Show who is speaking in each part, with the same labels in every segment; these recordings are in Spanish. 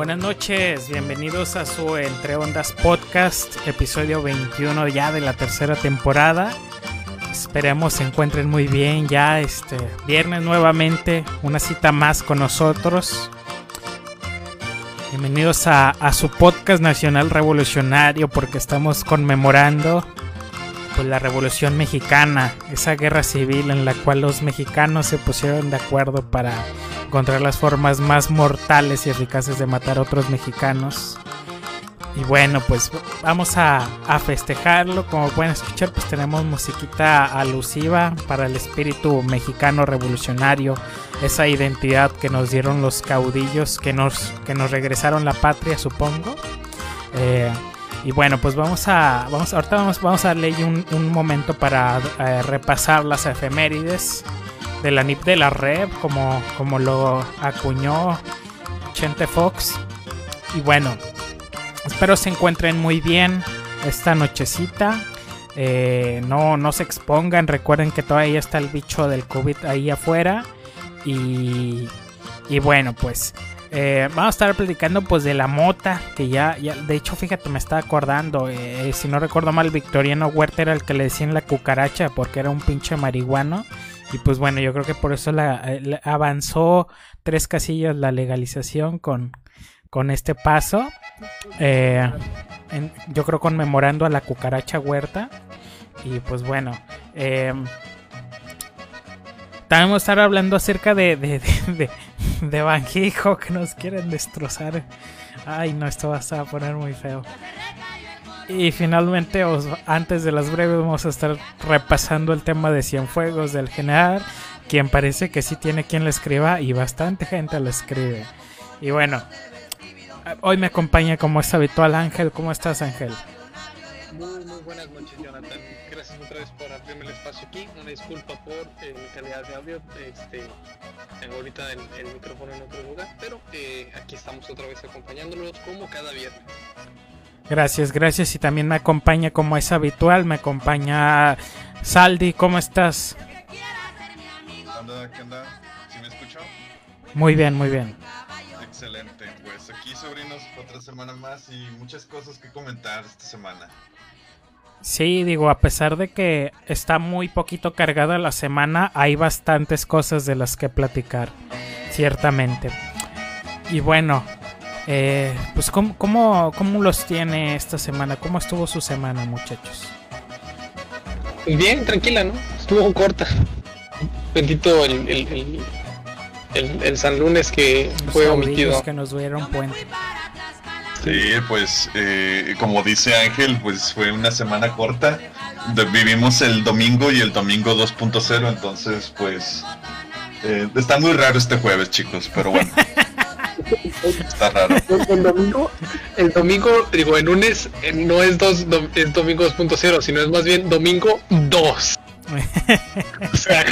Speaker 1: Buenas noches, bienvenidos a su Entre Ondas Podcast, episodio 21 ya de la tercera temporada. Esperemos se encuentren muy bien ya este viernes nuevamente, una cita más con nosotros. Bienvenidos a, a su podcast nacional revolucionario porque estamos conmemorando pues, la revolución mexicana, esa guerra civil en la cual los mexicanos se pusieron de acuerdo para encontrar las formas más mortales y eficaces de matar a otros mexicanos. Y bueno, pues vamos a, festejarlo. Como pueden escuchar, pues tenemos musiquita alusiva para el espíritu mexicano revolucionario. Esa identidad que nos dieron los caudillos que nos, que nos regresaron la patria, supongo. Eh, y bueno, pues vamos a. Vamos, ahorita vamos, vamos a darle un, un momento para eh, repasar las efemérides de la NIP de la red, como, como lo acuñó Chente Fox. Y bueno, espero se encuentren muy bien esta nochecita. Eh, no, no se expongan, recuerden que todavía está el bicho del COVID ahí afuera. Y, y bueno, pues eh, vamos a estar platicando pues de la mota, que ya, ya de hecho fíjate me estaba acordando, eh, si no recuerdo mal, Victoriano Huerta era el que le decían la cucaracha porque era un pinche marihuano. Y pues bueno, yo creo que por eso la, eh, avanzó tres casillas la legalización con, con este paso. Eh, yo creo conmemorando a la cucaracha huerta. Y pues bueno, eh, también vamos a estar hablando acerca de, de, de, de que nos quieren destrozar. Ay, no, esto va a poner muy feo. Y finalmente, antes de las breves, vamos a estar repasando el tema de Cienfuegos del general, quien parece que sí tiene quien le escriba y bastante gente le escribe. Y bueno, hoy me acompaña como es habitual Ángel. ¿Cómo estás, Ángel?
Speaker 2: Muy, muy buenas noches, Jonathan. Gracias otra vez por abrirme el espacio aquí. Una disculpa por eh, mi calidad de audio. Este, tengo ahorita el, micrófono en otro lugar, pero eh, aquí estamos otra vez acompañándolos como cada viernes.
Speaker 1: Gracias, gracias. Y también me acompaña como es habitual, me acompaña Saldi, ¿cómo estás?
Speaker 3: ¿Qué onda? ¿Sí me escuchó?
Speaker 1: Muy bien, muy bien.
Speaker 3: Excelente, pues aquí sobrinos otra semana más y muchas cosas que comentar esta semana.
Speaker 1: Sí, digo, a pesar de que está muy poquito cargada la semana, hay bastantes cosas de las que platicar, ciertamente. Y bueno, eh, pues ¿cómo, cómo, los tiene esta semana? ¿Cómo estuvo su semana, muchachos?
Speaker 2: Pues bien, tranquila, ¿no? Estuvo corta. Bendito el, el, el, el, San Lunes que fue omitido.
Speaker 1: que nos dieron puente.
Speaker 3: Sí, pues eh, como dice Ángel, pues fue una semana corta. vivimos el domingo y el domingo 2.0, entonces pues eh, está muy raro este jueves, chicos, pero bueno.
Speaker 2: Está raro. El, domingo, el domingo, digo, en lunes no es, dos, es domingo 2.0, sino es más bien domingo 2.
Speaker 1: o sea,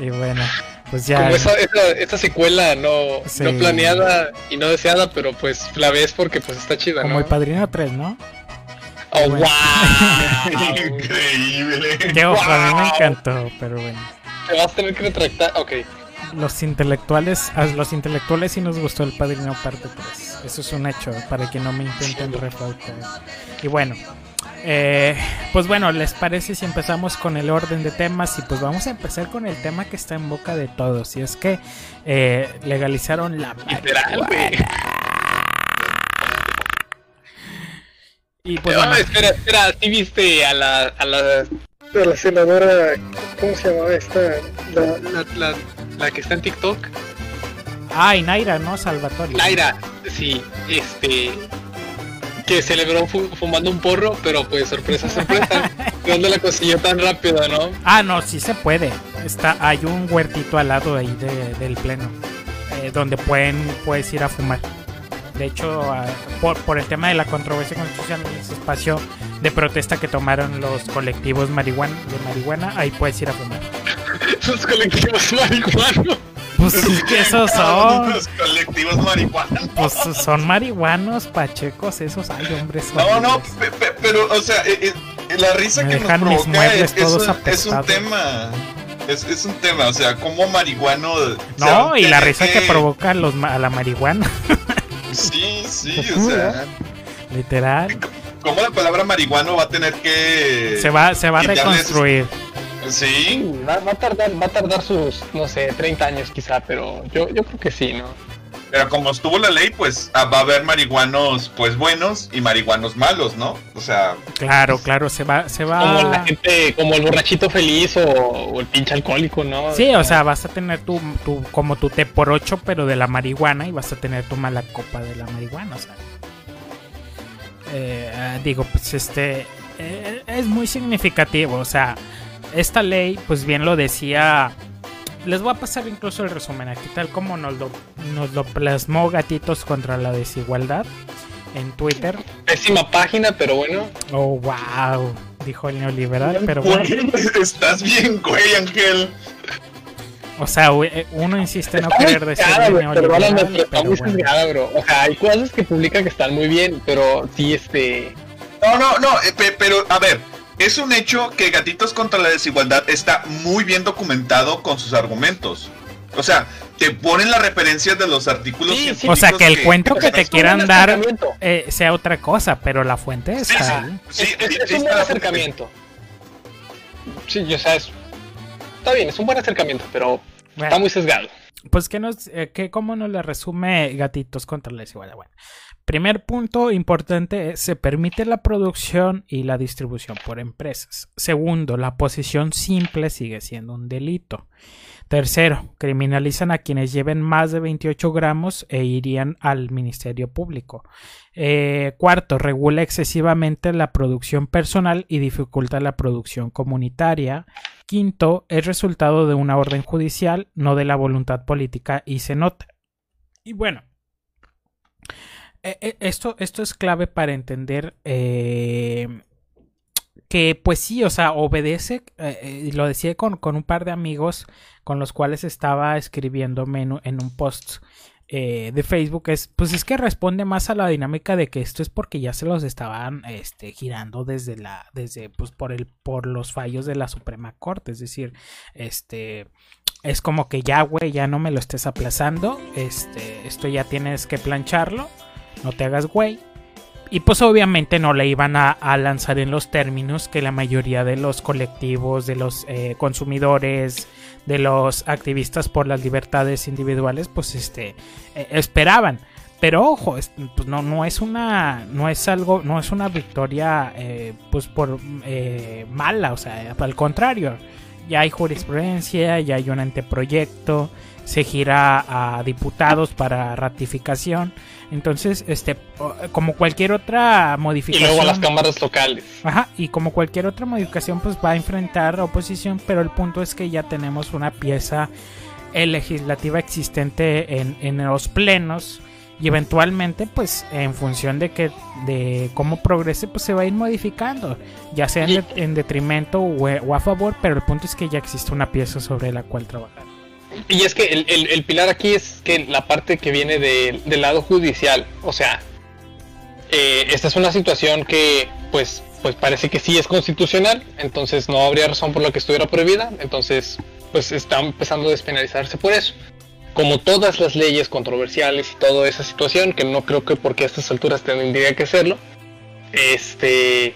Speaker 1: y bueno, pues ya.
Speaker 2: Como esa, esa, secuela no, no planeada y no deseada, pero pues la ves porque pues está chida,
Speaker 1: Como el Padrino 3, ¿no?
Speaker 2: ¡Oh, wow!
Speaker 3: Increíble.
Speaker 1: Qué ojo, a mí me encantó, pero bueno.
Speaker 2: Te vas a tener que retractar, ok
Speaker 1: los intelectuales, a los intelectuales sí nos gustó el Padrino parte 3. Eso es un hecho para que no me intenten refautar. Y bueno, eh, pues bueno, ¿les parece si empezamos con el orden de temas? Y pues vamos a empezar con el tema que está en boca de todos. Y es que eh, legalizaron la. Y pues
Speaker 2: espera, espera, ¿sí viste a la, a la de la senadora, ¿cómo se llamaba esta? La, la, la, que está en TikTok.
Speaker 1: Ay, Naira, ¿no? Salvatore.
Speaker 2: Naira, sí, este. Que celebró fumando un porro, pero pues sorpresa, sorpresa. ¿Dónde la consiguió tan rápido, no?
Speaker 1: Ah, no, sí se puede. Está, hay un huertito al lado ahí de, del pleno. Eh, donde pueden, puedes ir a fumar. De hecho, ah, por, por, el tema de la controversia constitucional ese espacio de protesta que tomaron los colectivos marihuana, de marihuana, ahí puedes ir a fumar.
Speaker 2: Los colectivos marihuanos.
Speaker 1: Pues sí que esos son.
Speaker 3: Los colectivos marihuanos.
Speaker 1: Pues son marihuanos, pachecos, esos. Ay, hombres.
Speaker 3: No, no, pero, o sea, eh, eh, la risa que nos provoca es, es, un, tema. Es, es, un tema, o sea, como marihuano.
Speaker 1: No, y la risa que provoca los, a la marihuana.
Speaker 3: Sí, sí, o sea.
Speaker 1: Literal.
Speaker 3: ¿Cómo la palabra marihuano va a tener que.
Speaker 1: Se va, se va a reconstruir.
Speaker 3: Sí.
Speaker 2: Va, a tardar, va a tardar sus, no sé, 30 años quizá, pero yo, yo creo que sí, ¿no?
Speaker 3: Pero como estuvo la ley, pues ah, va a haber marihuanos pues buenos y marihuanos malos, ¿no? O sea.
Speaker 1: Claro, claro, se va, se va.
Speaker 2: Como la gente, como el borrachito feliz o, el pinche alcohólico, ¿no?
Speaker 1: Sí, o sea, vas a tener tu, tu, como tu té por ocho, pero de la marihuana, y vas a tener tu mala copa de la marihuana, o sea. Eh, digo, pues este eh, es muy significativo, o sea, esta ley, pues bien lo decía les voy a pasar incluso el resumen aquí, tal como nos lo, nos lo plasmó Gatitos contra la desigualdad en Twitter.
Speaker 2: Pésima página, pero bueno.
Speaker 1: Oh, wow, dijo el neoliberal, pero bueno.
Speaker 3: Estás bien, güey, Ángel.
Speaker 1: O sea, eh, uno insiste en no querer decir neoliberal,
Speaker 2: pero bueno. bro. O sea, hay cosas que publican que están muy bien, pero sí, este...
Speaker 3: No, no, no, eh, pero a ver, es un hecho que Gatitos contra la Desigualdad está muy bien documentado con sus argumentos. O sea, te ponen las referencias de los artículos
Speaker 1: O sea, que el cuento que te quieran dar eh, sea otra cosa, pero la fuente está
Speaker 2: sí, sí, es, un buen acercamiento. Sí, yo sé, está bien, es un buen acercamiento, pero está muy sesgado.
Speaker 1: Pues que nos, eh, que cómo nos le resume Gatitos contra la Desigualdad. Bueno, Primer punto importante se permite la producción y la distribución por empresas. Segundo, la posición simple sigue siendo un delito. Tercero, criminalizan a quienes lleven más de 28 gramos e irían al Ministerio Público. Eh, cuarto, regula excesivamente la producción personal y dificulta la producción comunitaria. Quinto, es resultado de una orden judicial, no de la voluntad política y se nota. Y bueno, esto, esto es clave para entender eh, que, pues sí, o sea, obedece, y lo decía con, con, un par de amigos con los cuales estaba escribiéndome en, en un post de Facebook, es, pues es que responde más a la dinámica de que esto es porque ya se los estaban este, girando desde la, desde, pues por el, por los fallos de la Suprema Corte, es decir, este, es como que ya, güey, ya no me lo estés aplazando, este, esto ya tienes que plancharlo no te hagas güey. Y pues obviamente no le iban a, lanzar en los términos que la mayoría de los colectivos, de los eh, consumidores, de los activistas por las libertades individuales, pues este eh, esperaban. Pero ojo, pues no, no es una, no es algo, no es una victoria, eh, pues por mala, o sea, al contrario, ya hay jurisprudencia, ya hay un anteproyecto, se gira a diputados para ratificación. Entonces, este, como cualquier otra modificación.
Speaker 2: Y luego a las cámaras locales.
Speaker 1: Ajá, y como cualquier otra modificación, pues va a enfrentar oposición, pero el punto es que ya tenemos una pieza legislativa existente en, en los plenos y eventualmente pues en función de que de cómo progrese pues se va a ir modificando ya sea en, detrimento o, a favor pero el punto es que ya existe una pieza sobre la cual trabajar
Speaker 2: y es que el, el, pilar aquí es que la parte que viene del lado judicial, o sea, eh, esta es una situación que pues, pues parece que sí es constitucional, entonces no habría razón por la que estuviera prohibida, entonces pues está empezando a despenalizarse por eso. Como todas las leyes controversiales y toda esa situación, que no creo que porque a estas alturas tendría que serlo, este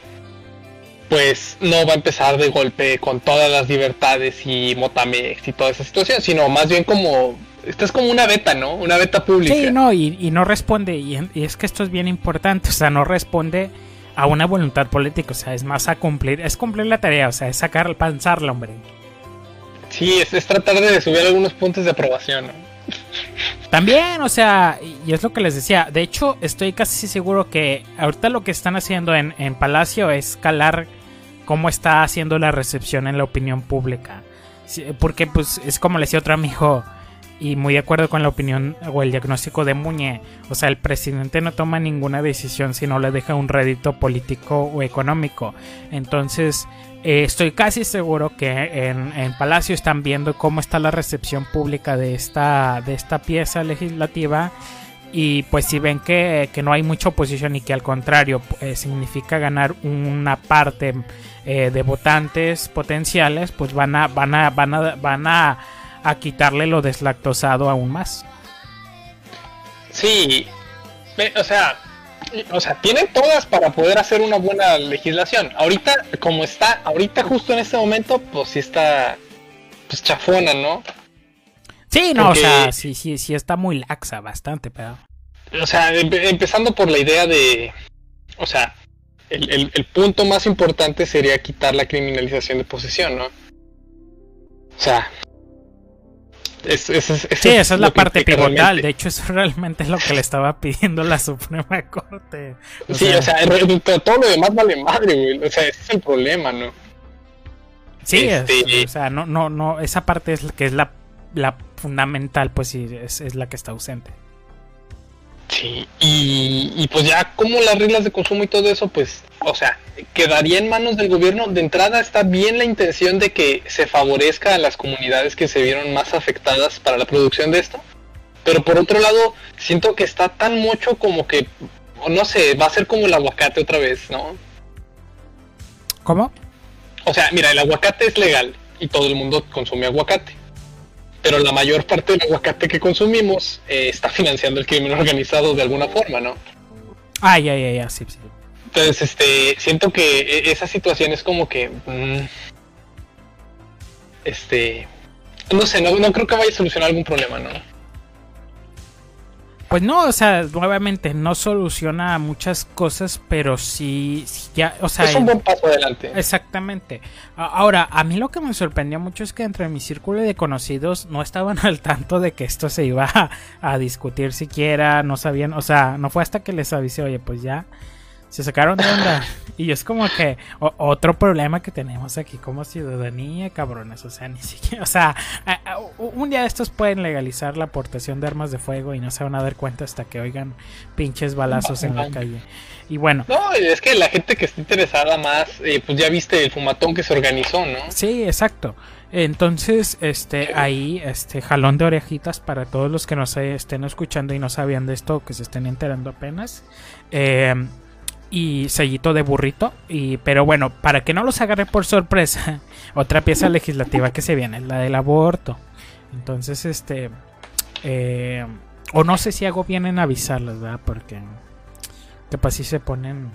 Speaker 2: pues no va a empezar de golpe con todas las libertades y Motamex y toda esa situación, sino más bien como esta es como una beta, ¿no? Una beta pública.
Speaker 1: Sí, no, y, no responde, y, es que esto es bien importante, o sea, no responde a una voluntad política, o sea, es más a cumplir, es cumplir la tarea, o sea, es sacar, panzarla, hombre.
Speaker 2: Sí, es, es tratar de subir algunos puntos de aprobación, ¿no?
Speaker 1: También, o sea, y es lo que les decía, de hecho, estoy casi seguro que ahorita lo que están haciendo en, en Palacio es calar cómo está haciendo la recepción en la opinión pública. Porque pues es como le decía otro amigo y muy de acuerdo con la opinión o el diagnóstico de Muñe. O sea, el presidente no toma ninguna decisión si no le deja un rédito político o económico. Entonces, eh, estoy casi seguro que en, Palacio están viendo cómo está la recepción pública de esta, de esta pieza legislativa. Y pues si ven que, no hay mucha oposición y que al contrario eh, significa ganar una parte eh, de votantes potenciales, pues van a, van a, van a, van a, quitarle lo deslactosado aún más.
Speaker 2: Sí, o sea, o sea, tienen todas para poder hacer una buena legislación. Ahorita, como está, ahorita justo en este momento, pues sí está, pues chafona, ¿no?
Speaker 1: Sí, no, o sea, sí, sí, sí está muy laxa, bastante, pero...
Speaker 2: O sea, empezando por la idea de, o sea, el, el, punto más importante sería quitar la criminalización de posesión, ¿no? O sea,
Speaker 1: sí, esa es la parte pivotal. De hecho, eso realmente es lo que le estaba pidiendo la Suprema Corte.
Speaker 2: sí, o sea, todo lo demás vale madre, güey. O sea, ese es el problema, ¿no?
Speaker 1: Sí, este, o sea, no, no, no, esa parte es que es la, la fundamental, pues sí, es, es la que está ausente.
Speaker 2: Sí, y, y, pues ya como las reglas de consumo y todo eso, pues, o sea, quedaría en manos del gobierno. De entrada está bien la intención de que se favorezca a las comunidades que se vieron más afectadas para la producción de esto. Pero por otro lado, siento que está tan mucho como que, no sé, va a ser como el aguacate otra vez, ¿no?
Speaker 1: ¿Cómo?
Speaker 2: O sea, mira, el aguacate es legal y todo el mundo consume aguacate pero la mayor parte del aguacate que consumimos eh, está financiando el crimen organizado de alguna forma, ¿no?
Speaker 1: Ah, ya, ya, ya, sí, sí.
Speaker 2: Entonces, este, siento que e, esa situación es como que, mm, este, no sé, no, no creo que vaya a solucionar algún problema, ¿no?
Speaker 1: Pues no, o sea, nuevamente no soluciona muchas cosas, pero sí, ya, o sea...
Speaker 2: Es un buen paso adelante.
Speaker 1: Exactamente. Ahora, a mí lo que me sorprendió mucho es que entre mi círculo de conocidos no estaban al tanto de que esto se iba a, a discutir siquiera, no sabían, o sea, no fue hasta que les avisé, oye, pues ya se sacaron de onda. Y es como que otro problema que tenemos aquí como ciudadanía, cabrones. O sea, ni siquiera. O sea, un día de estos pueden legalizar la aportación de armas de fuego y no se van a dar cuenta hasta que oigan pinches balazos en la calle. Y bueno.
Speaker 2: No, es que la gente que está interesada más, eh, pues ya viste el fumatón que se organizó, ¿no?
Speaker 1: Sí, exacto. Entonces, este, ahí, este, jalón de orejitas para todos los que nos estén escuchando y no sabían de esto, que se estén enterando apenas. Eh, y sellito de burrito. Y, pero bueno, para que no los agarre por sorpresa, otra pieza legislativa que se viene, la del aborto. Entonces, este... Eh, o no sé si hago bien en avisarles, ¿verdad? Porque... Que pues si se ponen...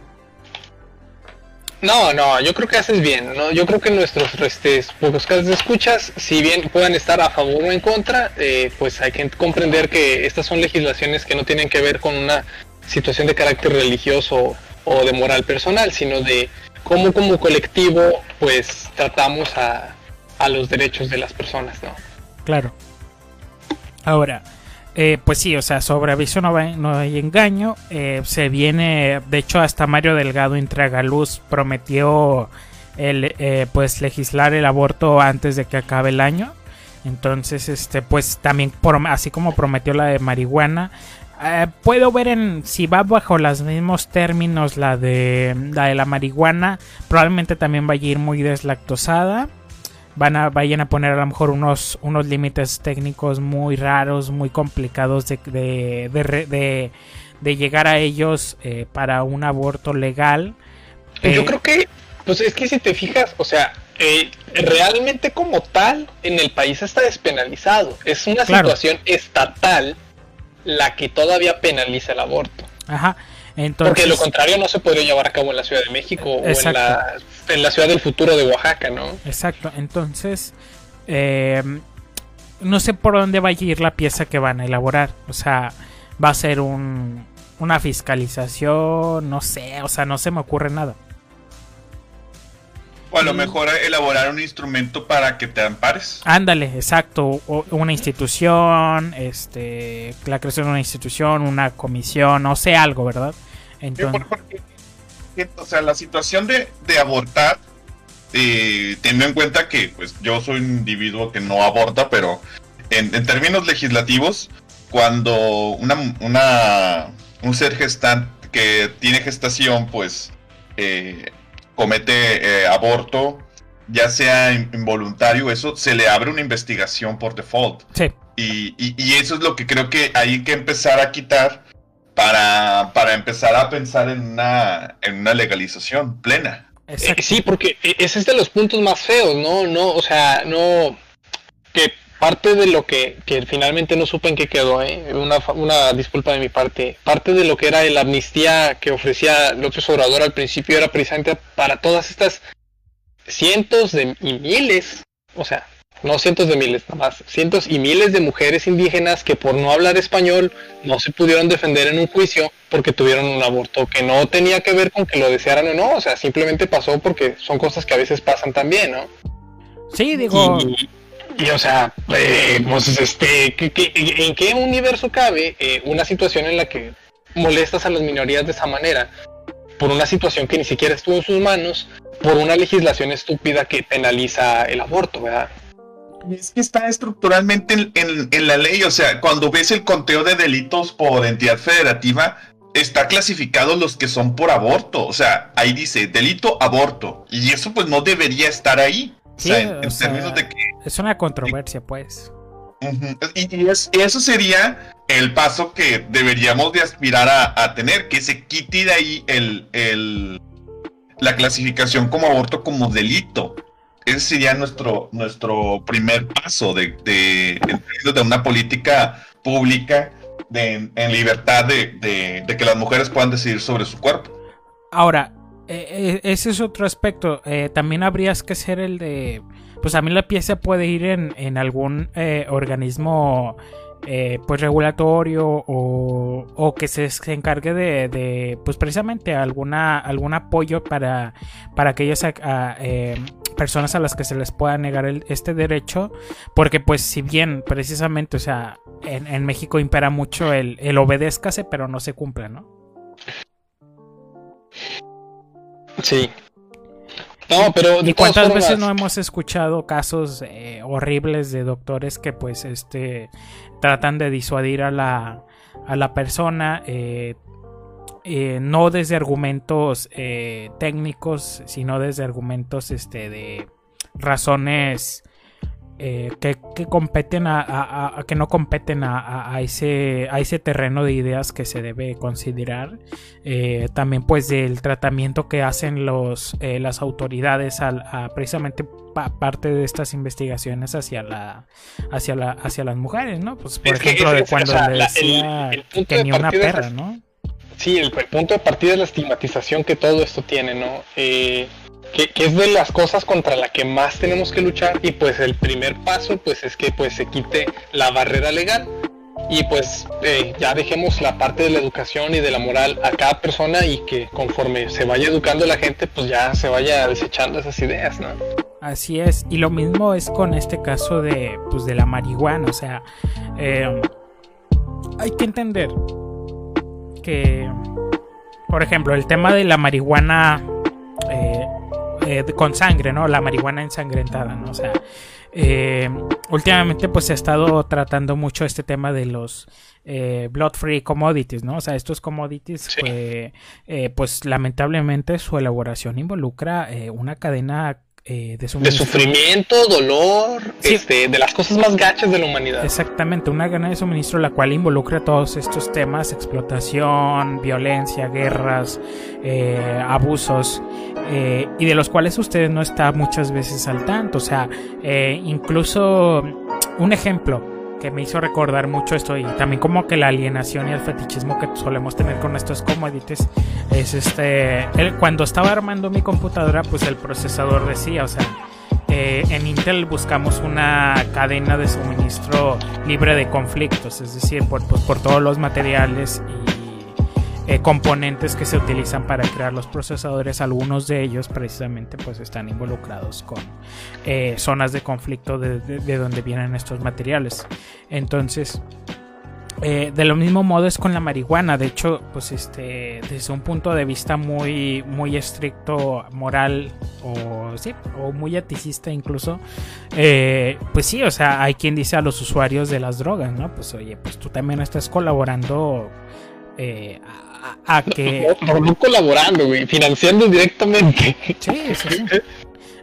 Speaker 2: No, no, yo creo que haces bien, ¿no? Yo creo que nuestros este, pocos casos de escuchas, si bien puedan estar a favor o en contra, eh, pues hay que comprender que estas son legislaciones que no tienen que ver con una situación de carácter religioso o de moral personal, sino de cómo como colectivo pues tratamos a, a los derechos de las personas, ¿no?
Speaker 1: Claro. Ahora, eh, pues sí, o sea, sobre aviso no, no hay engaño. Eh, se viene, de hecho, hasta Mario Delgado Intragaluz prometió el, eh, pues legislar el aborto antes de que acabe el año. Entonces, este, pues también, así como prometió la de marihuana, eh, puedo ver en si va bajo los mismos términos la de la de la marihuana, probablemente también vaya a ir muy deslactosada. Van a vayan a poner a lo mejor unos unos límites técnicos muy raros, muy complicados de de, de, llegar a ellos eh, para un aborto legal.
Speaker 2: Yo eh, creo que pues es que si te fijas, o sea, realmente como tal en el país está despenalizado. Es una situación estatal la que todavía penaliza el aborto.
Speaker 1: Ajá. Entonces,
Speaker 2: Porque lo contrario no se podría llevar a cabo en la Ciudad de México o en la, en la ciudad del futuro de Oaxaca, ¿no?
Speaker 1: Exacto. Entonces, eh, no sé por dónde va a ir la pieza que van a elaborar. O sea, va a ser un, una fiscalización, no sé, o sea, no se me ocurre nada.
Speaker 3: O a lo mejor elaborar un instrumento para que te ampares.
Speaker 1: Ándale, exacto. una institución, este, la creación de una institución, una comisión, no sé, algo, ¿verdad?
Speaker 3: Entonces... o sea, la situación de, abortar, eh, teniendo en cuenta que pues yo soy un individuo que no aborta, pero en, términos legislativos, cuando una, una, un ser gestante que tiene gestación, pues eh, comete eh, aborto, ya sea involuntario, eso se le abre una investigación por default.
Speaker 1: Sí.
Speaker 3: Y, y, eso es lo que creo que hay que empezar a quitar para, para empezar a pensar en una, en una legalización plena.
Speaker 2: Eh, sí, porque e, ese es de los puntos más feos, ¿no? No, o sea, no. Parte de lo que, que finalmente no supe en qué quedó, ¿eh? una, una disculpa de mi parte, parte de lo que era la amnistía que ofrecía López Obrador al principio era precisamente para todas estas cientos de, y miles, o sea, no cientos de miles, nada más, cientos y miles de mujeres indígenas que por no hablar español no se pudieron defender en un juicio porque tuvieron un aborto que no tenía que ver con que lo desearan o no, o sea, simplemente pasó porque son cosas que a veces pasan también, ¿no?
Speaker 1: Sí, digo...
Speaker 2: Y, o sea, eh, pues este, en qué universo cabe eh, una situación en la que molestas a las minorías de esa manera? Por una situación que ni siquiera estuvo en sus manos, por una legislación estúpida que penaliza el aborto, ¿verdad?
Speaker 3: Es que está estructuralmente en, la ley, o sea, cuando ves el conteo de delitos por entidad federativa, está clasificado los que son por aborto, o sea, ahí dice delito aborto, y eso pues no debería estar ahí. O sea, en, términos de que...
Speaker 1: Es una controversia, pues.
Speaker 3: y, eso sería el paso que deberíamos de aspirar a, tener, que se quite de ahí el, el, la clasificación como aborto como delito ese sería nuestro, nuestro primer paso de, de, de una política pública de, en libertad de, que las mujeres puedan decidir sobre su cuerpo.
Speaker 1: Ahora, eh, eh, ese es otro aspecto. Eh, también habrías que ser el de... Pues mí la pieza puede ir en, algún organismo pues regulatorio o, que se, encargue de, pues precisamente alguna algún apoyo para para aquellas personas a las que se les pueda negar este derecho porque pues si bien precisamente o sea en, México impera mucho el, el obedézcase pero no se cumple no
Speaker 2: sí. No, pero
Speaker 1: ¿Y cuántas veces no hemos escuchado casos eh, horribles de doctores que pues este tratan de disuadir a la, a la persona eh, eh, no desde argumentos técnicos sino desde argumentos este de razones eh, que, competen a, que no competen a, ese, a ese terreno de ideas que se debe considerar eh, también pues del tratamiento que hacen los eh, las autoridades a, precisamente parte de estas investigaciones hacia la hacia la hacia las mujeres no pues por ejemplo de cuando le decía que ni una perra no
Speaker 2: sí el, punto de partida es la estigmatización que todo esto tiene no que, es de las cosas contra la que más tenemos que luchar y pues el primer paso pues es que pues se quite la barrera legal y pues eh, ya dejemos la parte de la educación y de la moral a cada persona y que conforme se vaya educando la gente pues ya se vaya desechando esas ideas.
Speaker 1: Así es, y lo mismo es con este caso de pues de la marihuana, o sea, eh, hay que entender que, por ejemplo, el tema de la marihuana eh, con sangre, ¿no? La marihuana ensangrentada, ¿no? O sea, eh, últimamente pues se ha estado tratando mucho este tema de los eh, blood free commodities, ¿no? O sea, estos commodities, pues lamentablemente su elaboración involucra una cadena eh, de,
Speaker 2: sufrimiento, dolor, este, de las cosas más gachas de la humanidad.
Speaker 1: Exactamente, una gana de suministro la cual involucra todos estos temas, explotación, violencia, guerras, eh, abusos, eh, y de los cuales usted no está muchas veces al tanto. O sea, incluso un ejemplo, que me hizo recordar mucho esto y también como que la alienación y el fetichismo que solemos tener con estos commodities es este cuando estaba armando mi computadora pues el procesador decía o sea eh, en Intel buscamos una cadena de suministro libre de conflictos es decir por, pues, por todos los materiales y eh, componentes que se utilizan para crear los procesadores, algunos de ellos precisamente pues están involucrados con eh, zonas de conflicto de, donde vienen estos materiales. Entonces, eh, de lo mismo modo es con la marihuana. De hecho, pues este, desde un punto de vista muy, muy estricto, moral o sí, o muy eticista incluso, pues sí, o sea, hay quien dice a los usuarios de las drogas, ¿no? Pues oye, pues tú también estás colaborando a, que.
Speaker 2: No, colaborando, güey, financiando directamente.
Speaker 1: Sí, sí,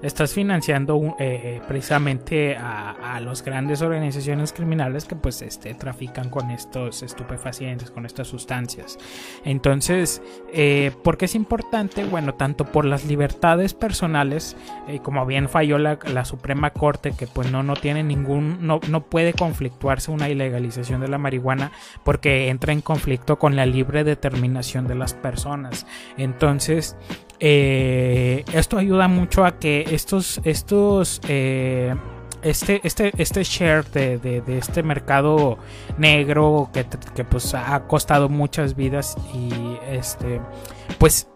Speaker 1: estás financiando eh, precisamente a, las grandes organizaciones criminales que pues este, trafican con estos estupefacientes, con estas sustancias. Entonces, eh, ¿por qué es importante? Bueno, tanto por las libertades personales, eh, como bien falló la, Suprema Corte, que pues no, no tiene ningún, no, no puede conflictuarse una ilegalización de la marihuana porque entra en conflicto con la libre determinación de las personas. Entonces, eh, esto ayuda mucho a que estos, estos, eh, este, este, este share de, este mercado negro que, que, pues ha costado muchas vidas y este, pues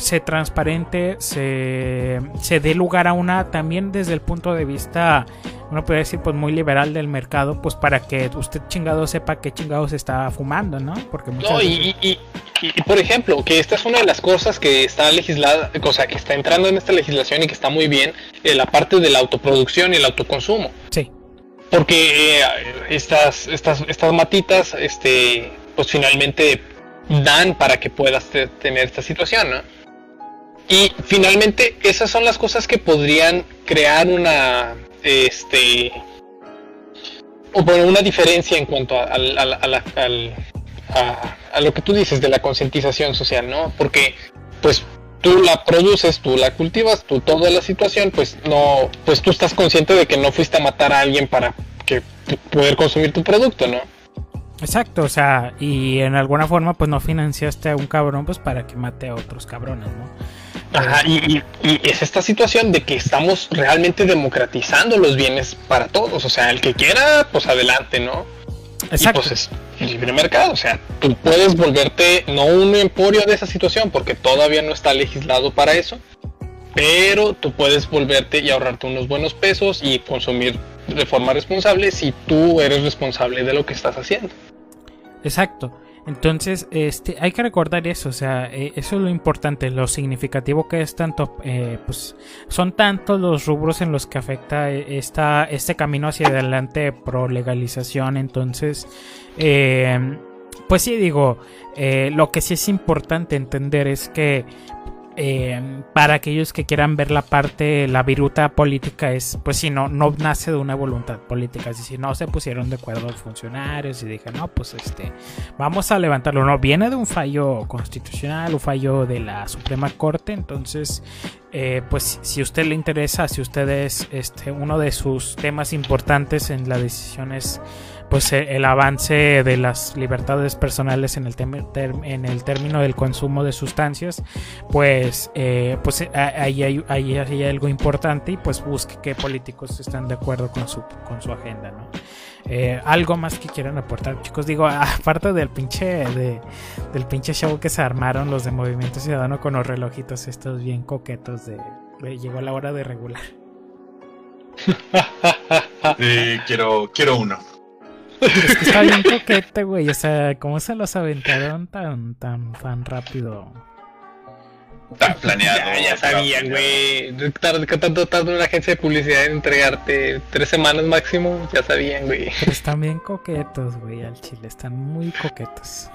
Speaker 1: se transparente, se, se dé lugar a una también desde el punto de vista uno puede decir pues muy liberal del mercado, pues para que usted chingado sepa qué chingados está fumando, ¿no?
Speaker 2: Porque no, y, y, y, por ejemplo, que esta es una de las cosas que está legislada, o sea, que está entrando en esta legislación y que está muy bien, en la parte de la autoproducción y el autoconsumo.
Speaker 1: Sí.
Speaker 2: Porque eh, estas, estas, estas matitas, este, pues finalmente dan para que puedas tener esta situación, ¿no? Y finalmente esas son las cosas que podrían crear una este o una diferencia en cuanto a, a, lo que tú dices de la concientización social, ¿no? Porque pues tú la produces, tú la cultivas, tú toda la situación, pues no, pues tú estás consciente de que no fuiste a matar a alguien para que poder consumir tu producto, ¿no?
Speaker 1: Exacto, o sea, y en alguna forma pues no financiaste a un cabrón pues para que mate a otros cabrones, ¿no?
Speaker 2: Ajá, y, es esta situación de que estamos realmente democratizando los bienes para todos. O sea, el que quiera, pues adelante, ¿no?
Speaker 1: Exacto.
Speaker 2: Y pues es libre mercado. O sea, tú puedes volverte no un emporio de esa situación porque todavía no está legislado para eso. Pero tú puedes volverte y ahorrarte unos buenos pesos y consumir de forma responsable si tú eres responsable de lo que estás haciendo.
Speaker 1: Exacto. Entonces, este, hay que recordar eso, o sea, eh, eso es lo importante, lo significativo que es tanto, eh, pues, son tantos los rubros en los que afecta eh, esta, este camino hacia adelante pro legalización, entonces, pues sí digo, lo que sí es importante entender es que eh, para aquellos que quieran ver la parte, la viruta política es, pues si no, no nace de una voluntad política, es decir, no se pusieron de acuerdo los funcionarios y dije, no, pues este, vamos a levantarlo, no, viene de un fallo constitucional, un fallo de la Suprema Corte, entonces, eh, pues si a usted le interesa, si usted es este, uno de sus temas importantes en las decisiones pues eh, el avance de las libertades personales en el, en el término del consumo de sustancias, pues, eh, pues eh, ahí hay, hay, algo importante y pues busque qué políticos están de acuerdo con su, con su agenda, ¿no? algo más que quieran aportar, chicos. Digo, aparte del pinche de, del pinche show que se armaron los de Movimiento Ciudadano con los relojitos estos bien coquetos de, llegó la hora de regular.
Speaker 3: quiero, quiero uno.
Speaker 1: Es que está bien coquete, güey. O sea, ¿cómo se los aventaron tan, tan, tan rápido?
Speaker 3: Está planeado.
Speaker 2: Ya, ya sabían, güey. Tanto tarda una agencia de publicidad en entregarte tres semanas máximo, ya sabían, güey.
Speaker 1: Están bien coquetos, güey, al chile. Están muy coquetos.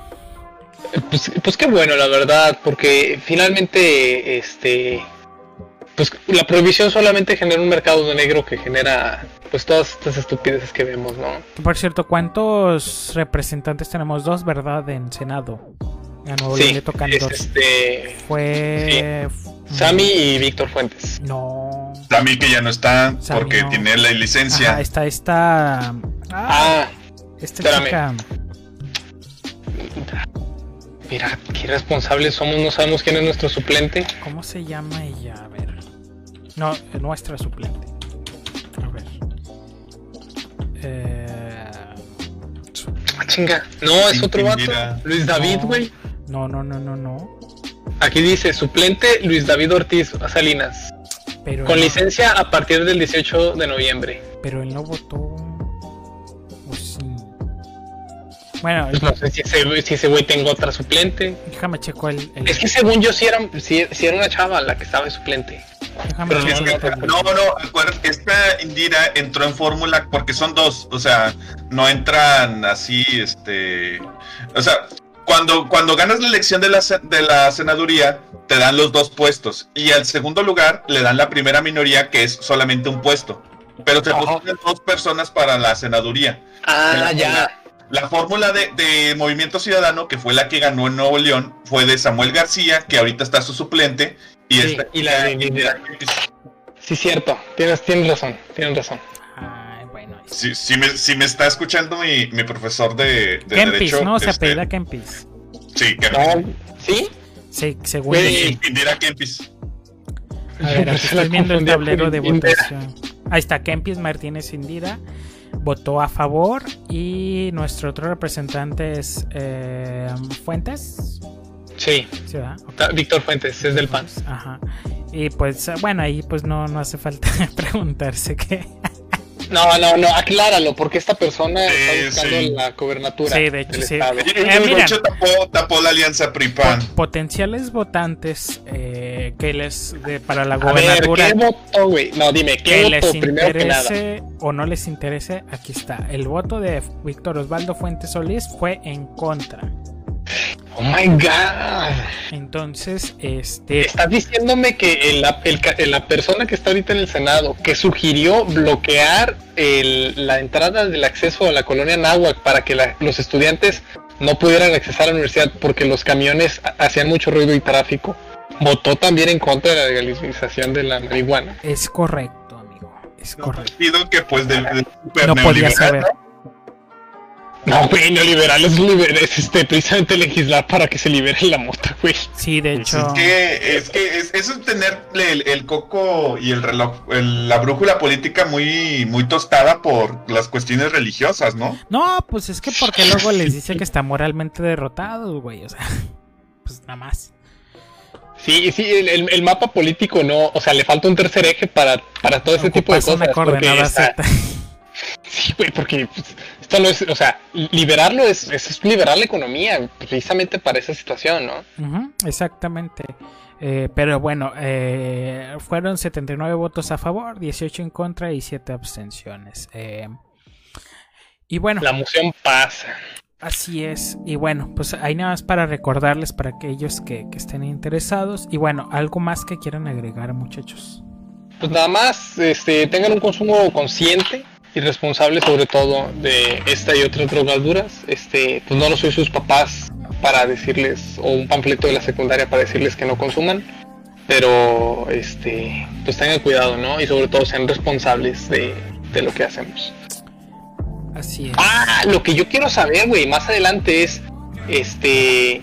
Speaker 2: Pues, pues qué bueno, la verdad, porque finalmente, este, pues la prohibición solamente genera un mercado de negro que genera pues todas estas estupideces que vemos, ¿no?
Speaker 1: Por cierto, ¿cuántos representantes tenemos? Dos, ¿verdad? En Senado.
Speaker 2: A Nuevo sí, le tocan dos. Este...
Speaker 1: Fue.
Speaker 2: Sammy y Víctor Fuentes.
Speaker 1: No.
Speaker 3: Sammy que ya no está porque tiene la licencia.
Speaker 1: Ajá, está esta.
Speaker 2: Ah, ah
Speaker 1: esta chica.
Speaker 2: Mira, qué irresponsables somos, no sabemos quién es nuestro suplente.
Speaker 1: ¿Cómo se llama ella? A ver. No, nuestra suplente. A ver.
Speaker 2: Eh... Ah, chinga. No, es otro vato. Luis David, güey.
Speaker 1: No, no, no, no, no.
Speaker 2: Aquí dice suplente Luis David Ortiz Salinas. Pero con licencia a partir del 18 de noviembre.
Speaker 1: Pero él no votó. Bueno,
Speaker 2: pues no sé si ese, si ese güey tengo otra suplente.
Speaker 1: Déjame checo el,
Speaker 2: Es que según yo sí era, si, era una chava la que estaba de suplente.
Speaker 3: Pero no, no, no, esta Indira entró en fórmula porque son dos, o sea, no entran así, este, o sea, cuando, cuando ganas la elección de la, de la senaduría, te dan los dos puestos. Y al segundo lugar le dan la primera minoría, que es solamente un puesto. Pero te ponen dos personas para la senaduría.
Speaker 2: Ah, ya.
Speaker 3: La fórmula de, Movimiento Ciudadano, que fue la que ganó en Nuevo León, fue de Samuel García, que ahorita está su suplente. Y, esta,
Speaker 2: y la de Sí, cierto. Tienes, tienes razón. Tienes razón.
Speaker 3: bueno. Si, me, si me está escuchando mi, mi profesor de, de
Speaker 1: Kempis, Derecho. ¿no? Se este, apellida Kempis.
Speaker 3: Sí, Kempis.
Speaker 2: ¿Sí?
Speaker 1: Sí, según. Sí,
Speaker 3: Indira Kempis.
Speaker 1: A ver, aquí estoy viendo el tablero de votación. Ahí está, Kempis Martínez Indira votó a favor y nuestro otro representante es eh, Fuentes.
Speaker 2: Sí, Víctor Fuentes, es del PAN.
Speaker 1: Ajá. Y pues bueno, ahí pues no, no hace falta preguntarse qué.
Speaker 2: No, no, no, acláralo, porque esta persona está buscando la gobernatura.
Speaker 1: Sí, de hecho, sí.
Speaker 3: Eh, tapó, la alianza PRIPAN.
Speaker 1: potenciales votantes eh, que les de, para la gobernatura.
Speaker 2: ¿qué voto, güey? No, dime, ¿qué
Speaker 1: que les interese o no les interese? Aquí está. El voto de Víctor Osvaldo Fuentes Solís fue en contra.
Speaker 2: Oh my god.
Speaker 1: Entonces, este.
Speaker 2: Estás diciéndome que la persona que está ahorita en el Senado, que sugirió bloquear la entrada del acceso a la colonia Nahuac para que los estudiantes no pudieran accesar a la universidad porque los camiones hacían mucho ruido y tráfico, votó también en contra de la legalización de la marihuana.
Speaker 1: Es correcto, amigo. Es correcto.
Speaker 3: Pido que pues del,
Speaker 1: no podía saber.
Speaker 2: No, güey, neoliberal es, es este, precisamente legislar para que se libere la mota, güey.
Speaker 1: Sí, de hecho.
Speaker 3: Es que, es que es, eso es tener el, coco y el reloj, la brújula política muy, muy tostada por las cuestiones religiosas, ¿no?
Speaker 1: No, pues es que porque luego les dice que está moralmente derrotado, güey, o sea, pues nada más.
Speaker 2: Sí, sí, el, mapa político no, o sea, le falta un tercer eje para, para todo ese tipo de cosas. Una
Speaker 1: coordenada
Speaker 2: Sí, güey, porque pues, esto no es, o sea, liberarlo es, es, liberar la economía precisamente para esa situación,
Speaker 1: ¿no? exactamente. Eh, pero bueno, eh, fueron 79 votos a favor, 18 en contra y 7 abstenciones. Eh, y bueno.
Speaker 2: La moción pasa.
Speaker 1: Así es. Y bueno, pues hay nada más para recordarles para aquellos que, que estén interesados. Y bueno, algo más que quieran agregar, muchachos.
Speaker 2: Pues nada más, este, tengan un consumo consciente y responsable sobre todo de esta y otras drogas duras. Este, pues no lo soy sus papás para decirles, o un panfleto de la secundaria para decirles que no consuman, pero este, pues tengan cuidado, ¿no? Y sobre todo sean responsables de, de lo que hacemos.
Speaker 1: Así es.
Speaker 2: Ah, lo que yo quiero saber, güey, más adelante es, este,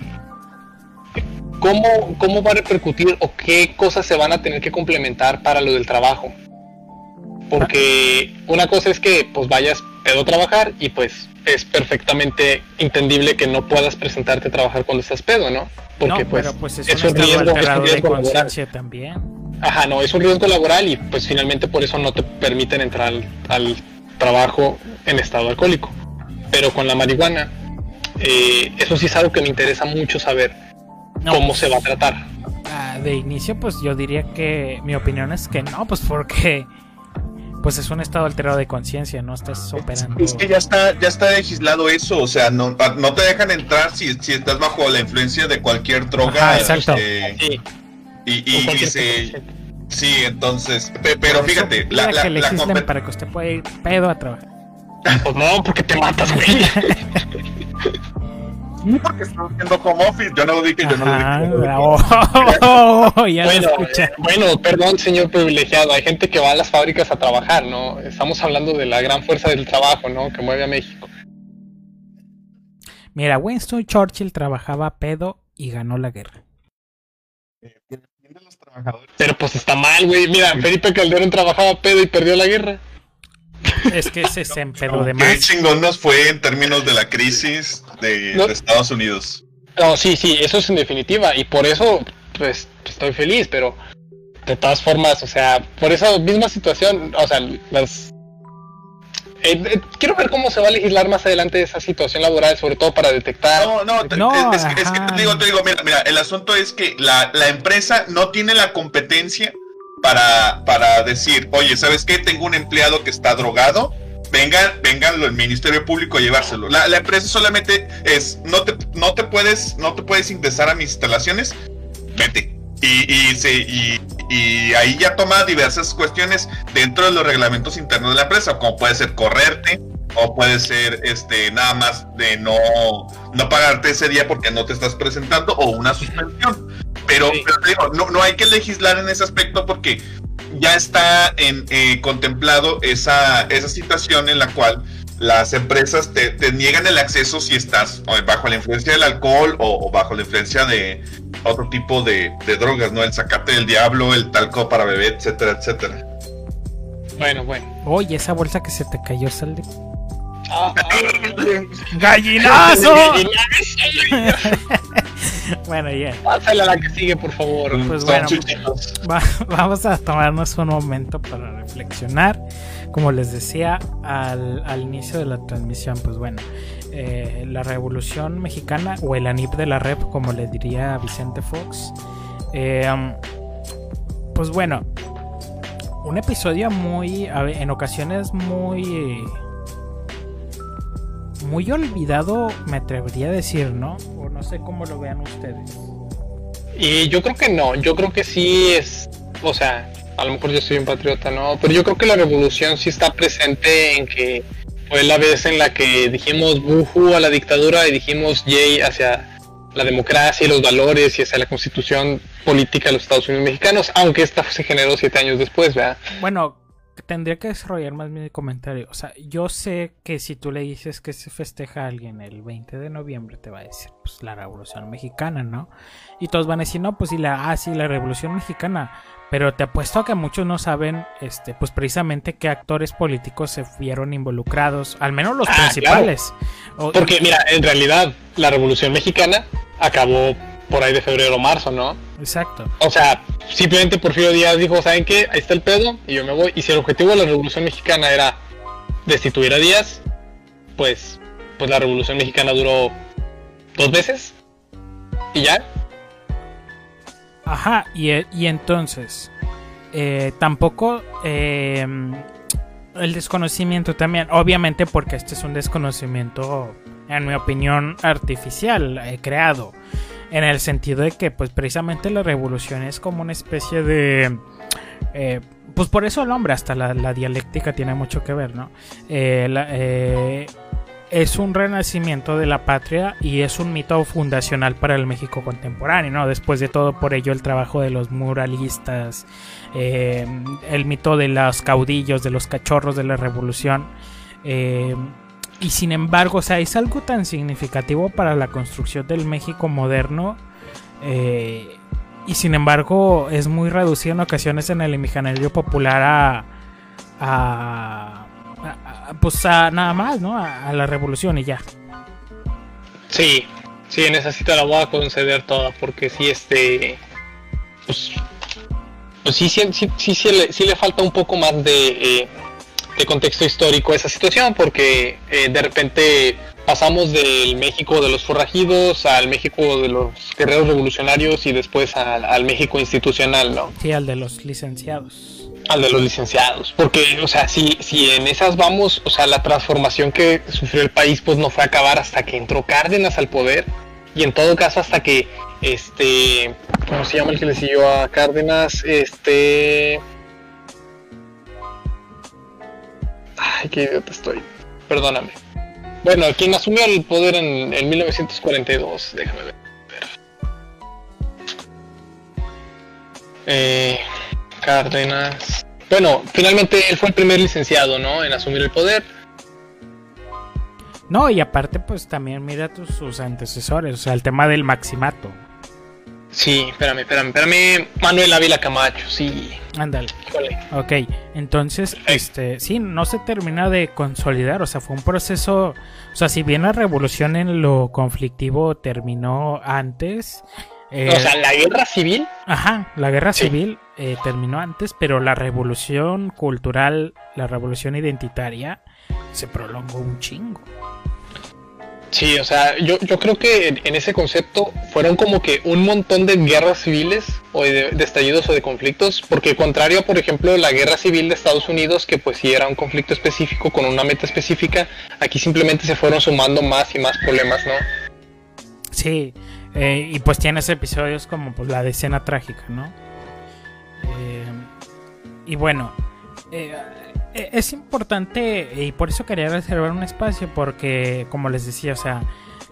Speaker 2: ¿cómo, cómo va a repercutir o qué cosas se van a tener que complementar para lo del trabajo. Porque una cosa es que pues vayas pedo a trabajar y pues es perfectamente entendible que no puedas presentarte a trabajar cuando estás pedo, ¿no?
Speaker 1: Porque pues, pues, es, un riesgo, de conciencia también.
Speaker 2: Ajá, no, es un riesgo laboral y pues finalmente por eso no te permiten entrar al, trabajo en estado alcohólico. Pero con la marihuana, eh, eso sí es algo que me interesa mucho saber cómo se va a tratar.
Speaker 1: Ah, de inicio, pues yo diría que mi opinión es que no, pues porque pues es un estado alterado de conciencia, no estás operando.
Speaker 3: Es que ya está, ya está legislado eso, o sea, no, no te dejan entrar si, si estás bajo la influencia de cualquier droga.
Speaker 1: exacto. Este,
Speaker 2: sí.
Speaker 3: Y, y, sí, entonces, pero fíjate,
Speaker 1: la, la, que le la para que usted pueda ir pedo a trabajar.
Speaker 2: Pues no, porque te matas, güey.
Speaker 3: porque estaba haciendo home office. Yo no lo dije, yo no lo dije.
Speaker 1: Oh, ya
Speaker 2: bueno, bueno, perdón, señor privilegiado. Hay gente que va a las fábricas a trabajar, ¿no? Estamos hablando de la gran fuerza del trabajo, ¿no? Que mueve a México.
Speaker 1: Mira, Winston Churchill trabajaba pedo y ganó la guerra.
Speaker 2: Pero pues está mal, güey. Mira, Felipe Calderón trabajaba pedo y perdió la guerra.
Speaker 1: Es que ese se empedó de más.
Speaker 3: Qué chingón nos fue en términos de la crisis de, Estados Unidos.
Speaker 2: No, sí, sí, eso es en definitiva. Y por eso, pues, estoy feliz, pero de todas formas, o sea, por esa misma situación, o sea, las. Eh, eh, quiero ver cómo se va a legislar más adelante esa situación laboral, sobre todo para detectar.
Speaker 3: No, no, es, que te digo, te digo, mira, mira, el asunto es que la, la empresa no tiene la competencia para, para decir, oye, ¿sabes qué? Tengo un empleado que está drogado, venga, venga el Ministerio Público a llevárselo. La, empresa solamente es, no te, no te puedes, no te puedes ingresar a mis instalaciones, vete. Y, y, y, ahí ya toma diversas cuestiones dentro de los reglamentos internos de la empresa, como puede ser correrte, o puede ser este nada más de no, no pagarte ese día porque no te estás presentando, o una suspensión. Pero, digo, no, no hay que legislar en ese aspecto porque ya está en, eh, contemplado esa, esa situación en la cual las empresas te, niegan el acceso si estás bajo la influencia del alcohol o, bajo la influencia de otro tipo de, drogas, ¿no? El sacate del diablo, el talco para bebé, etcétera, etcétera.
Speaker 2: Bueno, bueno.
Speaker 1: Oye, esa bolsa que se te cayó, sal de...
Speaker 2: Ah, ah.
Speaker 1: ¡Gallinazo! bueno, ya.
Speaker 2: Pásale a la que sigue, por favor.
Speaker 1: Pues bueno, vamos a tomarnos un momento para reflexionar. Como les decía al, inicio de la transmisión, pues bueno, eh, la Revolución Mexicana o el ANIP de la Rep, como le diría Vicente Fox. Eh, um, pues bueno, un episodio muy, en ocasiones muy muy olvidado, me atrevería a decir, ¿no? O no sé cómo lo vean ustedes.
Speaker 2: Y yo creo que no, yo creo que sí es, o sea, a lo mejor yo soy un patriota, ¿no? Pero yo creo que la revolución sí está presente en que fue la vez en la que dijimos buju a la dictadura y dijimos yay hacia la democracia y los valores y hacia la constitución política de los Estados Unidos mexicanos, aunque esta se generó siete años después, ¿verdad?
Speaker 1: Bueno, tendría que desarrollar más mi comentario. O sea, yo sé que si tú le dices que se festeja a alguien el 20 de noviembre, te va a decir, pues la Revolución Mexicana, ¿no? Y todos van a decir, no, pues sí, la, ah, sí, la Revolución Mexicana. Pero te apuesto a que muchos no saben, este, pues precisamente qué actores políticos se vieron involucrados, al menos los ah, principales.
Speaker 2: Porque, mira, en realidad, la Revolución Mexicana acabó por ahí de febrero o marzo, ¿no?
Speaker 1: Exacto.
Speaker 2: O sea, simplemente Porfirio Díaz dijo, ¿saben qué? Ahí está el pedo y yo me voy. Y si el objetivo de la Revolución Mexicana era destituir a Díaz, pues, pues la Revolución Mexicana duró dos veces y ya.
Speaker 1: Ajá, y, y entonces, eh, tampoco eh, el desconocimiento también, obviamente porque este es un desconocimiento, en mi opinión, artificial, eh, creado en el sentido de que pues precisamente la revolución es como una especie de... Eh, pues por eso el hombre, hasta la, dialéctica tiene mucho que ver, ¿no? Eh, eh, es un renacimiento de la patria y es un mito fundacional para el México contemporáneo, ¿no? Después de todo, por ello, el trabajo de los muralistas, el mito de los caudillos, de los cachorros de la revolución. Y sin embargo, o sea, es algo tan significativo para la construcción del México moderno. Eh, y sin embargo, es muy reducido en ocasiones en el imaginario popular a, a, pues a nada más, ¿no? A, la revolución y ya.
Speaker 2: Sí, sí, en esa cita la voy a conceder toda, porque sí, este. Pues, pues sí, sí, sí, sí, le, falta un poco más de. Eh, de contexto histórico esa situación, porque eh, de repente pasamos del México de los forrajidos al México de los guerreros revolucionarios y después al, México institucional, ¿no?
Speaker 1: Sí, al de los licenciados.
Speaker 2: Al de los licenciados, porque, o sea, si, si en esas vamos, o sea, la transformación que sufrió el país, pues no fue a acabar hasta que entró Cárdenas al poder, y en todo caso hasta que, este, ¿cómo se llama el que le siguió a Cárdenas? Este... Ay, qué idiota estoy. Perdóname. Bueno, quien asumió el poder en, 1942, déjame ver. Eh, Cárdenas. Bueno, finalmente él fue el primer licenciado, ¿no? En asumir el poder.
Speaker 1: No, y aparte, pues también mira tus, sus antecesores, o sea, el tema del maximato.
Speaker 2: Sí, espérame, espérame, espérame. Manuel Ávila Camacho, sí.
Speaker 1: Ándale. Ok, entonces, este, sí, no se termina de consolidar, o sea, fue un proceso, o sea, si bien la revolución en lo conflictivo terminó antes.
Speaker 2: Eh, o sea, la guerra civil.
Speaker 1: Ajá, la guerra civil eh, terminó antes, pero la revolución cultural, la revolución identitaria, se prolongó un chingo.
Speaker 2: Sí, o sea, yo, yo creo que en, ese concepto fueron como que un montón de guerras civiles o de, estallidos o de conflictos, porque contrario por ejemplo, la guerra civil de Estados Unidos, que pues sí era un conflicto específico con una meta específica, aquí simplemente se fueron sumando más y más problemas, ¿no?
Speaker 1: Sí, eh, y pues tienes episodios como pues, la de escena trágica, ¿no? Eh, y bueno, eh, es importante y por eso quería reservar un espacio porque, como les decía, o sea,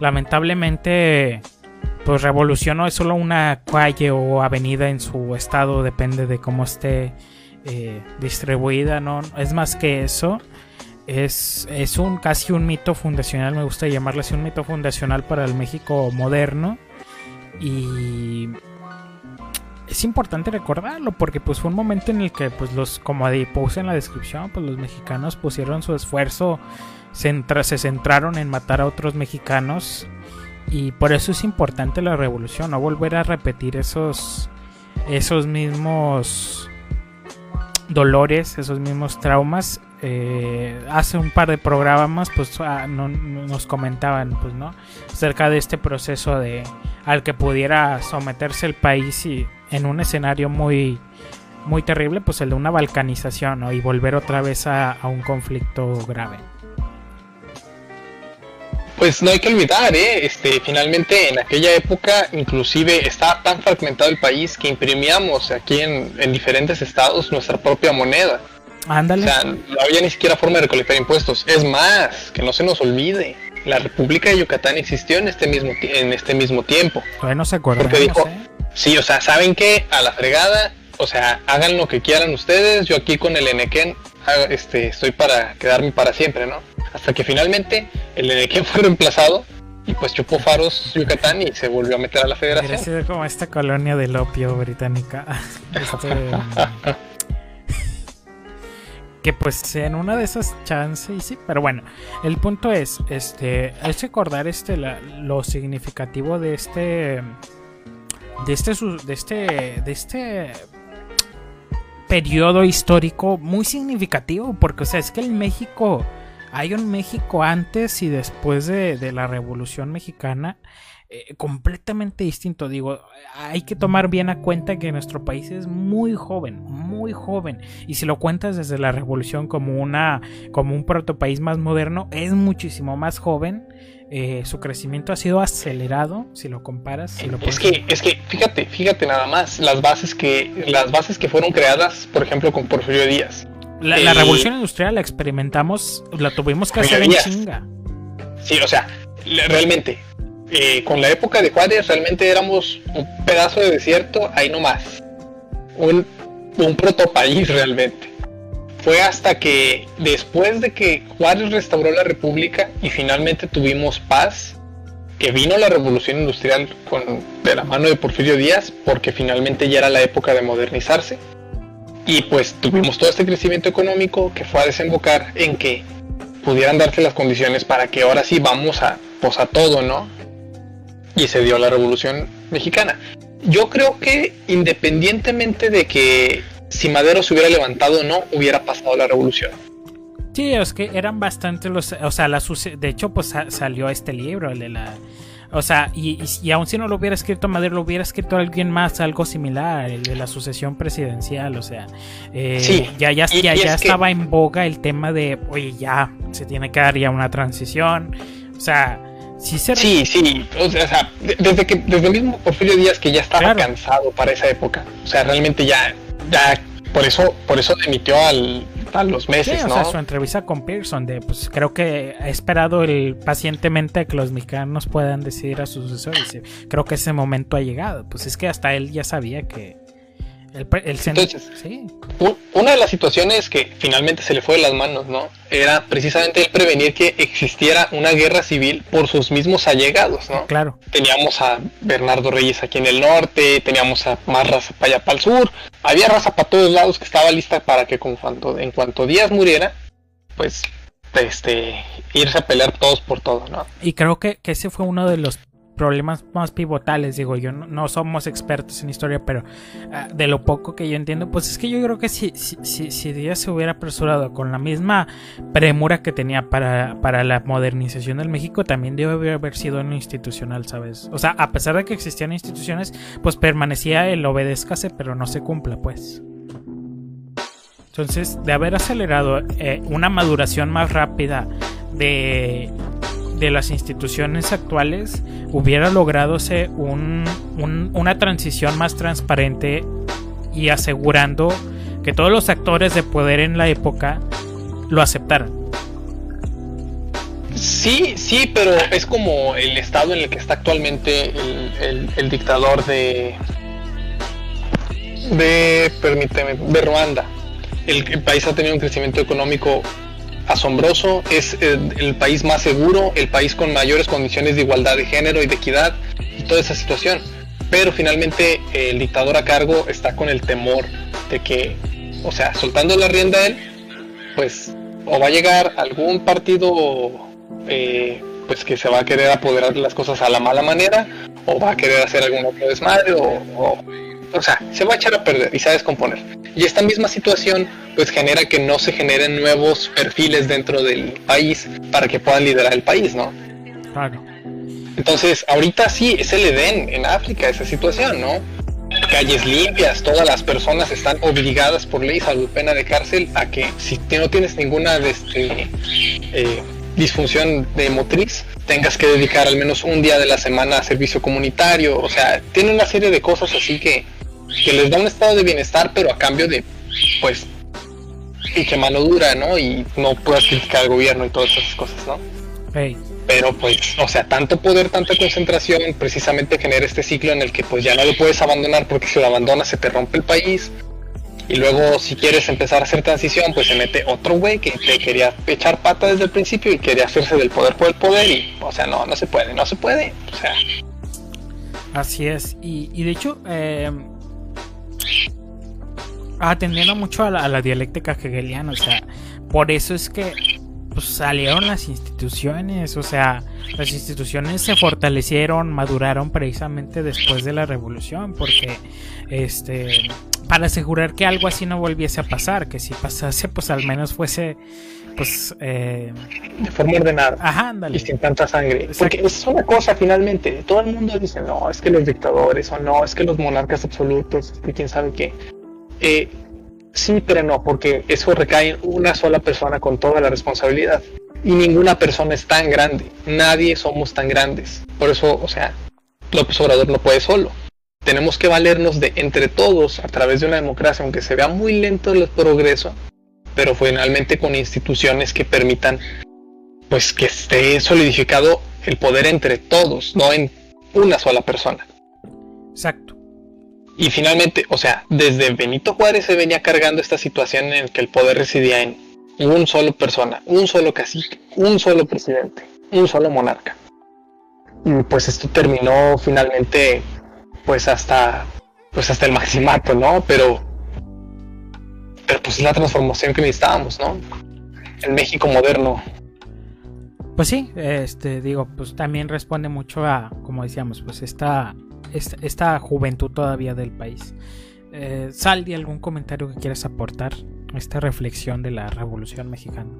Speaker 1: lamentablemente pues revolución no es solo una calle o avenida en su estado, depende de cómo esté eh, distribuida, ¿no? Es más que eso. Es, es, un casi un mito fundacional, me gusta llamarle así un mito fundacional para el México moderno. Y es importante recordarlo porque pues fue un momento en el que pues los, como puse en la descripción, pues los mexicanos pusieron su esfuerzo, se, se centraron en matar a otros mexicanos y por eso es importante la revolución, no volver a repetir esos, esos mismos dolores, esos mismos traumas. Eh, hace un par de programas pues ah, nos comentaban pues no acerca de este proceso de al que pudiera someterse el país y en un escenario muy muy terrible pues el de una balcanización y volver otra vez a un conflicto grave
Speaker 2: pues no hay que olvidar, ¿eh? este, finalmente en aquella época inclusive estaba tan fragmentado el país que imprimíamos aquí en, diferentes estados nuestra propia moneda.
Speaker 1: Ándale.
Speaker 2: O sea, no había ni siquiera forma de recolectar impuestos. Es más, que no se nos olvide, la República de Yucatán existió en este mismo, en este mismo tiempo.
Speaker 1: Bueno, se acuerda.
Speaker 2: Porque dijo, sí, o sea, ¿saben qué? A la fregada, o sea, hagan lo que quieran ustedes, yo aquí con el Enequén este, estoy para quedarme para siempre, ¿no? Hasta que finalmente el Enequén fue reemplazado y pues chupó faros Yucatán y se volvió a meter a la federación.
Speaker 1: Parece como esta colonia del opio británica. Este, que pues en una de esas chances, sí, pero bueno, el punto es, este, es recordar este, lo significativo de este, de este, de este, de este periodo histórico muy significativo, porque, o sea, es que el México, hay un México antes y después de, la Revolución Mexicana, eh, completamente distinto. Digo, hay que tomar bien a cuenta que nuestro país es muy joven, muy joven. Y si lo cuentas desde la revolución como una, como un protopaís más moderno, es muchísimo más joven eh, su crecimiento ha sido acelerado si lo comparas.
Speaker 2: es que, es que, fíjate, fíjate nada más las bases que, las bases que fueron creadas, por ejemplo, con Porfirio Díaz.
Speaker 1: La, revolución industrial la experimentamos, la tuvimos que hacer en chinga.
Speaker 2: Sí, o sea, realmente, eh, con la época de Juárez realmente éramos un pedazo de desierto, ahí nomás. Un, un protopaís realmente fue hasta que después de que Juárez restauró la República y finalmente tuvimos paz, que vino la revolución industrial de la mano de Porfirio Díaz, porque finalmente ya era la época de modernizarse. Y pues tuvimos todo este crecimiento económico que fue a desembocar en que pudieran darse las condiciones para que ahora sí vamos a, pues a todo, ¿no? Y se dio la revolución mexicana. Yo creo que independientemente de que si Madero se hubiera levantado o no, hubiera pasado la revolución.
Speaker 1: Sí, es que eran bastante los. O sea, la de hecho, pues salió este libro, el de la. O sea, y, y, aun si no lo hubiera escrito Madero, lo hubiera escrito alguien más, algo similar, el de la sucesión presidencial. O sea, eh, ya, ya, ya, ya estaba en boga el tema de, oye, ya se tiene que dar ya una transición. O sea,
Speaker 2: Sí, sí, sí, o sea, desde que desde el mismo Porfirio Díaz que ya estaba cansado para esa época, o sea, realmente ya ya por eso, por eso dimitió al, a los meses, ¿no?
Speaker 1: O sea, su entrevista con Pearson, de pues creo que ha esperado el, pacientemente que los mexicanos puedan decidir a su sucesor. Y creo que ese momento ha llegado. Pues es que hasta él ya sabía que el,
Speaker 2: Entonces, una de las situaciones que finalmente se le fue de las manos, ¿no? Era precisamente el prevenir que existiera una guerra civil por sus mismos allegados, ¿no?
Speaker 1: Claro.
Speaker 2: Teníamos a Bernardo Reyes aquí en el norte, teníamos a más raza para allá para el sur, había raza para todos lados que estaba lista para que con cuanto, en cuanto Díaz muriera, pues este irse a pelear todos por todo, ¿no?
Speaker 1: Y creo que, que ese fue uno de los problemas más pivotales, digo, yo no, somos expertos en historia, pero ah, de lo poco que yo entiendo, pues es que yo creo que si, si, si, si Díaz se hubiera apresurado con la misma premura que tenía para, para la modernización del México, también debe haber sido en institucional, ¿sabes? O sea, a pesar de que existían instituciones, pues permanecía el obedézcase, pero no se cumpla, pues. Entonces, de haber acelerado eh, una maduración más rápida de, de, las instituciones actuales, hubiera logrado un, una transición más transparente y asegurando que todos los actores de poder en la época lo aceptaran.
Speaker 2: Sí, sí, pero es como el estado en el que está actualmente el, dictador de, de, permíteme, de Ruanda el, país ha tenido un crecimiento económico asombroso, es el, país más seguro, el país con mayores condiciones de igualdad de género y de equidad y toda esa situación. Pero finalmente el dictador a cargo está con el temor de que, o sea, soltando la rienda a él, pues o va a llegar algún partido eh, pues que se va a querer apoderar de las cosas a la mala manera, o va a querer hacer algún otro desmadre, o sea, se va a echar a perder y se va a descomponer. Y esta misma situación pues genera que no se generen nuevos perfiles dentro del país para que puedan liderar el país, ¿no? Claro. Entonces, ahorita sí, es el Edén en África, esa situación, ¿no? Calles limpias, todas las personas están obligadas por ley, salvo pena de cárcel, a que si no tienes ninguna de este, eh, disfunción de motriz, tengas que dedicar al menos un día de la semana a servicio comunitario. O sea, tiene una serie de cosas así que que les da un estado de bienestar, pero a cambio de, pues, y que mano dura, ¿no? Y no puedas criticar al gobierno y todas esas cosas, ¿no? Pero pues, o sea, tanto poder, tanta concentración, precisamente genera este ciclo en el que pues ya no lo puedes abandonar porque si lo abandonas se te rompe el país. Y luego si quieres empezar a hacer transición, pues se mete otro güey que te quería echar pata desde el principio y quería hacerse del poder por el poder y, o sea, no, no se puede, no se puede. O sea.
Speaker 1: Así es. Y, y de hecho, eh, atendiendo mucho a la, dialéctica hegeliana, o sea, por eso es que pues, salieron las instituciones, o sea, las instituciones se fortalecieron, maduraron precisamente después de la revolución, porque este para asegurar que algo así no volviese a pasar, que si pasase, pues al menos fuese pues eh...
Speaker 2: de forma ordenada Ajá, y sin tanta sangre porque es una cosa finalmente todo el mundo dice no es que los dictadores o no es que los monarcas absolutos que quién sabe qué eh, sí, pero no, porque eso recae en una sola persona con toda la responsabilidad. Y ninguna persona es tan grande. Nadie somos tan grandes. Por eso, o sea, López Obrador no puede solo. Tenemos que valernos de entre todos a través de una democracia, aunque se vea muy lento el progreso, pero finalmente con instituciones que permitan pues que esté solidificado el poder entre todos, no en una sola persona.
Speaker 1: Exacto.
Speaker 2: Y finalmente, o sea, desde Benito Juárez se venía cargando esta situación en la que el poder residía en un solo persona, un solo cacique, un solo presidente, un solo monarca. Y pues esto terminó finalmente pues hasta pues hasta el maximato, ¿no? Pero pero pues es la transformación que necesitábamos, ¿no? El México moderno.
Speaker 1: Pues sí, este digo, pues también responde mucho a como decíamos, pues esta esta, juventud todavía del país. Eh, Saldi, ¿algún comentario que quieras aportar a esta reflexión de la Revolución Mexicana?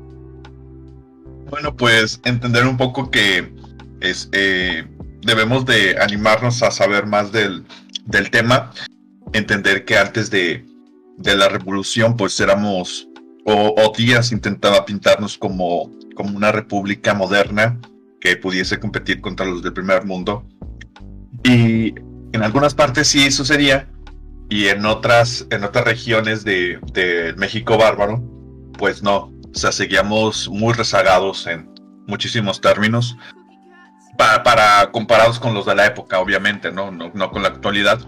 Speaker 3: Bueno, pues entender un poco que es, eh, debemos de animarnos a saber más del, tema, entender que antes de, la revolución pues éramos, o, o, Díaz intentaba pintarnos como, como una república moderna que pudiese competir contra los del primer mundo, y en algunas partes sí sucedía, y en otras, en otras regiones de, México bárbaro, pues no. O sea, seguíamos muy rezagados en muchísimos términos. Para, comparados con los de la época, obviamente, ¿no? No, con la actualidad.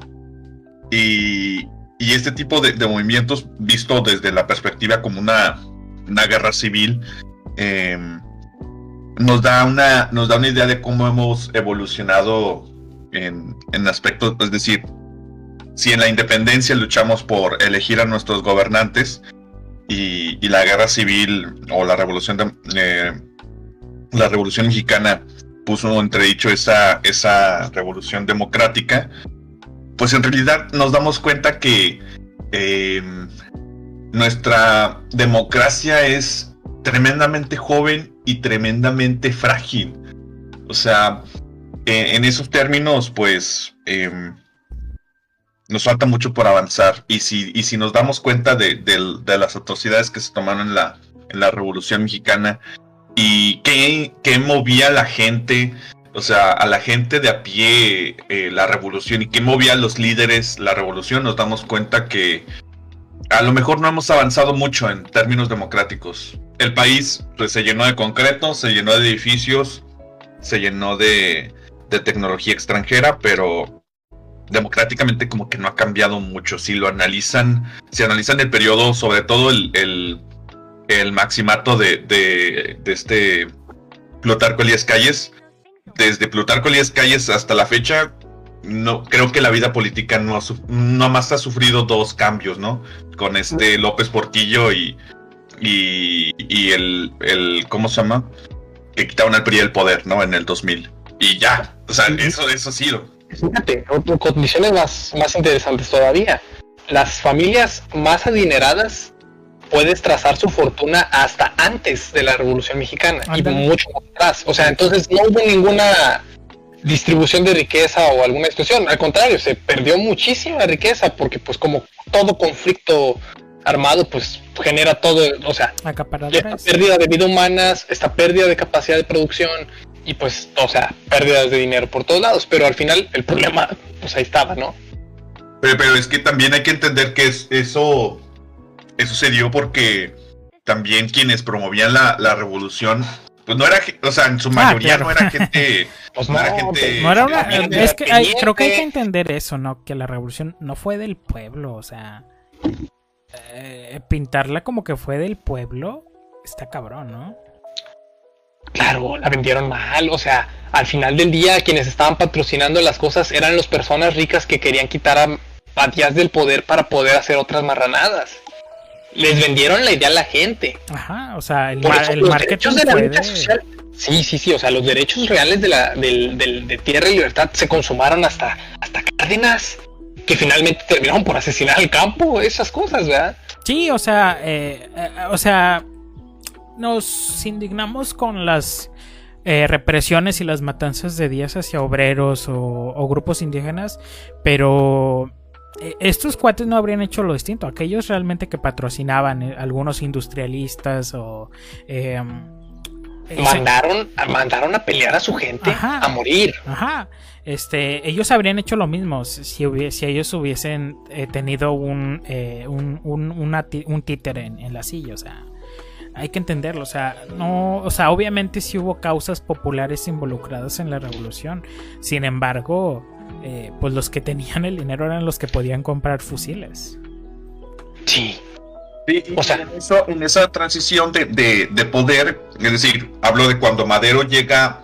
Speaker 3: Y, este tipo de, movimientos, visto desde la perspectiva como una, una guerra civil, em, nos, da una, nos da una idea de cómo hemos evolucionado en, en aspectos, es decir, si en la independencia luchamos por elegir a nuestros gobernantes y, y la guerra civil o la revolución de, eh, la revolución mexicana puso entredicho esa, esa revolución democrática, pues en realidad nos damos cuenta que em, nuestra democracia es tremendamente joven y tremendamente frágil. O sea, e, en esos términos, pues em, nos falta mucho por avanzar. Y si, y si nos damos cuenta de, las atrocidades que se tomaron en la, en la Revolución Mexicana y qué, qué movía a la gente, o sea, a la gente de a pie eh, la revolución y qué movía a los líderes la revolución, nos damos cuenta que a lo mejor no hemos avanzado mucho en términos democráticos. El país pues, se llenó de concreto, se llenó de edificios, se llenó de, de tecnología extranjera, pero democráticamente como que no ha cambiado mucho. Si lo analizan, si analizan el periodo, sobre todo el, maximato de, de, de, este Plutarco Elías Calles, desde Plutarco Elías Calles hasta la fecha, no creo que la vida política no, no más ha sufrido dos cambios, ¿no? Con este López Portillo y, y, y el, el, ¿cómo se llama? Que quitaron al PRI el poder, ¿no? En el 2000. Y ya, o sea, eso, eso ha sido.
Speaker 2: Fíjate, condiciones más, más interesantes todavía. Las familias más adineradas puedes trazar su fortuna hasta antes de la Revolución Mexicana y mucho más atrás. O sea, entonces no hubo ninguna distribución de riqueza o alguna expresión. Al contrario, se perdió muchísima riqueza porque pues como todo conflicto armado pues genera todo, o sea, esta pérdida de vida humanas, esta pérdida de capacidad de producción y pues, o sea, pérdidas de dinero por todos lados, pero al final el problema pues ahí estaba, ¿no?
Speaker 3: Pero, pero es que también hay que entender que es, eso, eso se dio porque también quienes promovían la, la revolución pues no era, o sea, en su ah, mayoría no era gente, pues no, era gente,
Speaker 1: no era una, es que hay, creo que hay que entender eso, ¿no? Que la revolución no fue del pueblo, o sea, eh, pintarla como que fue del pueblo está cabrón, ¿no?
Speaker 2: Claro, la vendieron mal, o sea, al final del día quienes estaban patrocinando las cosas eran las personas ricas que querían quitar a, a Díaz del poder para poder hacer otras marranadas les vendieron la idea a la gente.
Speaker 1: Ajá, o sea, el, el marketing de la
Speaker 2: puede... social. Sí, sí, sí, o sea, los derechos reales de, la, del, del, de tierra y libertad se consumaron hasta, hasta Cárdenas, que finalmente terminaron por asesinar al campo, esas cosas, ¿verdad?
Speaker 1: Sí, o sea, eh, eh, o sea, nos indignamos con las eh, represiones y las matanzas de días hacia obreros o, o grupos indígenas, pero estos cuates no habrían hecho lo distinto. Aquellos realmente que patrocinaban eh, algunos industrialistas o... Em,
Speaker 2: mandaron, mandaron a pelear a su gente a morir.
Speaker 1: Ajá. Este, ellos habrían hecho lo mismo si, si ellos hubiesen eh, tenido un, un, un, títere en, en, la silla. O sea, hay que entenderlo. O sea, no, o sea, obviamente sí hubo causas populares involucradas en la revolución. Sin embargo, eh, pues los que tenían el dinero eran los que podían comprar fusiles.
Speaker 3: Sí. o sea, en, esa transición de, poder, es decir, hablo de cuando Madero llega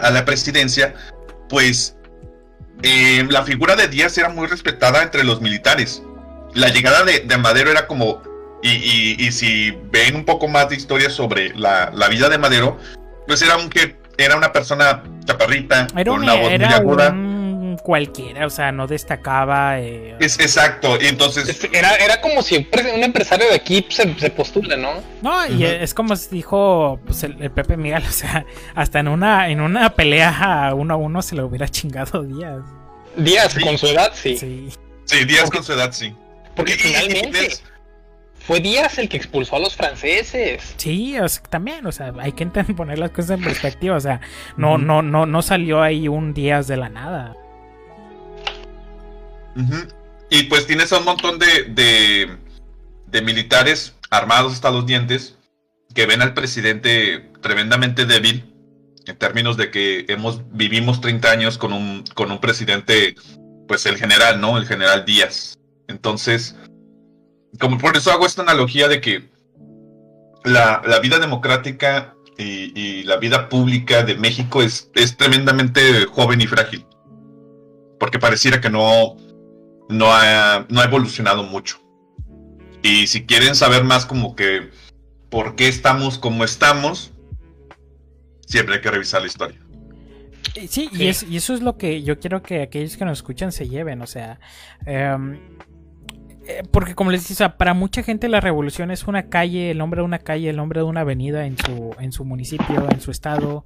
Speaker 3: a la presidencia, pues eh, la figura de Díaz era muy respetada entre los militares. La llegada de, Madero era como, y, si ven un poco más de historia sobre la, vida de Madero, pues era un que era una persona chaparrita, con una voz muy aguda
Speaker 1: cualquiera, o sea, no destacaba. Eh,
Speaker 3: es exacto, y entonces.
Speaker 2: Era, era como si un empresario de aquí se, se postula, ¿no?
Speaker 1: No, y es como dijo pues, el, Pepe Miguel, o sea, hasta en una, en una pelea uno a uno se le hubiera chingado Díaz.
Speaker 2: Díaz con su edad, sí.
Speaker 3: Sí, Díaz con su edad, sí.
Speaker 2: Porque finalmente. Fue Díaz el que expulsó a los franceses.
Speaker 1: Sí, también, o sea, hay que poner las cosas en perspectiva, o sea, no, no, no, no salió ahí un Díaz de la nada.
Speaker 3: Y pues tienes a un montón de, de, militares armados hasta los dientes que ven al presidente tremendamente débil en términos de que hemos vivimos 30 años con un, con un presidente, pues el general, ¿no? El general Díaz. Entonces, como por eso hago esta analogía de que la, vida democrática y, y, la vida pública de México es, es tremendamente joven y frágil. Porque pareciera que no, no ha, no ha evolucionado mucho. Y si quieren saber más como que por qué estamos como estamos, siempre hay que revisar la historia.
Speaker 1: Sí, Y, eso es lo que yo quiero que aquellos que nos escuchan se lleven, o sea, em, eh, porque como les decía, para mucha gente la revolución es una calle, el nombre de una calle, el nombre de una avenida en su, en su municipio, en su estado,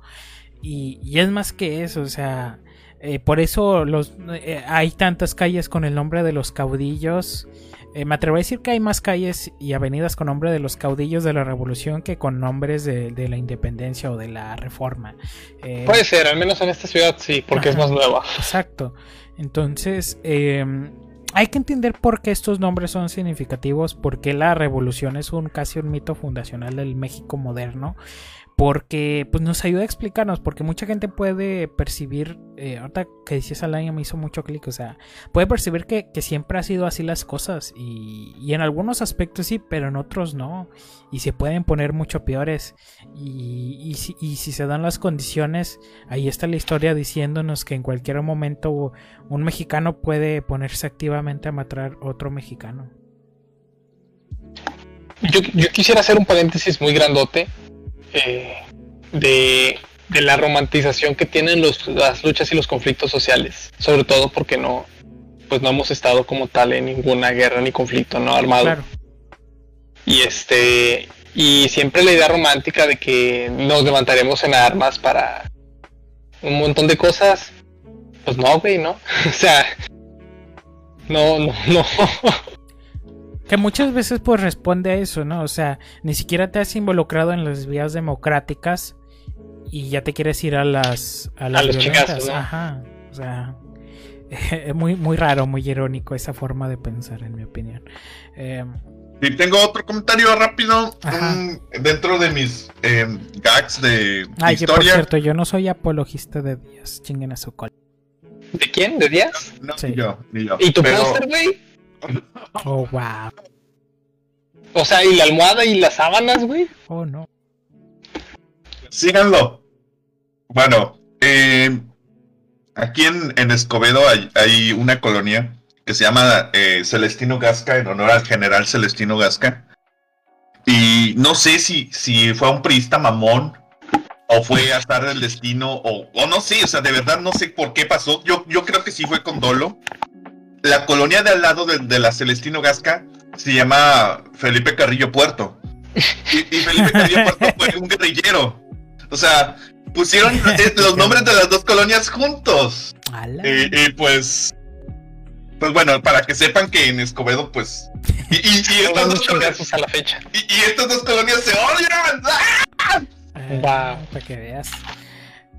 Speaker 1: y, y es más que eso, o sea, eh, por eso los, eh, hay tantas calles con el nombre de los caudillos. Eh, me atrevo a decir que hay más calles y avenidas con nombre de los caudillos de la revolución que con nombres de, la independencia o de la reforma.
Speaker 2: Puede ser, al menos en esta ciudad sí, porque es más nueva.
Speaker 1: Exacto. Entonces, em, hay que entender por qué estos nombres son significativos, por qué la revolución es un casi un mito fundacional del México moderno porque pues nos ayuda a explicarnos, porque mucha gente puede percibir, eh, ahorita que decías al año me hizo mucho clic, o sea, puede percibir que, siempre ha sido así las cosas y, y, en algunos aspectos sí, pero en otros no, y se pueden poner mucho peores y, y, si, y si se dan las condiciones, ahí está la historia diciéndonos que en cualquier momento un mexicano puede ponerse activamente a matar otro mexicano.
Speaker 2: Yo, yo quisiera hacer un paréntesis muy grandote eh, de, la romantización que tienen las luchas y los conflictos sociales, sobre todo porque no, pues no hemos estado como tal en ninguna guerra ni conflicto no armado. Y este, y siempre la idea romántica de que nos levantaremos en armas para un montón de cosas, pues no, güey, ¿no? o sea, no, no, no.
Speaker 1: Que muchas veces pues responde a eso, ¿no? O sea, ni siquiera te has involucrado en las vías democráticas y ya te quieres ir a las a las violentas. Ajá. O sea, es muy muy raro, muy irónico esa forma de pensar en mi opinión.
Speaker 3: Eh, y tengo otro comentario rápido dentro de mis em, gags de
Speaker 1: Ay, historia. Por cierto, yo no soy apologista de Díaz, chinguen a su
Speaker 2: cola. ¿De quién? ¿De Díaz?
Speaker 3: No, ni yo, ni yo.
Speaker 2: ¿Y tu póster, güey?
Speaker 1: Oh, wow.
Speaker 2: O sea, ¿y la almohada y las sábanas, güey?
Speaker 1: Oh, no.
Speaker 3: Síganlo. Bueno, eh, aquí en, Escobedo hay, una colonia que se llama eh, Celestino Gasca, en honor al general Celestino Gasca. Y no sé si, si fue un priista mamón o fue a estar del destino, o, o, no sé, o sea, de verdad no sé por qué pasó. Yo, yo creo que sí fue con dolo la colonia de al lado de, la Celestino Gasca se llama Felipe Carrillo Puerto. Y, Felipe Carrillo Puerto fue un guerrillero. O sea, pusieron eh, los nombres de las dos colonias juntos. Y, pues. Pues bueno, para que sepan que en Escobedo, pues. Y,
Speaker 2: estas dos colonias. a la fecha.
Speaker 3: Y, estas dos colonias se odian. ¡Ah!
Speaker 1: Eh, para que veas.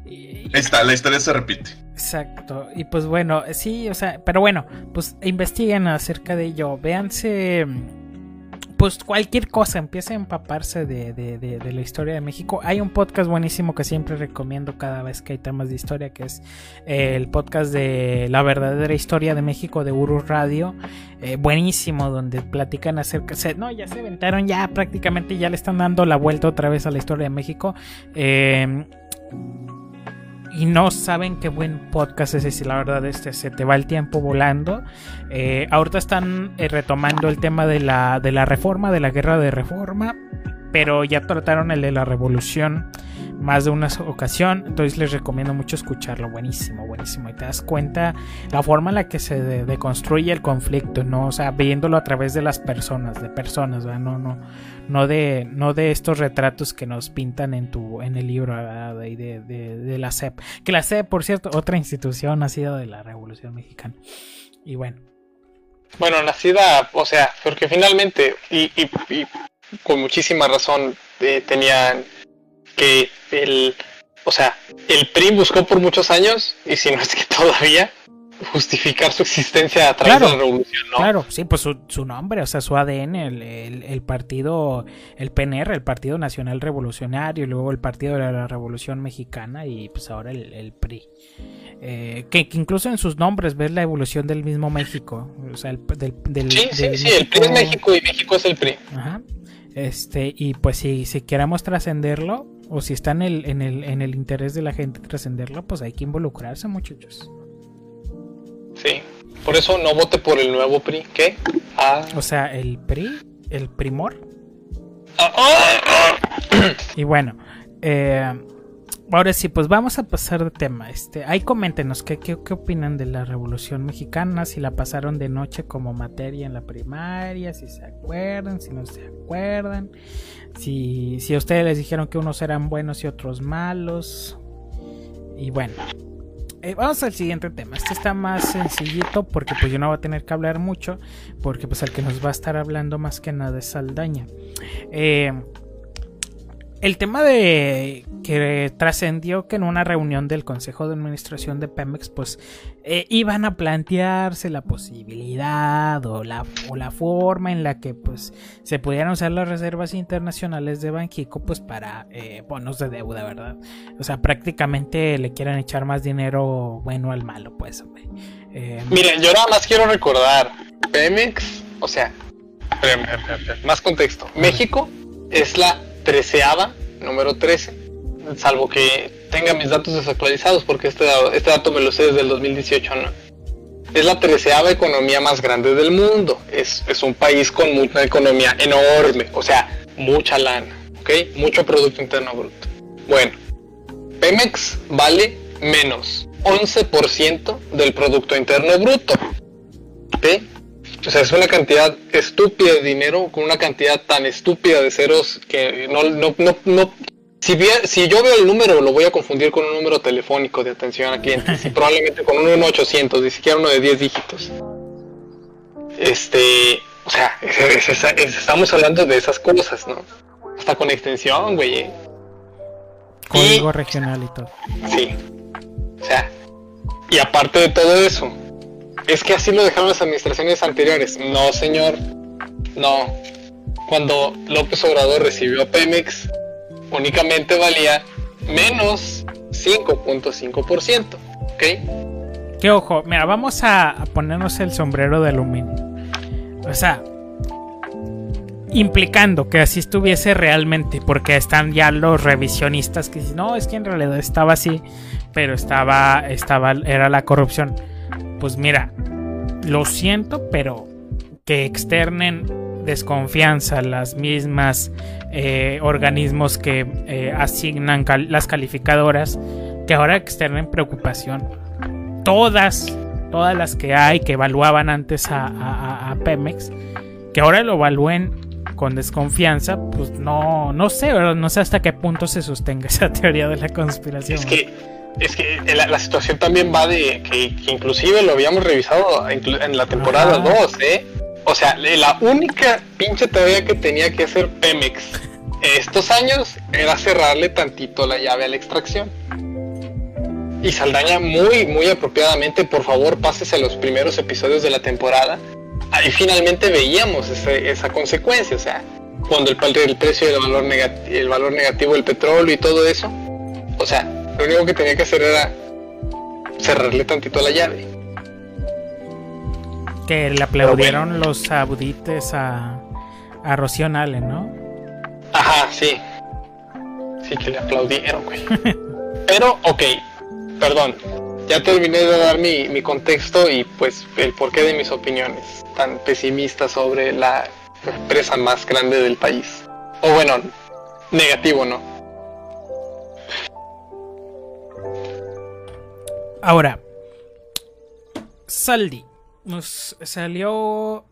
Speaker 3: Ahí está, la historia se repite.
Speaker 1: Exacto. Y pues bueno, sí, o sea, pero bueno, pues investiguen acerca de ello. Véanse, pues cualquier cosa, empiece a empaparse de, de, la historia de México. Hay un podcast buenísimo que siempre recomiendo cada vez que hay temas de historia, que es eh, el podcast de La verdadera historia de México de Uru Radio. Eh, buenísimo, donde platican acerca. no, ya se aventaron, ya prácticamente ya le están dando la vuelta otra vez a la historia de México. Eh y no saben qué buen podcast es ese, la verdad, este se te va el tiempo volando. Eh, ahorita están eh, retomando el tema de la, de la reforma, de la guerra de reforma, pero ya trataron el de la revolución más de una ocasión, entonces les recomiendo mucho escucharlo, buenísimo, buenísimo, y te das cuenta la forma en la que se deconstruye el conflicto, ¿no? O sea, viéndolo a través de las personas, de personas, ¿verdad? No, no, no de, no de estos retratos que nos pintan en tu, en el libro de, de, de, la CEP, que la CEP, por cierto, otra institución nacida de la Revolución Mexicana, y bueno.
Speaker 2: Bueno, nacida, o sea, porque finalmente, y, y, con muchísima razón, eh, tenían que el, o sea, el PRI buscó por muchos años, y si no es que todavía, justificar su existencia a través de la revolución, ¿no?
Speaker 1: Claro, sí, pues su, nombre, o sea, su ADN, el, el, partido, el PNR, el Partido Nacional Revolucionario, y luego el Partido de la Revolución Mexicana y pues ahora el, PRI. Eh, que, incluso en sus nombres ves la evolución del mismo México. O sea, el, del, del,
Speaker 2: sí, sí, sí, el PRI es México y México es el PRI.
Speaker 1: Ajá. Este, y pues si, si queremos trascenderlo, o si está en el, en el, en el interés de la gente trascenderlo, pues hay que involucrarse, muchachos.
Speaker 2: Sí, por eso no vote por el nuevo PRI. ¿Qué?
Speaker 1: Ah. O sea, el PRI, el primor. Ah, ah, ah. y bueno, eh, ahora sí, pues vamos a pasar de tema. Este, ahí coméntenos qué, qué, opinan de la Revolución Mexicana, si la pasaron de noche como materia en la primaria, si se acuerdan, si no se acuerdan, si, si a ustedes les dijeron que unos eran buenos y otros malos. Y bueno, eh, vamos al siguiente tema. Este está más sencillito porque pues yo no voy a tener que hablar mucho porque pues el que nos va a estar hablando más que nada es Saldaña. Eh, el tema de que trascendió que en una reunión del Consejo de Administración de Pemex, pues eh, iban a plantearse la posibilidad o la, o la forma en la que pues se pudieran usar las reservas internacionales de Banjico pues para eh, bonos de deuda, ¿verdad? O sea, prácticamente le quieran echar más dinero bueno al malo, pues,
Speaker 2: eh, Miren, yo nada más quiero recordar, Pemex, o sea, más contexto, México es la treceava, número 13, salvo que tenga mis datos desactualizados, porque este, este dato me lo sé desde el 2018, ¿no? Es la treceava economía más grande del mundo. Es, es un país con una economía enorme, o sea, mucha lana, ¿ok? Mucho Producto Interno Bruto. Bueno, Pemex vale menos 11% del Producto Interno Bruto. ¿Ok? O sea, es una cantidad estúpida de dinero con una cantidad tan estúpida de ceros que no, no, no, no si, si yo veo el número lo voy a confundir con un número telefónico de atención a clientes y probablemente con un 1800, ni siquiera uno de 10 dígitos. Este, o sea, estamos hablando de esas cosas, ¿no? Hasta con extensión, güey. ¿eh?
Speaker 1: Código regional y todo.
Speaker 2: Sí. O sea, y aparte de todo eso, es que así lo dejaron las administraciones anteriores. No, señor. No. Cuando López Obrador recibió a Pemex, únicamente valía menos 5.5%. ¿Ok?
Speaker 1: Que ojo, mira, vamos a, ponernos el sombrero de aluminio. O sea, implicando que así estuviese realmente, porque están ya los revisionistas que dicen, no, es que en realidad estaba así, pero estaba, estaba, era la corrupción pues mira, lo siento, pero que externen desconfianza las mismas eh, organismos que eh, asignan las calificadoras, que ahora externen preocupación. Todas, todas las que hay que evaluaban antes a, Pemex, que ahora lo evalúen con desconfianza, pues no, no sé, no sé hasta qué punto se sostenga esa teoría de la conspiración.
Speaker 2: Es que es que la, situación también va de que, inclusive lo habíamos revisado en la temporada 2, ¿eh? O sea, la única pinche tarea que tenía que hacer Pemex estos años era cerrarle tantito la llave a la extracción. Y Saldaña muy, muy apropiadamente, por favor, pásese a los primeros episodios de la temporada. Ahí finalmente veíamos esa consecuencia, o sea, cuando el, el precio del valor, el valor negativo del petróleo y todo eso. O sea, lo único que tenía que hacer era cerrarle tantito la llave.
Speaker 1: Que le aplaudieron los saudites a, a Rocío ¿no?
Speaker 2: Ajá, sí. Sí, que le aplaudieron, güey. Pero, ok, perdón. Ya terminé de dar mi, mi contexto y pues el porqué de mis opiniones tan pesimistas sobre la empresa más grande del país. O bueno, negativo, ¿no?
Speaker 1: Ahora, Saldi nos salió.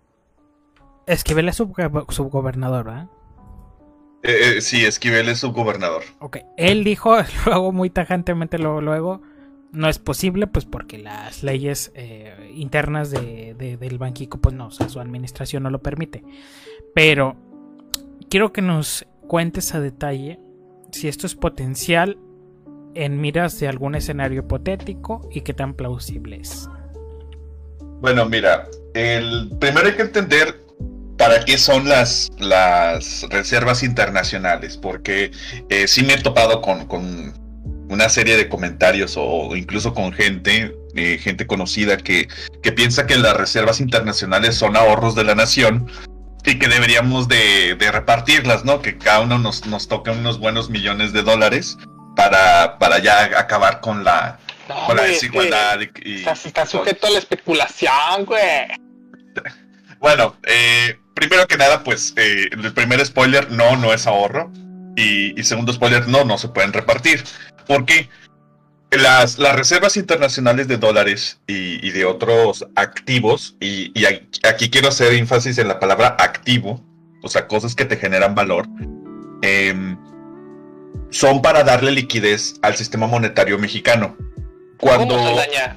Speaker 1: Esquivel es subgobernador, ¿verdad?
Speaker 3: Eh, eh, sí, Esquivel es subgobernador.
Speaker 1: Ok, él dijo luego muy tajantemente, luego, luego, no es posible, pues porque las leyes eh, internas de, del banquico, pues no, o sea, su administración no lo permite. Pero quiero que nos cuentes a detalle si esto es potencial en miras de algún escenario hipotético y qué tan plausible es?
Speaker 3: Bueno, mira, el primero hay que entender para qué son las, las reservas internacionales, porque eh, sí me he topado con, con, una serie de comentarios o incluso con gente, eh, gente conocida que, que piensa que las reservas internacionales son ahorros de la nación y que deberíamos de, de repartirlas, ¿no? Que cada uno nos, nos toque unos buenos millones de dólares para, para ya acabar con la, con la desigualdad.
Speaker 2: y, está, sujeto a la especulación, güey.
Speaker 3: Bueno, eh, primero que nada, pues eh, el primer spoiler, no, no es ahorro. Y, segundo spoiler, no, no se pueden repartir. Porque las, las reservas internacionales de dólares y, de otros activos, y, aquí quiero hacer énfasis en la palabra activo, o sea, cosas que te generan valor, em, son para darle liquidez al sistema monetario mexicano.
Speaker 2: Cuando...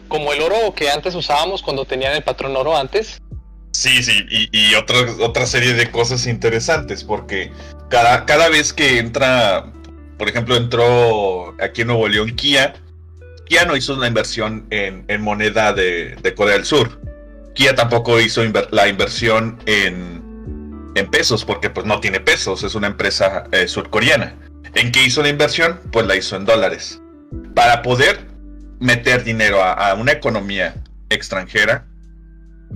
Speaker 2: ¿Como el oro que antes usábamos cuando tenían el patrón oro antes?
Speaker 3: Sí, sí, y, otra, otra serie de cosas interesantes, porque cada, cada vez que entra, por ejemplo, entró aquí en Nuevo León Kia, Kia no hizo una inversión en, moneda de, Corea del Sur. Kia tampoco hizo la inversión en, en, pesos, porque pues no tiene pesos, es una empresa eh, surcoreana. ¿En qué hizo la inversión? Pues la hizo en dólares. Para poder meter dinero a una economía extranjera,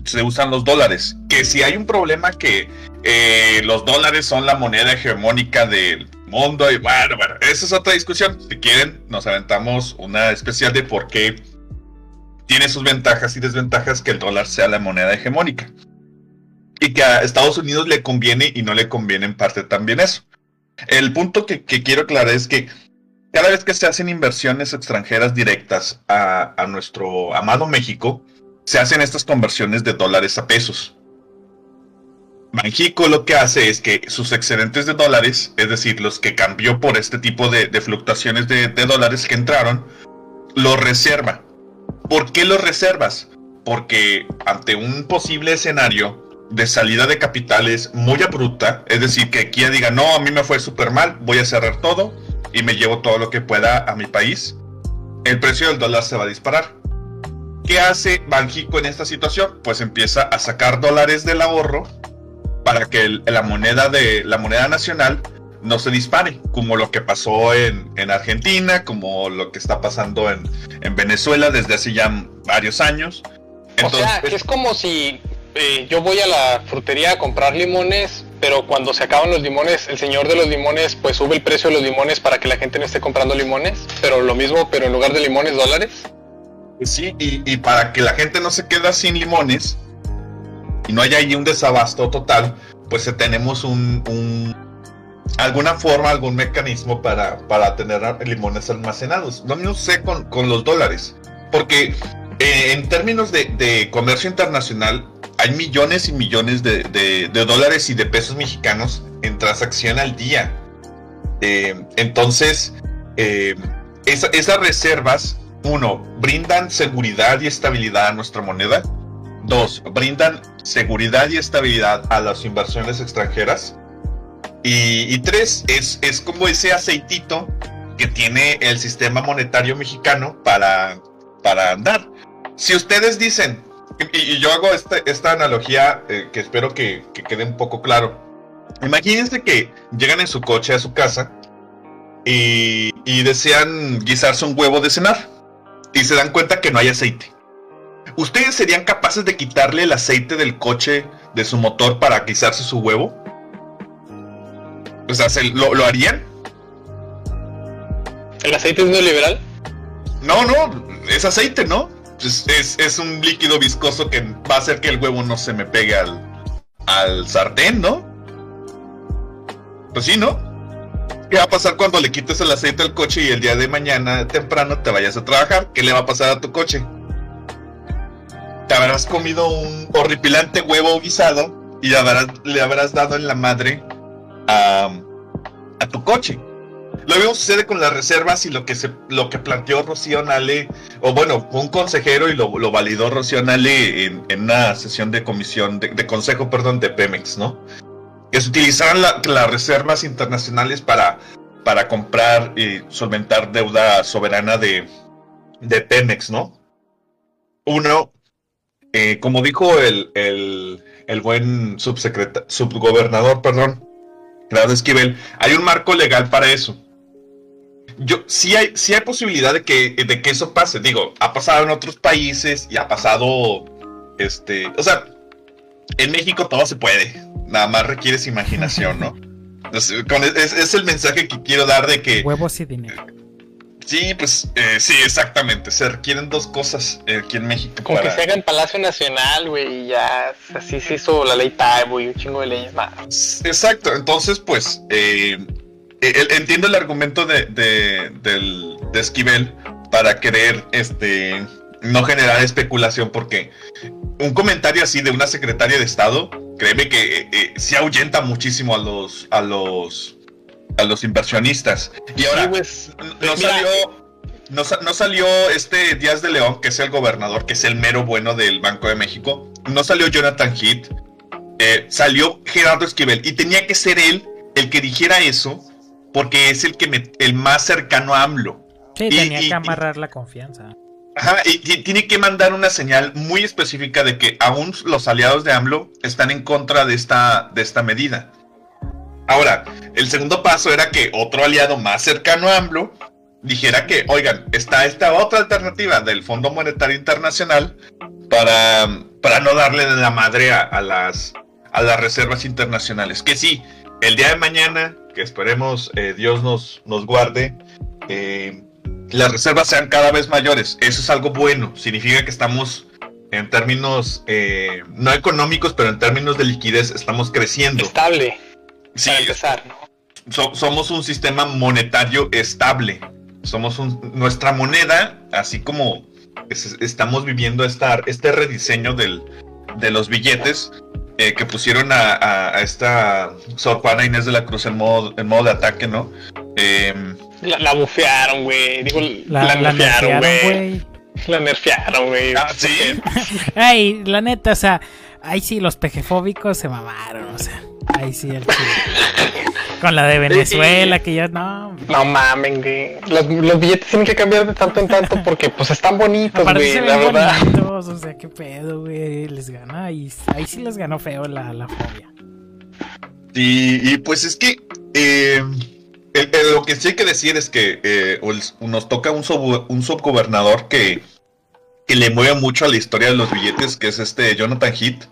Speaker 3: se usan los dólares. Que si hay un problema que eh, los dólares son la moneda hegemónica del mundo, y bueno, bueno, esa es otra discusión. Si quieren, nos aventamos una especial de por qué tiene sus ventajas y desventajas que el dólar sea la moneda hegemónica. Y que a Estados Unidos le conviene y no le conviene en parte también eso. El punto que, quiero aclarar es que cada vez que se hacen inversiones extranjeras directas a, nuestro amado México, se hacen estas conversiones de dólares a pesos. Banjico lo que hace es que sus excedentes de dólares, es decir, los que cambió por este tipo de, fluctuaciones de, dólares que entraron, los reserva. ¿Por qué los reservas? Porque ante un posible escenario de salida de capitales muy abrupta, es decir, que Kia diga, no, a mí me fue súper mal, voy a cerrar todo y me llevo todo lo que pueda a mi país, el precio del dólar se va a disparar. ¿Qué hace Banjico en esta situación? Pues empieza a sacar dólares del ahorro para que la moneda de la moneda nacional no se dispare, como lo que pasó en, Argentina, como lo que está pasando en, Venezuela desde hace ya varios años.
Speaker 2: o sea, que es como si eh, yo voy a la frutería a comprar limones, pero cuando se acaban los limones, el señor de los limones pues sube el precio de los limones para que la gente no esté comprando limones, pero lo mismo, pero en lugar de limones, dólares.
Speaker 3: Sí, y, para que la gente no se quede sin limones y no haya ahí un desabasto total, pues tenemos un, alguna forma, algún mecanismo para, para tener limones almacenados. Lo mismo sé con, los dólares, porque eh, en términos de, comercio internacional hay millones y millones de, dólares y de pesos mexicanos en transacción al día. Eh, entonces, eh, esas reservas uno, brindan seguridad y estabilidad a nuestra moneda. Dos, brindan seguridad y estabilidad a las inversiones extranjeras. Y, tres, es, es como ese aceitito que tiene el sistema monetario mexicano para, para andar. Si ustedes dicen, y, yo hago este, esta analogía eh, que espero que, que quede un poco claro. Imagínense que llegan en su coche a su casa y, y, desean guisarse un huevo de cenar y se dan cuenta que no hay aceite. ¿Ustedes serían capaces de quitarle el aceite del coche de su motor para guisarse su huevo? O sea, lo, harían?
Speaker 2: ¿El aceite es neoliberal?
Speaker 3: No, no, es aceite, ¿no? Es, un líquido viscoso que va a hacer que el huevo no se me pegue al, al sartén, ¿no? Pues sí, ¿no? ¿Qué va a pasar cuando le quites el aceite al coche y el día de mañana temprano te vayas a trabajar? ¿Qué le va a pasar a tu coche? Te habrás comido un horripilante huevo guisado y le habrás, dado en la madre a, tu coche. Lo mismo sucede con las reservas y lo que se lo que planteó Rocío Nale, o bueno, un consejero y lo, validó Rocío Nale en, una sesión de comisión, de, consejo, perdón, de Pemex, ¿no? que se utilizaran las reservas internacionales para, para comprar y solventar deuda soberana de, de Pemex, ¿no? Uno, eh, como dijo el, el, buen subgobernador, perdón, Claudio Esquivel, hay un marco legal para eso. Yo, sí hay, sí hay posibilidad de que, de que eso pase. Digo, ha pasado en otros países y ha pasado, este, o sea, en México todo se puede nada más requieres imaginación, ¿no? es, el mensaje que quiero dar de que...
Speaker 1: Huevos y dinero.
Speaker 3: Sí, pues eh, sí, exactamente. Se requieren dos cosas eh, aquí en México.
Speaker 2: Como que se haga en Palacio Nacional, güey, y ya así se hizo la ley Taibo y un chingo de leyes más.
Speaker 3: Exacto, entonces pues eh, entiendo el argumento de, del, de Esquivel para querer este no generar especulación porque un comentario así de una secretaria de Estado, créeme que eh, eh, se ahuyenta muchísimo a los a los a los inversionistas. Y ahora
Speaker 2: pues,
Speaker 3: no salió no, no, salió este Díaz de León, que es el gobernador, que es el mero bueno del Banco de México. No salió Jonathan Heath. Eh, salió Gerardo Esquivel. Y tenía que ser él el que dijera eso, porque es el que me, el más cercano a AMLO.
Speaker 1: Sí, tenía que amarrar la confianza.
Speaker 3: Ajá, y tiene que mandar una señal muy específica de que aún los aliados de AMLO están en contra de esta, de esta medida. Ahora, el segundo paso era que otro aliado más cercano a AMLO dijera que, oigan, está esta otra alternativa del Fondo Monetario Internacional para, para no darle de la madre a, las, a las reservas internacionales. Que sí, el día de mañana, que esperemos eh, Dios nos, nos guarde, eh, las reservas sean cada vez mayores. Eso es algo bueno. Significa que estamos en términos eh, no económicos, pero en términos de liquidez estamos creciendo.
Speaker 2: Estable.
Speaker 3: Sí, empezar, somos un sistema monetario estable somos nuestra moneda, así como estamos viviendo esta, este rediseño del, de los billetes eh, que pusieron a, esta Sor Juana Inés de la Cruz en modo, en modo de ataque, ¿no?
Speaker 2: Em, la, bufearon, güey. Digo, la, nerfearon, güey. La nerfearon, güey.
Speaker 3: Ah, sí.
Speaker 1: Ay, la neta, o sea, ahí sí los pejefóbicos se mamaron, o sea. Ahí sí, el Con la de Venezuela, que ya no.
Speaker 2: No mamen, güey. Los, billetes tienen que cambiar de tanto en tanto porque, pues, están bonitos, güey, la verdad.
Speaker 1: Bonitos, o sea, qué pedo, güey. Les gana. Y ahí sí les ganó feo la, la fobia.
Speaker 3: Y, y pues es que. Eh, lo que sí hay que decir es que eh, nos toca un, un subgobernador que, que le mueve mucho a la historia de los billetes, que es este Jonathan Heath.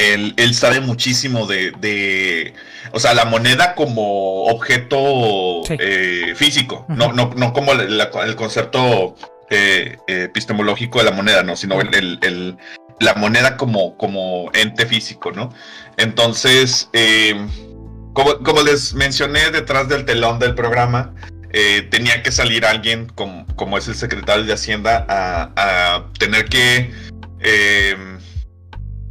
Speaker 3: Él, sabe muchísimo de, o sea, la moneda como objeto eh, físico, no, no, no como el, concepto eh, epistemológico de la moneda, no, sino el, la moneda como, como ente físico, ¿no? Entonces, eh, como, les mencioné detrás del telón del programa, tenía que salir alguien como, como, es el secretario de Hacienda a, a tener que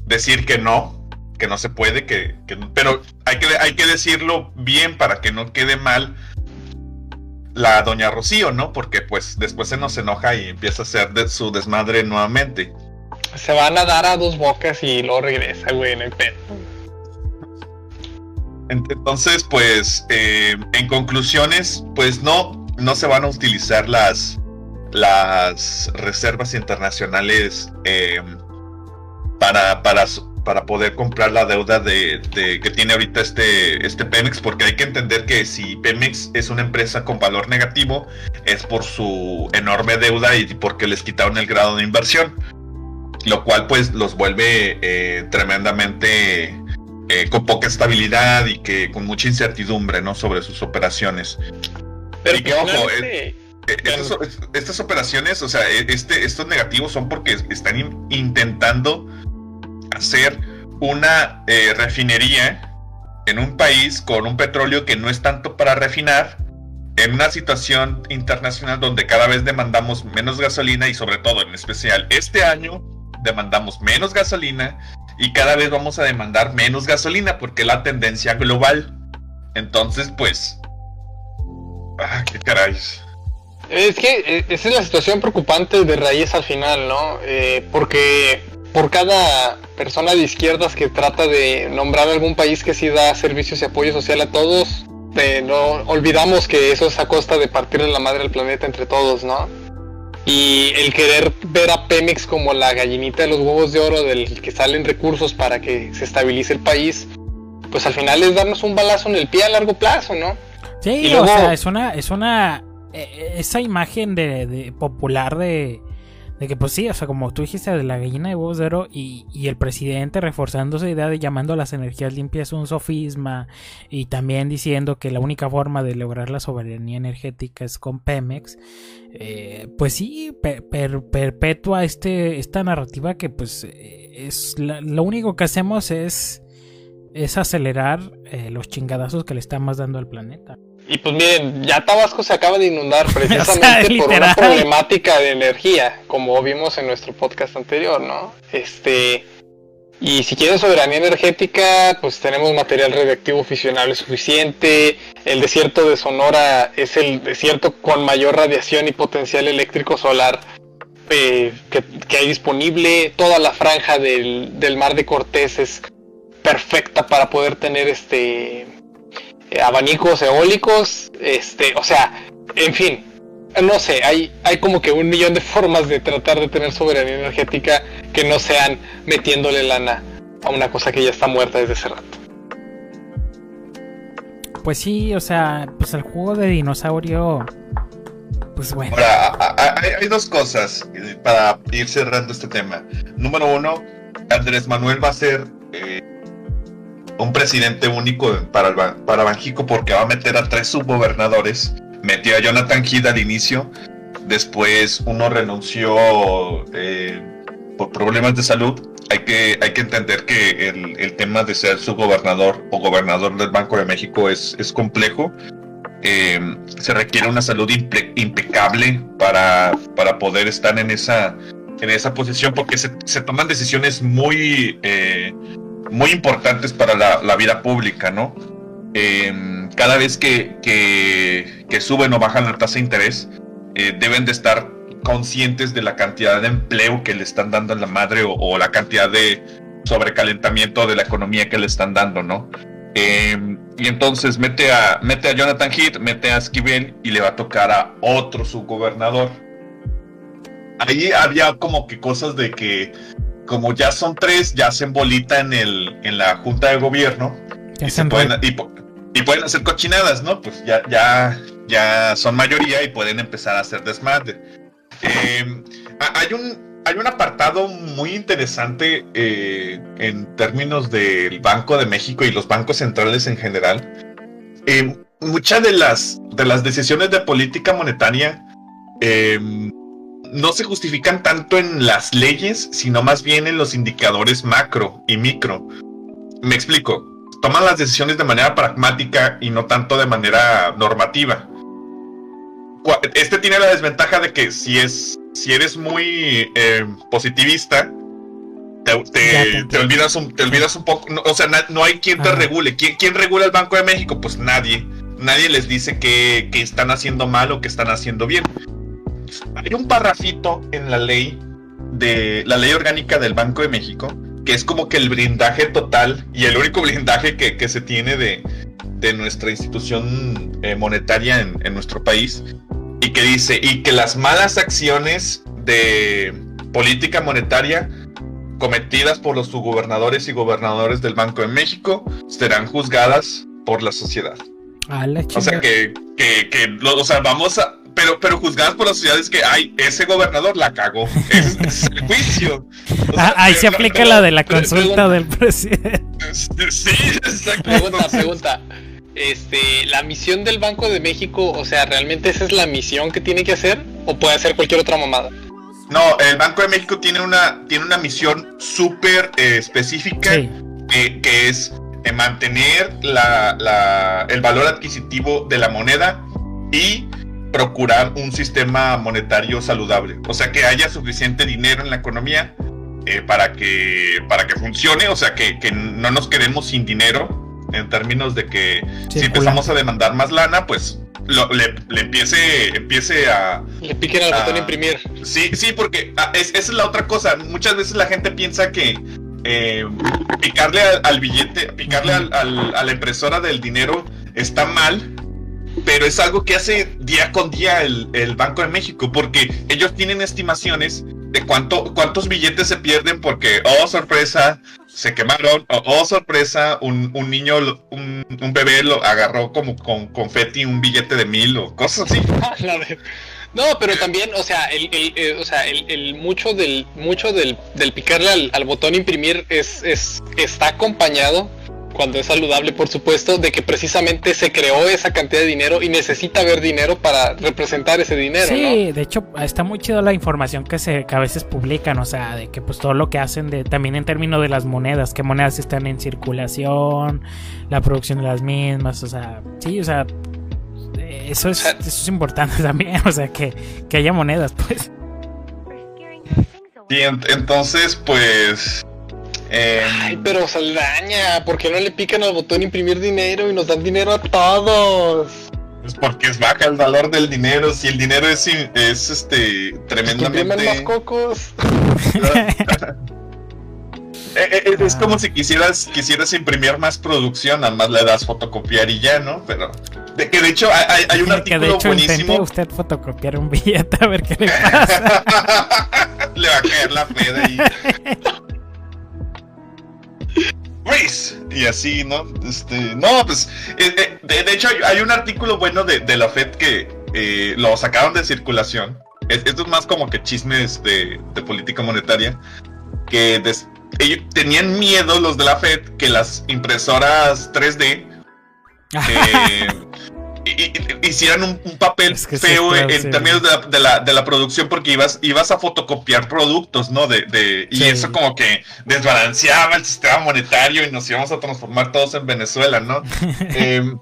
Speaker 3: decir que no, que no se puede, que, pero hay que, hay que decirlo bien para que no quede mal la doña Rocío, ¿no? Porque pues después se nos enoja y empieza a hacer de su desmadre nuevamente.
Speaker 2: Se van a dar a dos bocas y luego regresa, güey, en el pedo.
Speaker 3: Entonces, pues, eh, en conclusiones, pues no, no se van a utilizar las, las reservas internacionales eh, para, para, para poder comprar la deuda de, que tiene ahorita este, este Pemex, porque hay que entender que si Pemex es una empresa con valor negativo, es por su enorme deuda y porque les quitaron el grado de inversión, lo cual pues los vuelve eh, tremendamente eh, con poca estabilidad y que con mucha incertidumbre ¿no? sobre sus operaciones. Pero y que ojo, eh, estas, operaciones, o sea, este, estos negativos son porque están intentando hacer una eh, refinería en un país con un petróleo que no es tanto para refinar, en una situación internacional donde cada vez demandamos menos gasolina y sobre todo en especial este año demandamos menos gasolina y cada vez vamos a demandar menos gasolina porque es la tendencia global. Entonces, pues... Ah, qué caray.
Speaker 2: Es que eh, esa es la situación preocupante de raíz al final, ¿no? Eh, porque por cada persona de izquierdas que trata de nombrar algún país que sí da servicios y apoyo social a todos, no olvidamos que eso es a costa de partirle la madre al planeta entre todos, ¿no? Y el querer ver a Pemex como la gallinita de los huevos de oro del que salen recursos para que se estabilice el país, pues al final es darnos un balazo en el pie a largo plazo, ¿no?
Speaker 1: Sí, o sea, es una, es una, eh, esa imagen de popular de, de que pues sí, o sea, como tú dijiste, de la gallina de huevos de y, el presidente reforzando esa idea de llamando a las energías limpias un sofisma y también diciendo que la única forma de lograr la soberanía energética es con Pemex, eh, pues sí, perpetúa este, esta narrativa que pues es lo único que hacemos es, es acelerar eh, los chingadazos que le estamos dando al planeta.
Speaker 2: Y pues miren, ya Tabasco se acaba de inundar precisamente por una problemática de energía, como vimos en nuestro podcast anterior, ¿no? Este, y si quieren soberanía energética, pues tenemos material radiactivo fisionable suficiente. El desierto de Sonora es el desierto con mayor radiación y potencial eléctrico solar eh, que, hay disponible. Toda la franja del, del, mar de Cortés es perfecta para poder tener este eh, abanicos eólicos. Este, o sea, en fin, no sé, hay, hay como que un millón de formas de tratar de tener soberanía energética que no sean metiéndole lana a una cosa que ya está muerta desde hace rato.
Speaker 1: Pues sí, o sea, pues el juego de dinosaurio, pues bueno.
Speaker 3: Ahora, hay, dos cosas eh, para ir cerrando este tema. Número uno, Andrés Manuel va a ser un presidente único para, para Banjico porque va a meter a tres subgobernadores metió a Jonathan Heath al inicio, después uno renunció eh, por problemas de salud. Hay que, hay que entender que el, tema de ser subgobernador o gobernador del Banco de México es, es complejo. Eh, se requiere una salud impecable para, para poder estar en esa, en esa posición porque se, se toman decisiones muy, eh, muy importantes para la, vida pública, ¿no? Em, cada vez que, que, suben o bajan la tasa de interés, eh, deben de estar conscientes de la cantidad de empleo que le están dando a la madre o, la cantidad de sobrecalentamiento de la economía que le están dando, ¿no? Em, y entonces mete a, mete a Jonathan Heath, mete a Esquivel y le va a tocar a otro subgobernador. Ahí había como que cosas de que, como ya son tres, ya hacen bolita en, el, en la junta de gobierno y, se pueden, y, pueden hacer cochinadas, ¿no? Pues ya, ya, ya son mayoría y pueden empezar a hacer desmadre. Eh, hay un hay un apartado muy interesante eh, en términos del Banco de México y los bancos centrales en general. Eh, muchas de las, de las decisiones de política monetaria no se justifican tanto en las leyes, sino más bien en los indicadores macro y micro. Me explico toman las decisiones de manera pragmática y no tanto de manera normativa. Este tiene la desventaja de que si es si eres muy eh, positivista, te, olvidas un, te olvidas un poco, o sea, no hay quien te regule. ¿Quién, ¿Quién, regula el Banco de México? Pues nadie. Nadie les dice que, que están haciendo mal o que están haciendo bien. Hay un parrafito en la ley de la ley orgánica del Banco de México que es como que el blindaje total y el único blindaje que, se tiene de, nuestra institución eh, monetaria en, nuestro país, y que dice, y que las malas acciones de política monetaria cometidas por los subgobernadores y gobernadores del Banco de México serán juzgadas por la sociedad. o sea que, que, que o sea, vamos a, pero, pero juzgadas por las sociedades que, ay, ese gobernador la cagó. Es, el juicio.
Speaker 1: Ah, ahí se aplica la de la consulta del presidente.
Speaker 2: Sí, exacto. Pregunta, pregunta. Este, la misión del Banco de México, o sea, ¿realmente esa es la misión que tiene que hacer? ¿O puede hacer cualquier otra mamada?
Speaker 3: No, el Banco de México tiene una, tiene una misión súper eh, específica que es eh, mantener la, la, el valor adquisitivo de la moneda y procurar un sistema monetario saludable. O sea, que haya suficiente dinero en la economía eh, para, que, para que funcione. O sea, que, no nos quedemos sin dinero en términos de que si empezamos a demandar más lana, pues le, empiece, empiece a...
Speaker 2: Le piquen al botón imprimir.
Speaker 3: Sí, sí, porque ah, esa es la otra cosa. Muchas veces la gente piensa que eh, picarle al, billete, picarle al, a la impresora del dinero está mal pero es algo que hace día con día el, Banco de México, porque ellos tienen estimaciones de cuánto, cuántos billetes se pierden porque, oh sorpresa, se quemaron, oh, sorpresa, un, niño, un, bebé lo agarró como con confeti un billete de mil o cosas así.
Speaker 2: No, pero también, o sea, el, eh, o sea, el, mucho del mucho del, picarle al, al, botón imprimir es, es está acompañado cuando es saludable, por supuesto, de que precisamente se creó esa cantidad de dinero y necesita haber dinero para representar ese dinero.
Speaker 1: Sí, de hecho está muy chido la información que se a veces publican, o sea, de que pues todo lo que hacen de también en términos de las monedas, qué monedas están en circulación, la producción de las mismas, o sea, sí, o sea, eso es, eso es importante también, o sea, que, que haya monedas, pues.
Speaker 3: Y entonces, pues...
Speaker 2: Eh, Ay, pero Saldaña, ¿por qué no le pican al botón imprimir dinero y nos dan dinero a todos?
Speaker 3: Pues porque es baja el valor del dinero. Si el dinero es, es este tremendamente.
Speaker 2: más cocos.
Speaker 3: Eh, eh, es como si quisieras quisieras imprimir más producción, nada más le das fotocopiar y ya, ¿no? Pero de que de hecho hay, hay un artículo que de hecho buenísimo.
Speaker 1: usted fotocopiar un billete a ver qué le pasa.
Speaker 3: le va a caer la fe de ahí. Y así, ¿no? Este, no, pues, de, hecho hay, un artículo bueno de, de la FED que lo sacaron de circulación. esto es más como que chismes de, de política monetaria. Que des, ellos tenían miedo los de la Fed que las impresoras 3D eh, hicieran un, papel feo en términos de la, de, la, producción porque ibas, ibas a fotocopiar productos, ¿no? De, y eso como que desbalanceaba el sistema monetario y nos íbamos a transformar todos en Venezuela, ¿no? Em,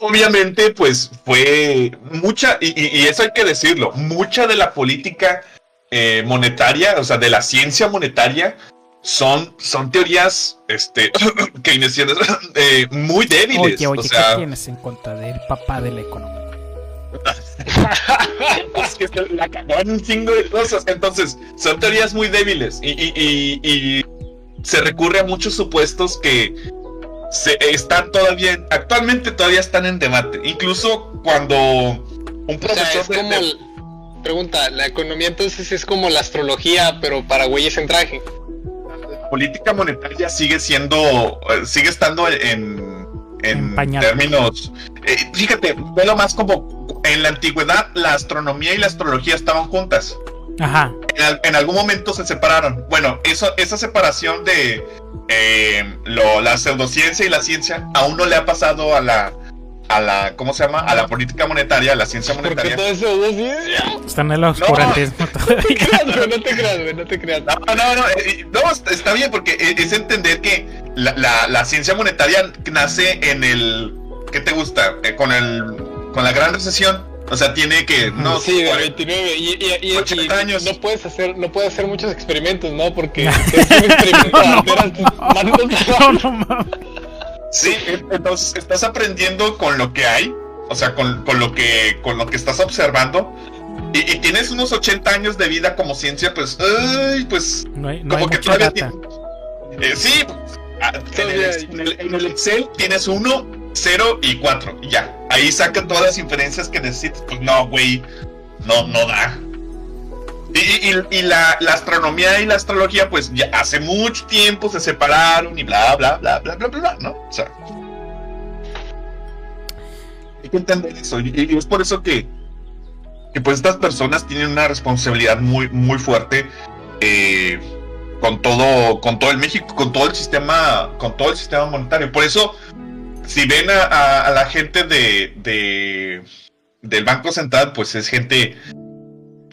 Speaker 3: obviamente, pues fue mucha, y, eso hay que decirlo, mucha de la política eh, monetaria, o sea, de la ciencia monetaria, son, son teorías este, keynesianas eh, muy débiles.
Speaker 1: Oye, oye, o sea... ¿qué tienes en contra del papá de la economía?
Speaker 3: es que la un chingo de cosas. Entonces, son teorías muy débiles y, y, y, se recurre a muchos supuestos que se, están todavía, actualmente todavía están en debate. Incluso cuando un profesor...
Speaker 2: Pregunta, ¿la economía entonces es como la astrología, pero para güeyes en traje?
Speaker 3: Política monetaria sigue siendo, eh, sigue estando en, en, términos. Eh, fíjate, velo más como en la antigüedad la astronomía y la astrología estaban juntas.
Speaker 1: Ajá.
Speaker 3: En, algún momento se separaron. Bueno, eso, esa separación de eh, lo, la pseudociencia y la ciencia aún no le ha pasado a la a la, ¿cómo se llama? A la política monetaria, a la ciencia monetaria.
Speaker 2: ¿Por qué todo eso?
Speaker 1: Están en el oscurantismo
Speaker 2: no. No te creas, no te creas, no te creas. No,
Speaker 3: no, no, eh, no, está bien porque es entender que la, la, la ciencia monetaria nace en el, ¿qué te gusta? Eh, con el, con la gran recesión. O sea, tiene que
Speaker 2: no sí, de 29 y, y, y, 80 años. No puedes hacer no puedes hacer muchos experimentos, ¿no? Porque es un experimento
Speaker 3: no, no, no, Sí, entonces estás aprendiendo con lo que hay, o sea, con, con lo, que, con lo que estás observando. Y, tienes unos 80 años de vida como ciencia, pues, ay, pues, como que todavía eh, sí, ah, en, el, en, el, Excel tienes 1, 0 y 4, y ya. Ahí sacan todas las inferencias que necesitas. Pues no, güey, no, no da. Y, la, astronomía y la astrología, pues ya hace mucho tiempo se separaron y bla, bla, bla, bla, bla, bla, ¿no? O sea. Hay que entender eso. Y, es por eso que, que, pues, estas personas tienen una responsabilidad muy, muy fuerte eh, con todo, con todo el México, con todo el sistema, con todo el sistema monetario. Por eso, si ven a, la gente de del Banco Central, pues es gente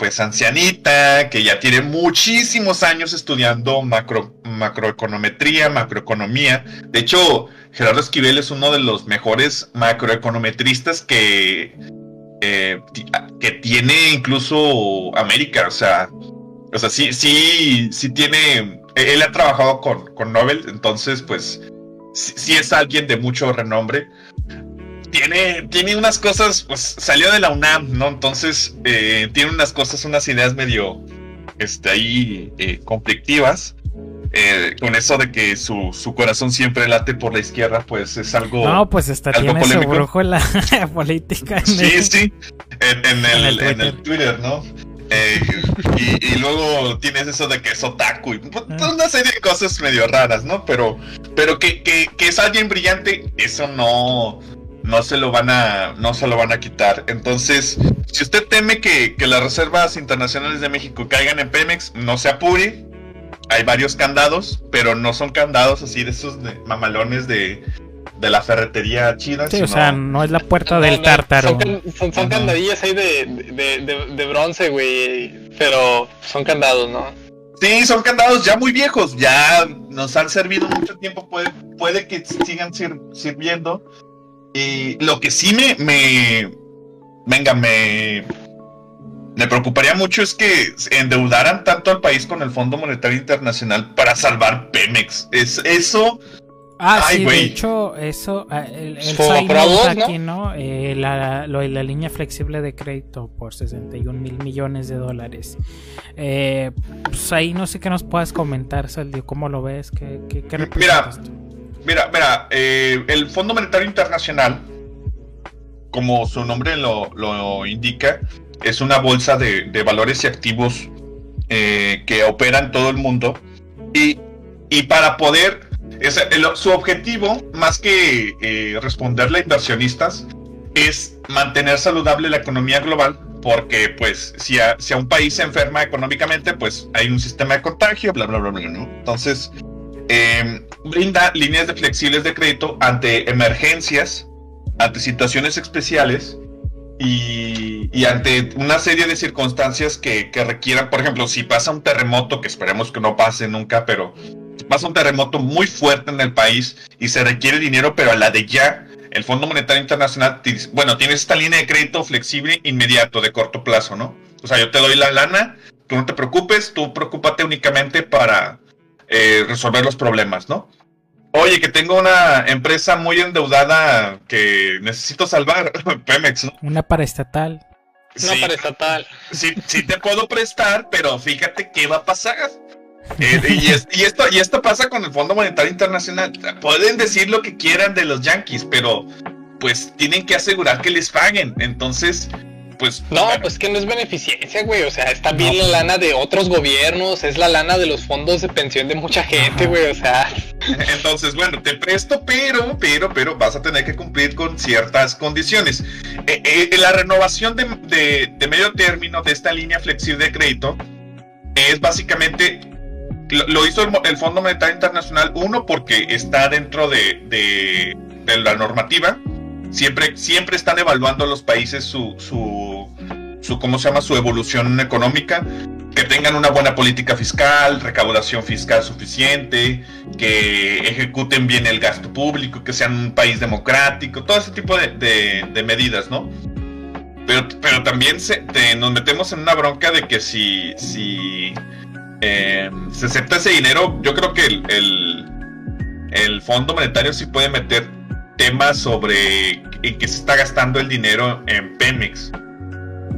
Speaker 3: pues ancianita, que ya tiene muchísimos años estudiando macro, macroeconometría, macroeconomía. De hecho, Gerardo Esquivel es uno de los mejores macroeconometristas que, eh, que tiene incluso América. O sea, o sea, sí, sí, sí tiene. Él ha trabajado con, con Nobel, entonces, pues, sí es alguien de mucho renombre tiene, tiene unas cosas, pues salió de la UNAM, ¿no? Entonces, eh, tiene unas cosas, unas ideas medio, este, ahí, eh, conflictivas. Eh, con eso de que su, su, corazón siempre late por la izquierda, pues es algo.
Speaker 1: No, pues está tiene polémico. su la política.
Speaker 3: sí, sí, en, el, en, el, Twitter, ¿no? Eh, y, y, luego tienes eso de que es otaku y pues, ah. una serie de cosas medio raras, ¿no? Pero, pero que, que, que es alguien brillante, eso no, no se lo van a, no se lo van a quitar. Entonces, si usted teme que, las reservas internacionales de México caigan en Pemex, no se apure. Hay varios candados, pero no son candados así de esos mamalones de, la ferretería china.
Speaker 1: Sí, o sea, no es la puerta del tártaro.
Speaker 2: Son, candadillas ahí de, bronce, güey. Pero son candados, ¿no?
Speaker 3: Sí, son candados ya muy viejos. Ya nos han servido mucho tiempo. Puede, puede que sigan sirviendo y lo que sí me, venga, me, me preocuparía mucho es que endeudaran tanto al país con el Fondo Monetario Internacional para salvar Pemex. Es, eso
Speaker 1: Ah, sí, de hecho, eso, ah, el, el aquí, ¿no? Eh, la, la, línea flexible de crédito por 61 mil millones de dólares. Eh, pues ahí no sé qué nos puedas comentar, Saldio, ¿cómo lo ves? ¿Qué, qué,
Speaker 3: mira, mira, mira, eh, el Fondo Monetario Internacional, como su nombre lo, indica, es una bolsa de, valores y activos que opera en todo el mundo. Y, y para poder su objetivo, más que eh, responderle a inversionistas, es mantener saludable la economía global, porque pues si a, si a, un país se enferma económicamente, pues hay un sistema de contagio, bla, bla, bla, bla. Entonces, em, brinda líneas de flexibles de crédito ante emergencias, ante situaciones especiales y, y, ante una serie de circunstancias que, que, requieran, por ejemplo, si pasa un terremoto, que esperemos que no pase nunca, pero pasa un terremoto muy fuerte en el país y se requiere dinero, pero a la de ya, el Fondo Monetario Internacional, bueno, tienes esta línea de crédito flexible inmediato, de corto plazo, ¿no? O sea, yo te doy la lana, tú no te preocupes, tú preocúpate únicamente para eh, resolver los problemas, ¿no? Oye, que tengo una empresa muy endeudada que necesito salvar, Pemex, ¿no?
Speaker 1: Una paraestatal.
Speaker 2: Una paraestatal.
Speaker 3: Sí, sí te puedo prestar, pero fíjate qué va a pasar. Eh, y, esto, y esto pasa con el Fondo Monetario Internacional. Pueden decir lo que quieran de los Yankees, pero pues tienen que asegurar que les paguen. Entonces, pues...
Speaker 2: No, pues que no es beneficencia, güey. O sea, está bien la lana de otros gobiernos, es la lana de los fondos de pensión de mucha gente, güey. O sea...
Speaker 3: Entonces, bueno, te presto, pero, pero, pero vas a tener que cumplir con ciertas condiciones. Eh, eh, la renovación de, de medio término de esta línea flexible de crédito es básicamente lo, hizo el, Fondo Monetario Internacional, uno, porque está dentro de, la normativa. Siempre, siempre están evaluando los países su, su, su, ¿cómo se llama? Su evolución económica. Que tengan una buena política fiscal, recaudación fiscal suficiente, que ejecuten bien el gasto público, que sean un país democrático, todo ese tipo de, medidas, ¿no? Pero, pero también se, nos metemos en una bronca de que si, si eh, se acepta ese dinero, yo creo que el, el, Fondo Monetario sí puede meter temas sobre en qué se está gastando el dinero en Pemex.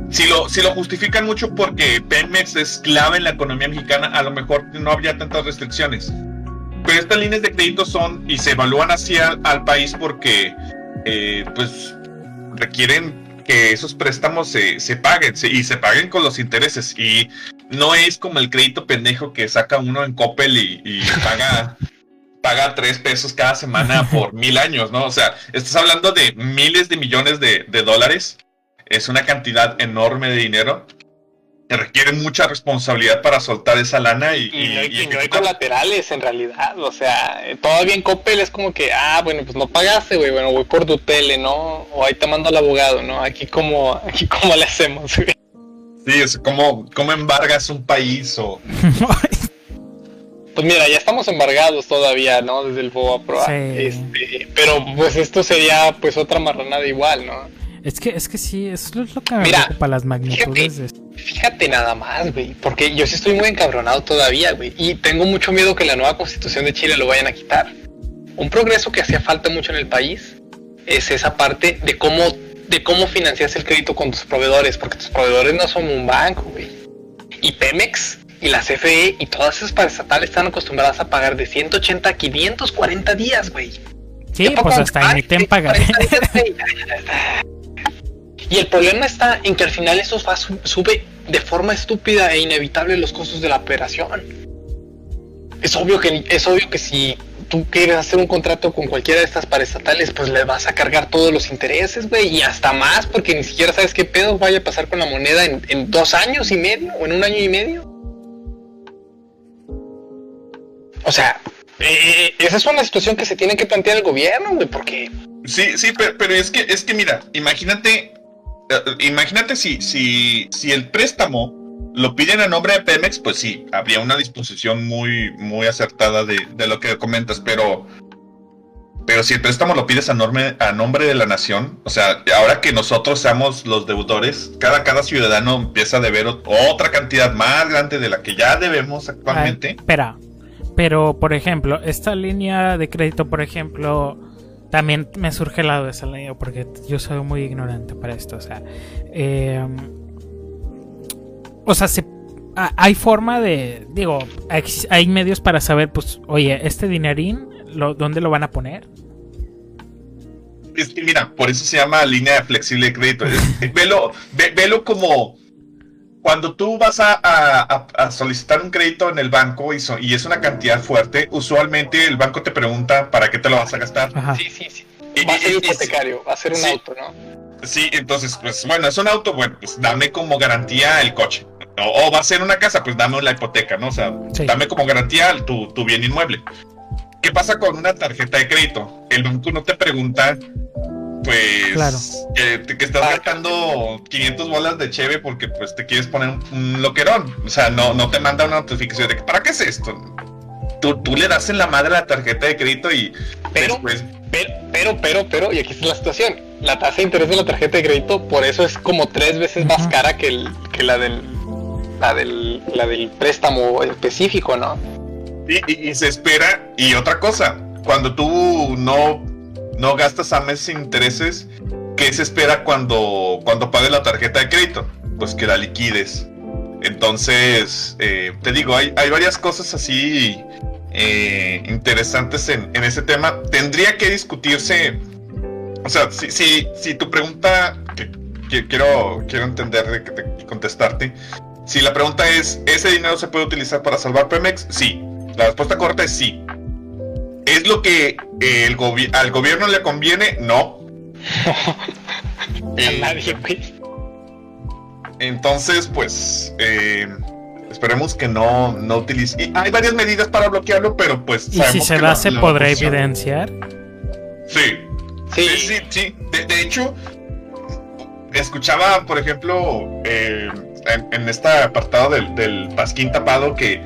Speaker 3: Si lo, si lo justifican mucho porque Pemex es clave en la economía mexicana, a lo mejor no habría tantas restricciones. Pero estas líneas de crédito son y se evalúan hacia al país porque eh, pues requieren que esos préstamos se, se paguen y se paguen con los intereses. Y no es como el crédito pendejo que saca uno en Coppel y, paga, paga tres pesos cada semana por mil años, ¿no? O sea, estás hablando de miles de millones de, dólares. Es una cantidad enorme de dinero que requiere mucha responsabilidad para soltar esa lana y,
Speaker 2: y, no, hay colaterales en realidad, o sea, todavía en Coppel es como que, ah, bueno, pues no pagaste, güey, bueno, voy por tu tele, ¿no? O ahí te mando al abogado, ¿no? Aquí como, aquí cómo le hacemos, güey.
Speaker 3: Sí, o sea, ¿cómo, embargas un país o...?
Speaker 2: Pues mira, ya estamos embargados todavía, ¿no? Desde el FOBA Pro. Este, pero pues esto sería pues otra marranada igual, ¿no?
Speaker 1: Es que, es que sí, eso es lo que me preocupa las magnitudes
Speaker 2: fíjate, de Fíjate nada más, güey, porque yo sí estoy muy encabronado todavía, güey, y tengo mucho miedo que la nueva constitución de Chile lo vayan a quitar. Un progreso que hacía falta mucho en el país es esa parte de cómo de cómo financias el crédito con tus proveedores, porque tus proveedores no son un banco, güey. Y Pemex y la CFE y todas esas paraestatales están acostumbradas a pagar de 180 a 540 días, güey.
Speaker 1: Sí, pues hasta emiten pagar.
Speaker 2: Y el problema está en que al final eso va, sube de forma estúpida e inevitable los costos de la operación. Es obvio que es obvio que si tú quieres hacer un contrato con cualquiera de estas paraestatales, pues le vas a cargar todos los intereses, güey, y hasta más, porque ni siquiera sabes qué pedo vaya a pasar con la moneda en, dos años y medio o en un año y medio. O sea, eh, esa es una situación que se tiene que plantear el gobierno, güey, porque...
Speaker 3: Sí, sí, pero, pero, es que, es que mira, imagínate, eh, imagínate si, si, si el préstamo lo piden a nombre de Pemex, pues sí, habría una disposición muy, muy acertada de, lo que comentas, pero Pero si el préstamo lo pides a, a nombre de la nación, o sea, ahora que nosotros seamos los deudores, cada, cada ciudadano empieza a deber otra cantidad más grande de la que ya debemos actualmente.
Speaker 1: espera, pero por ejemplo, esta línea de crédito, por ejemplo, también me surge la de esa línea porque yo soy muy ignorante para esto. O sea, eh, o sea, se hay forma de, digo, hay medios para saber, pues, oye, este dinerín, lo, ¿dónde lo van a poner?
Speaker 3: Es que mira, por eso se llama línea flexible de crédito. velo, velo como cuando tú vas a, solicitar un crédito en el banco y, y, es una cantidad fuerte, usualmente el banco te pregunta para qué te lo vas a gastar.
Speaker 2: Sí, sí, sí. Va a ser hipotecario, va a ser un auto, ¿no?
Speaker 3: Sí, entonces, pues bueno, es un auto, bueno, pues dame como garantía el coche. O, va a ser una casa, pues dame la hipoteca, ¿no? O sea, dame como garantía tu, tu bien inmueble. ¿Qué pasa con una tarjeta de crédito? El banco no te pregunta, pues, que, estás gastando 500 bolas de cheve porque pues te quieres poner un, loquerón. O sea, no, no te manda una notificación de que, ¿para qué es esto? Tú, tú le das en la madre la tarjeta de crédito y
Speaker 2: pero, después... Pero, pero, pero, pero, y aquí está la situación. La tasa de interés de la tarjeta de crédito por eso es como tres veces más cara que, el, que la del la del, la del préstamo específico, ¿no?
Speaker 3: Y, y, se espera, y otra cosa, cuando tú no, no gastas a meses intereses, ¿qué se espera cuando, cuando pagues la tarjeta de crédito? Pues que la liquides. Entonces, eh, te digo, hay, hay varias cosas así eh, interesantes en, en, ese tema. Tendría que discutirse, o sea, si, si, si tu pregunta, que, quiero, quiero entender, de, contestarte, si la pregunta es, ¿ese dinero se puede utilizar para salvar Pemex? Sí. La respuesta corta es sí. ¿Es lo que eh, el al gobierno le conviene? No.
Speaker 2: A nadie,
Speaker 3: Entonces, pues, eh, esperemos que no, no utilice. hay varias medidas para bloquearlo, pero pues.
Speaker 1: ¿Y si se da, se podrá evidenciar?
Speaker 3: Sí. Sí, sí, sí. De, hecho, escuchaba, por ejemplo, eh, en, este apartado del, Pasquín tapado que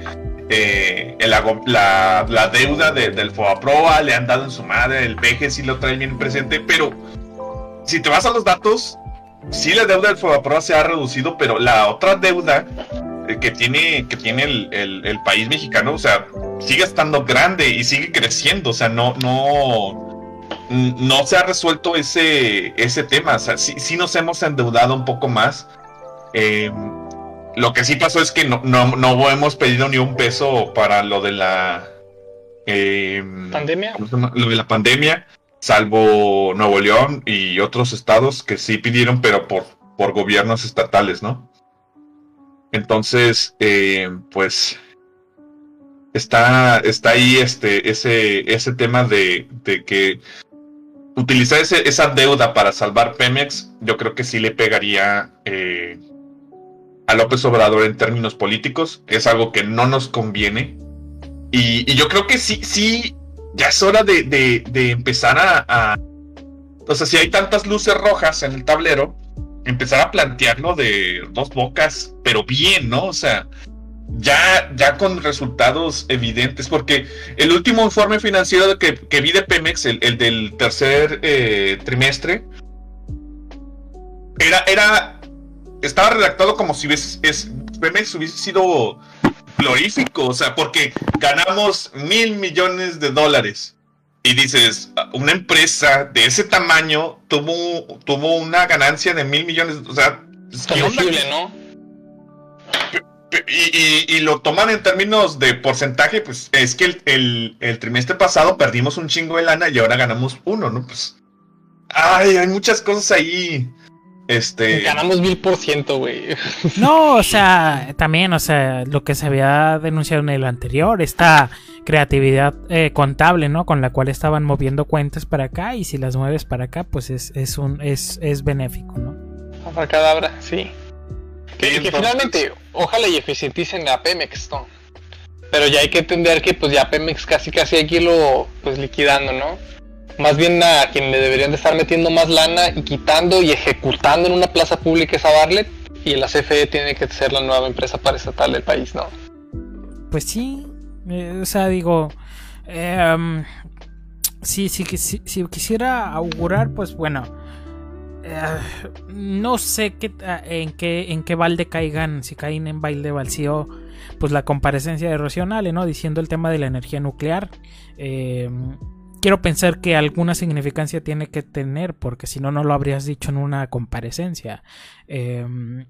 Speaker 3: eh, la, deuda del FOAPROA le han dado en su madre, el PG sí lo trae bien presente, pero si te vas a los datos, sí la deuda del FOAPROA se ha reducido, pero la otra deuda que tiene, que tiene el, país mexicano, o sea, sigue estando grande y sigue creciendo, o sea, no, no, no se ha resuelto ese, ese tema, o sea, sí nos hemos endeudado un poco más eh, lo que sí pasó es que no, no, hemos pedido ni un peso para lo de la
Speaker 2: eh,
Speaker 3: pandemia. Lo de la pandemia, salvo Nuevo León y otros estados que sí pidieron, pero por, por gobiernos estatales, ¿no? Entonces, eh, pues está, está ahí este, ese, ese tema de, de que utilizar ese, esa deuda para salvar Pemex, yo creo que sí le pegaría eh, a López Obrador en términos políticos. Es algo que no nos conviene. Y, yo creo que sí, sí, ya es hora de, empezar a, O sea, si hay tantas luces rojas en el tablero, empezar a plantearlo de dos bocas, pero bien, ¿no? O sea, ya, ya con resultados evidentes, porque el último informe financiero que, que vi de Pemex, el, del tercer eh, trimestre, era, era estaba redactado como si hubiese, es, hubiese sido glorífico, o sea, porque ganamos mil millones de dólares. Y dices, una empresa de ese tamaño tuvo, tuvo una ganancia de mil millones, o sea,
Speaker 2: ¿qué onda? ¿no?
Speaker 3: Y, lo toman en términos de porcentaje, pues es que el, el, trimestre pasado perdimos un chingo de lana y ahora ganamos uno, ¿no? Pues, ay, hay muchas cosas ahí este.
Speaker 2: Ganamos mil por ciento, güey.
Speaker 1: No, o sea, también, o sea, lo que se había denunciado en el anterior, esta creatividad eh, contable, ¿no? Con la cual estaban moviendo cuentas para acá y si las mueves para acá, pues es, es un es, es benéfico, ¿no?
Speaker 2: Abracadabra, sí. Que, que finalmente, ojalá y eficienticen a Pemex, ¿no? Pero ya hay que entender que pues ya Pemex casi casi hay que irlo pues liquidando, ¿no? Más bien a quien le deberían de estar metiendo más lana y quitando y ejecutando en una plaza pública es a Barlet y la CFE tiene que ser la nueva empresa paraestatal del país, ¿no?
Speaker 1: Pues sí, eh, o sea, digo, sí, sí, si, si quisiera augurar, pues bueno, eh, no sé qué, en, qué, en qué balde caigan, si caen en balde vacío, pues la comparecencia de Rocionale, ¿no? Diciendo el tema de la energía nuclear. Eh, quiero pensar que alguna significancia tiene que tener, porque si no, no lo habrías dicho en una comparecencia. Em,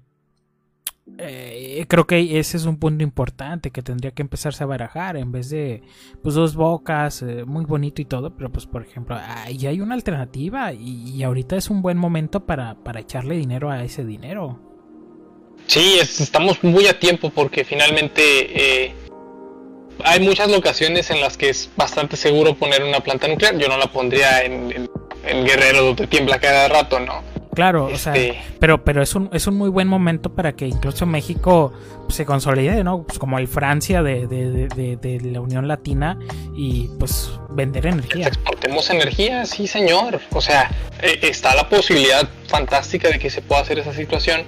Speaker 1: eh, creo que ese es un punto importante que tendría que empezarse a barajar en vez de pues dos bocas, eh, muy bonito y todo, pero pues por ejemplo, ahí hay una alternativa y, ahorita es un buen momento para, para, echarle dinero a ese dinero.
Speaker 2: Sí, estamos muy a tiempo porque finalmente eh, hay muchas locaciones en las que es bastante seguro poner una planta nuclear. Yo no la pondría en, en, Guerrero donde tiembla cada rato, ¿no?
Speaker 1: Claro, o sea, este, pero, pero es un, es un muy buen momento para que incluso México se consolide, ¿no? Pues como el Francia de, de, de, la Unión Latina y pues vender energía.
Speaker 2: Exportemos energía, sí señor. O sea, eh, está la posibilidad fantástica de que se pueda hacer esa situación.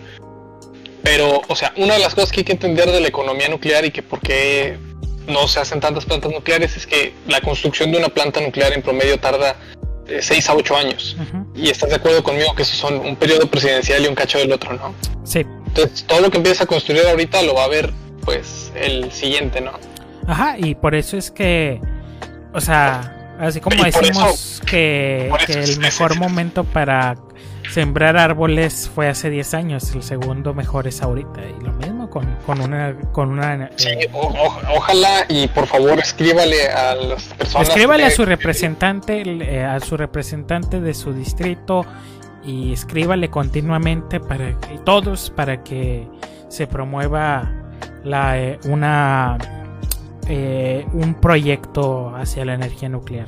Speaker 2: Pero, o sea, una de las cosas que hay que entender de la economía nuclear y que por qué no se hacen tantas plantas nucleares es que la construcción de una planta nuclear en promedio tarda de 6 a 8 años. Y estás de acuerdo conmigo que eso son un periodo presidencial y un cacho del otro, ¿no?
Speaker 1: Sí.
Speaker 2: Entonces, todo lo que empieza a construir ahorita lo va a ver, pues, el siguiente, ¿no?
Speaker 1: Ajá, y por eso es que, o sea, así como decimos que, que el mejor momento para sembrar árboles fue hace 10 años, el segundo mejor es ahorita. Y lo mismo con, con una... Con una
Speaker 2: eh, ojalá y por favor escríbale a las personas.
Speaker 1: Escríbale a su representante, eh, a su representante de su distrito y escríbale continuamente para que todos para que se promueva la, eh, una un proyecto hacia la energía nuclear.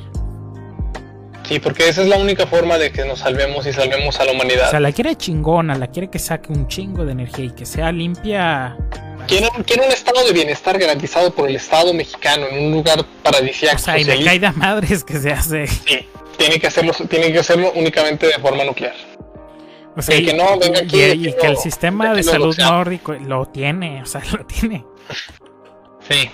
Speaker 2: Sí, porque esa es la única forma de que nos salvemos y salvemos a la humanidad.
Speaker 1: O sea, la quiere chingona, la quiere que saque un chingo de energía y que sea limpia.
Speaker 2: Quiere, un estado de bienestar garantizado por el Estado mexicano en un lugar paradisíaco. O
Speaker 1: sea, y me cae de madres que se hace.
Speaker 2: Sí, tiene que hacerlo, tiene que hacerlo únicamente de forma nuclear.
Speaker 1: O sea, y, que no venga aquí. Y, que, el sistema de salud nórdico lo tiene, o sea, lo tiene.
Speaker 2: Sí.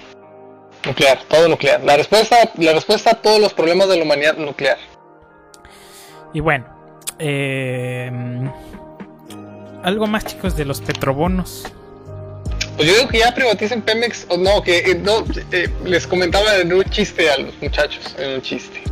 Speaker 2: Nuclear, todo nuclear. La respuesta, la respuesta a todos los problemas de la humanidad nuclear.
Speaker 1: Y bueno, eh, algo más chicos de los petrobonos.
Speaker 2: Pues yo digo que ya privaticen Pemex, o no, que eh, no, eh, les comentaba en un chiste a los muchachos, en un chiste,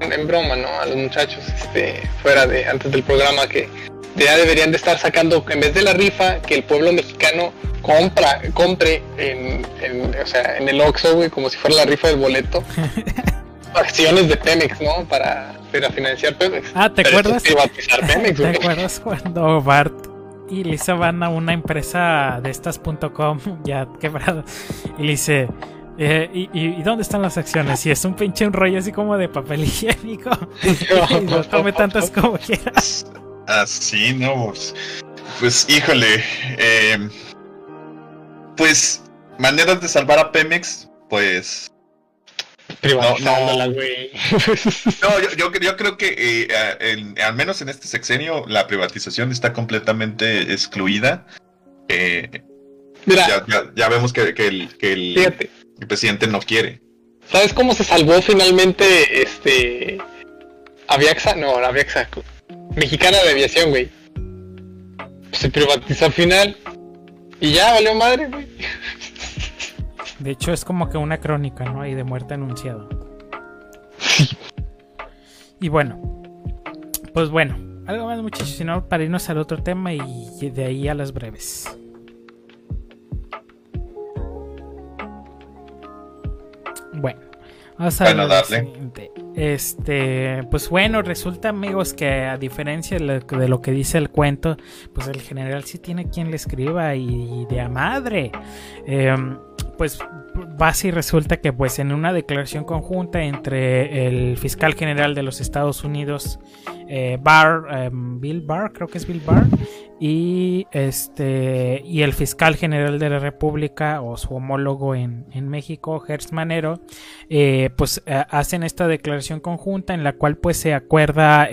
Speaker 2: en, broma, ¿no? A los muchachos, este, fuera de, antes del programa, que ya deberían de estar sacando, en vez de la rifa, que el pueblo mexicano compra, compre en, en o sea, en el Oxxo, güey, como si fuera la rifa del boleto. acciones de Pemex, ¿no? Para, para financiar Pemex.
Speaker 1: Ah, ¿te acuerdas?
Speaker 2: Pemex,
Speaker 1: ¿Te acuerdas cuando Bart y Lisa van a una empresa de estas.com ya quebrado y le dice eh, y, y, dónde están las acciones? Y es un pinche un rollo así como de papel higiénico. y no tome tantas como quieras.
Speaker 3: Así, ¿no? Pues, pues híjole. Eh, pues, maneras de salvar a Pemex, pues
Speaker 2: no, no.
Speaker 3: yo, yo, creo que eh, al menos en este sexenio la privatización está completamente excluida. Eh, ya, vemos que, el, el, presidente no quiere.
Speaker 2: ¿Sabes cómo se salvó finalmente este Aviaxa? No, la Aviaxa mexicana de aviación, güey. Se privatizó al final y ya valió madre, güey.
Speaker 1: De hecho, es como que una crónica, ¿no? Hay de muerte anunciada. y bueno, pues bueno, algo más muchachos, sino para irnos al otro tema y de ahí a las breves. Bueno, vamos a ver. Este, pues bueno, resulta amigos que a diferencia de lo, que dice el cuento, pues el general sí tiene quien le escriba y, de a madre. Eh, pues va y resulta que pues en una declaración conjunta entre el fiscal general de los Estados Unidos eh, Barr, em, Bill Barr, creo que es Bill Barr, y este y el fiscal general de la República o su homólogo en, México, Gertz Manero, eh, pues eh, hacen esta declaración conjunta en la cual pues se acuerda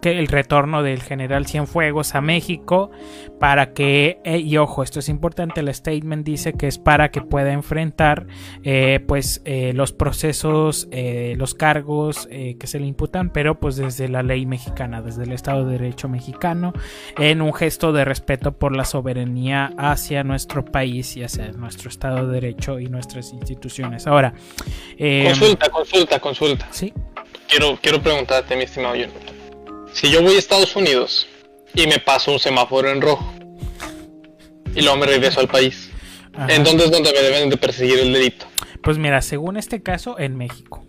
Speaker 1: que el retorno del general Cienfuegos a México para que, eh, y ojo, esto es importante, el statement dice que es para que pueda enfrentar eh, pues eh, los procesos, los cargos que se le imputan, pero pues desde la ley mexicana, desde el Estado de Derecho mexicano, en un gesto de respeto por la soberanía hacia nuestro país y hacia nuestro Estado de Derecho y nuestras instituciones. Ahora,
Speaker 2: consulta, consulta, consulta.
Speaker 1: Sí.
Speaker 2: Quiero, quiero preguntarte, mi estimado Jonathan. Si yo voy a Estados Unidos y me paso un semáforo en rojo y luego me regreso al país, ¿en dónde es donde me deben de perseguir el delito?
Speaker 1: Pues mira, según este caso, en México.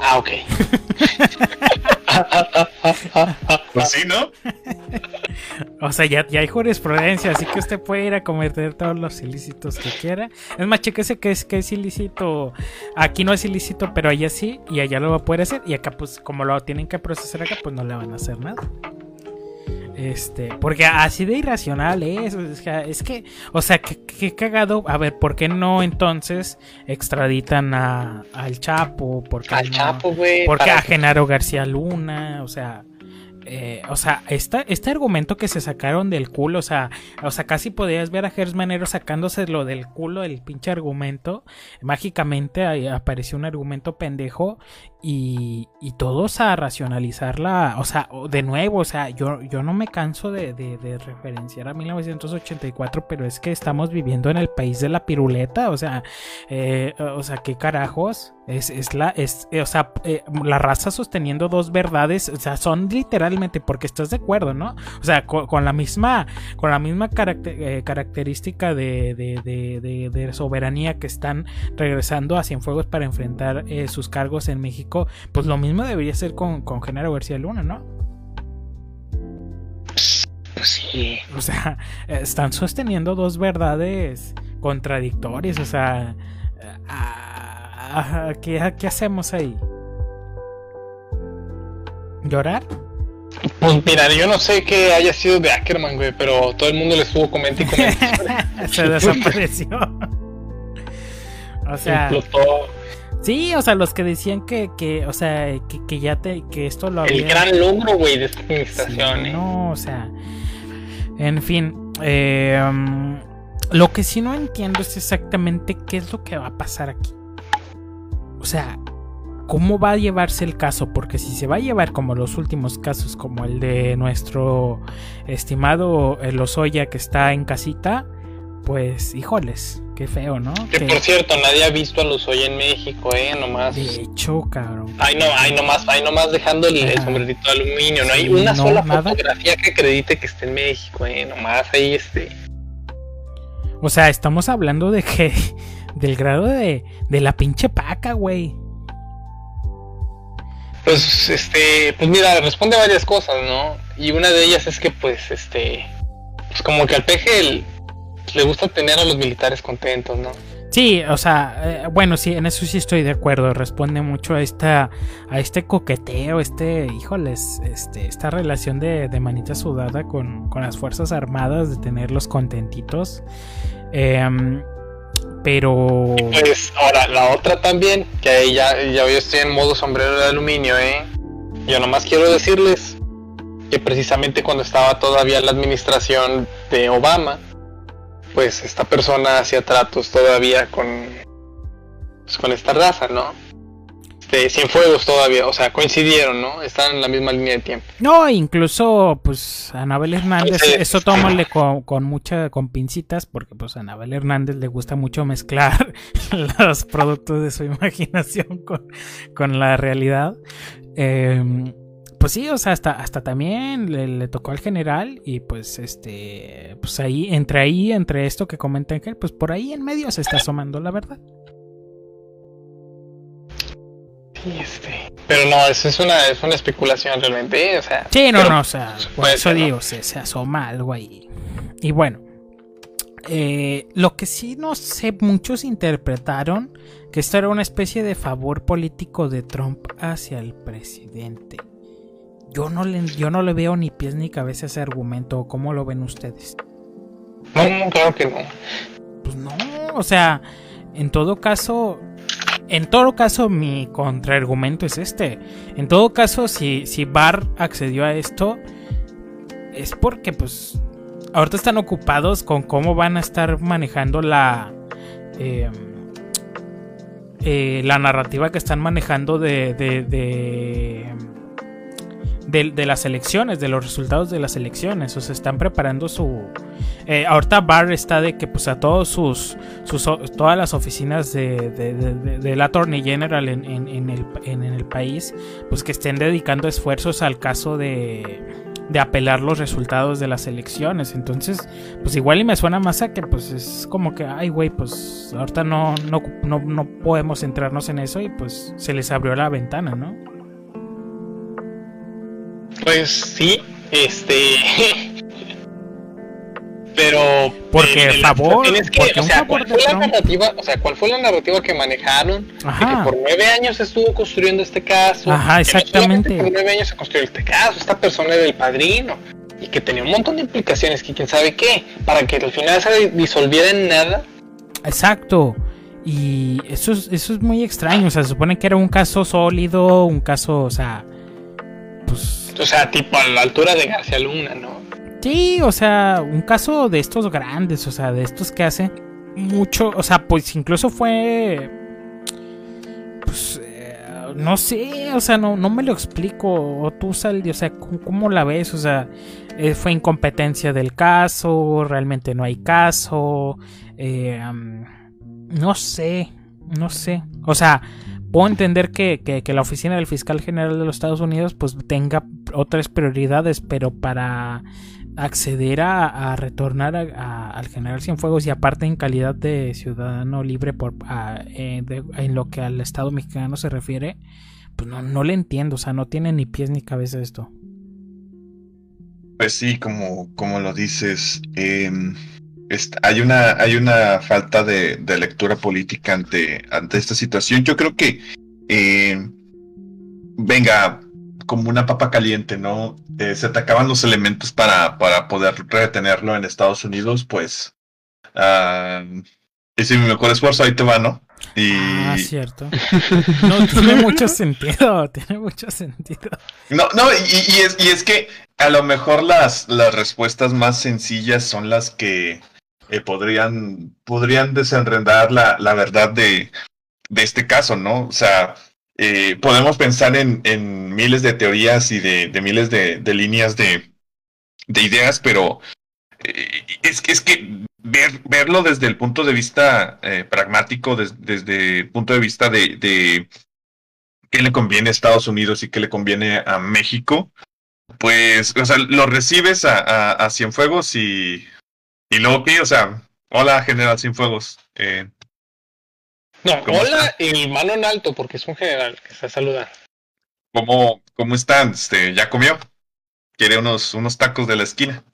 Speaker 2: Ah, ok.
Speaker 3: pues sí, ¿no?
Speaker 1: o sea, ya, ya hay jurisprudencia, así que usted puede ir a cometer todos los ilícitos que quiera. Es más, chequese que es, que es ilícito. Aquí no es ilícito, pero allá sí, y allá lo va a poder hacer. Y acá, pues, como lo tienen que procesar acá, pues no le van a hacer nada. Este, porque así de irracional es, es que, o sea, que, cagado. A ver, ¿por qué no entonces extraditan a, al Chapo? ¿Por
Speaker 2: al Chapo, güey.
Speaker 1: ¿Por qué a Genaro García Luna? O sea, eh, o sea, este argumento que se sacaron del culo, o sea, o sea, casi podías ver a Gers Manero sacándoselo del culo el pinche argumento. Mágicamente apareció un argumento pendejo y, y, todos a racionalizarla, o sea, de nuevo, o sea, yo, yo no me canso de, de, referenciar a 1984, pero es que estamos viviendo en el país de la piruleta, o sea, eh, o sea, qué carajos, es, es la, es, eh, o sea, eh, la raza sosteniendo dos verdades, o sea, son literalmente, porque estás de acuerdo, ¿no? O sea, con, la misma, con la misma característica de, de, soberanía que están regresando a Cienfuegos para enfrentar sus cargos en México pues lo mismo debería ser con, con Genaro García Luna, ¿no?
Speaker 2: Pues sí.
Speaker 1: O sea, están sosteniendo dos verdades contradictorias. O sea, ¿qué, ¿qué hacemos ahí? ¿Llorar?
Speaker 2: Pues mira, yo no sé qué haya sido de Ackerman, güey, pero todo el mundo le estuvo comente y comente.
Speaker 1: Se desapareció. o sea, Sí, o sea, los que decían que, que o sea, que, ya te, que esto lo
Speaker 2: había... El gran logro, güey, de esta administración,
Speaker 1: ¿eh? No, o sea, en fin, eh, um, lo que sí no entiendo es exactamente qué es lo que va a pasar aquí. O sea, ¿cómo va a llevarse el caso? Porque si se va a llevar como los últimos casos, como el de nuestro estimado Lozoya que está en casita, pues, híjoles, Qué feo, ¿no?
Speaker 2: Que, por cierto, nadie ha visto a los hoy en México, ¿eh? Nomás.
Speaker 1: De hecho, cabrón.
Speaker 2: Ay, no, ay, nomás, ay, nomás dejando el, sombrerito de aluminio. No hay una sola fotografía que acredite que esté en México, ¿eh? Nomás ahí este.
Speaker 1: O sea, estamos hablando de que. Del grado de, de la pinche paca, güey.
Speaker 2: Pues, este. Pues mira, responde a varias cosas, ¿no? Y una de ellas es que, pues, este. Pues como que al peje le gusta tener a los militares contentos, ¿no?
Speaker 1: Sí, o sea, eh, bueno, sí, en eso sí estoy de acuerdo. Responde mucho a esta, a este coqueteo, este, híjoles, este, esta relación de, manita sudada con, las fuerzas armadas, de tenerlos contentitos. Em, pero.
Speaker 2: Pues ahora, la otra también, que ahí ya, ya yo estoy en modo sombrero de aluminio, ¿eh? Yo nomás quiero decirles que precisamente cuando estaba todavía la administración de Obama, pues esta persona hacía tratos todavía con, pues, con esta raza, ¿no? De Cienfuegos todavía, o sea, coincidieron, ¿no? Están en la misma línea de tiempo.
Speaker 1: No, incluso, pues, Anabel Hernández, eso tómale con, con mucha, con pincitas, porque pues a Anabel Hernández le gusta mucho mezclar los productos de su imaginación con, con la realidad. Eh, pues sí, o sea, hasta, hasta también le, tocó al general y pues este, pues ahí, entre ahí, entre esto que comenta Ángel, pues por ahí en medio se está asomando la verdad.
Speaker 2: Este. Pero no, eso es una, es una especulación realmente, o sea.
Speaker 1: Sí, no, no, o sea, por eso digo, se, se, asoma algo ahí. Y bueno, eh, lo que sí no sé, muchos interpretaron que esto era una especie de favor político de Trump hacia el presidente yo no le, yo no le veo ni pies ni cabeza ese argumento. ¿Cómo lo ven ustedes?
Speaker 2: No, claro que no.
Speaker 1: Pues no, o sea, en todo caso, En todo caso, mi contraargumento es este. En todo caso, si, si Barr accedió a esto, es porque pues ahorita están ocupados con cómo van a estar manejando la... Eh, eh, la narrativa que están manejando de, de, de, las elecciones, de los resultados de las elecciones. O sea, están preparando su. Eh, ahorita Barr está de que, pues, a todos sus. sus todas las oficinas de, de, la Attorney General en, en, el, en el país, pues, que estén dedicando esfuerzos al caso de de apelar los resultados de las elecciones. Entonces, pues igual y me suena más a que pues es como que, ay güey, pues ahorita no, no, no, no podemos centrarnos en eso y pues se les abrió la ventana, ¿no?
Speaker 2: Pues sí, este pero
Speaker 1: porque favor porque
Speaker 2: o sea, ¿cuál fue la narrativa o sea cuál fue la narrativa que manejaron que por nueve años estuvo construyendo este caso
Speaker 1: Ajá, exactamente.
Speaker 2: por nueve años se construyó este caso esta persona era el padrino y que tenía un montón de implicaciones que quién sabe qué para que al final se disolviera en nada.
Speaker 1: Exacto. Y eso es, eso es muy extraño o sea se supone que era un caso sólido un caso o sea pues
Speaker 2: o sea tipo a la altura de García Luna no
Speaker 1: Sí, o sea, un caso de estos grandes, o sea, de estos que hace mucho, o sea, pues incluso fue, pues, eh, no sé, o sea, no, no me lo explico, o tú sal, o sea, ¿cómo, la ves? O sea, eh, fue incompetencia del caso, realmente no hay caso, eh, no sé, no sé, o sea, puedo entender que, que, la oficina del fiscal general de los Estados Unidos pues tenga otras prioridades, pero para acceder a, retornar al general Cienfuegos y aparte en calidad de ciudadano libre por, eh, en lo que al Estado mexicano se refiere, pues no, no le entiendo, o sea, no tiene ni pies ni cabeza esto.
Speaker 3: Pues sí, como, como lo dices, em, hay, una, hay una falta de, lectura política ante, ante esta situación. Yo creo que, em, venga, como una papa caliente, ¿no? Eh, se atacaban los elementos para, para poder retenerlo en Estados Unidos, pues. Uh, hice mi mejor esfuerzo, ahí te va, ¿no?
Speaker 1: Y... Ah, cierto. No, tiene mucho sentido, tiene mucho sentido.
Speaker 3: No, no, y, es, y es que a lo mejor las, las respuestas más sencillas son las que eh, podrían, podrían desenredar la, la verdad de, de este caso, ¿no? O sea, eh, podemos pensar en, en, miles de teorías y de, de miles de, de, líneas de, de ideas, pero eh, es, es que ver, verlo desde el punto de vista eh, pragmático, desde el punto de vista de, qué le conviene a Estados Unidos y qué le conviene a México, pues, o sea, lo recibes a, a, a Cienfuegos y, y luego, ¿qué? O sea, hola, General Cienfuegos. Eh,
Speaker 2: no, hola y mano en alto, porque es un general que está saludando.
Speaker 3: ¿Cómo, cómo están? Este, ¿Ya comió? Quiere unos, unos tacos de la esquina.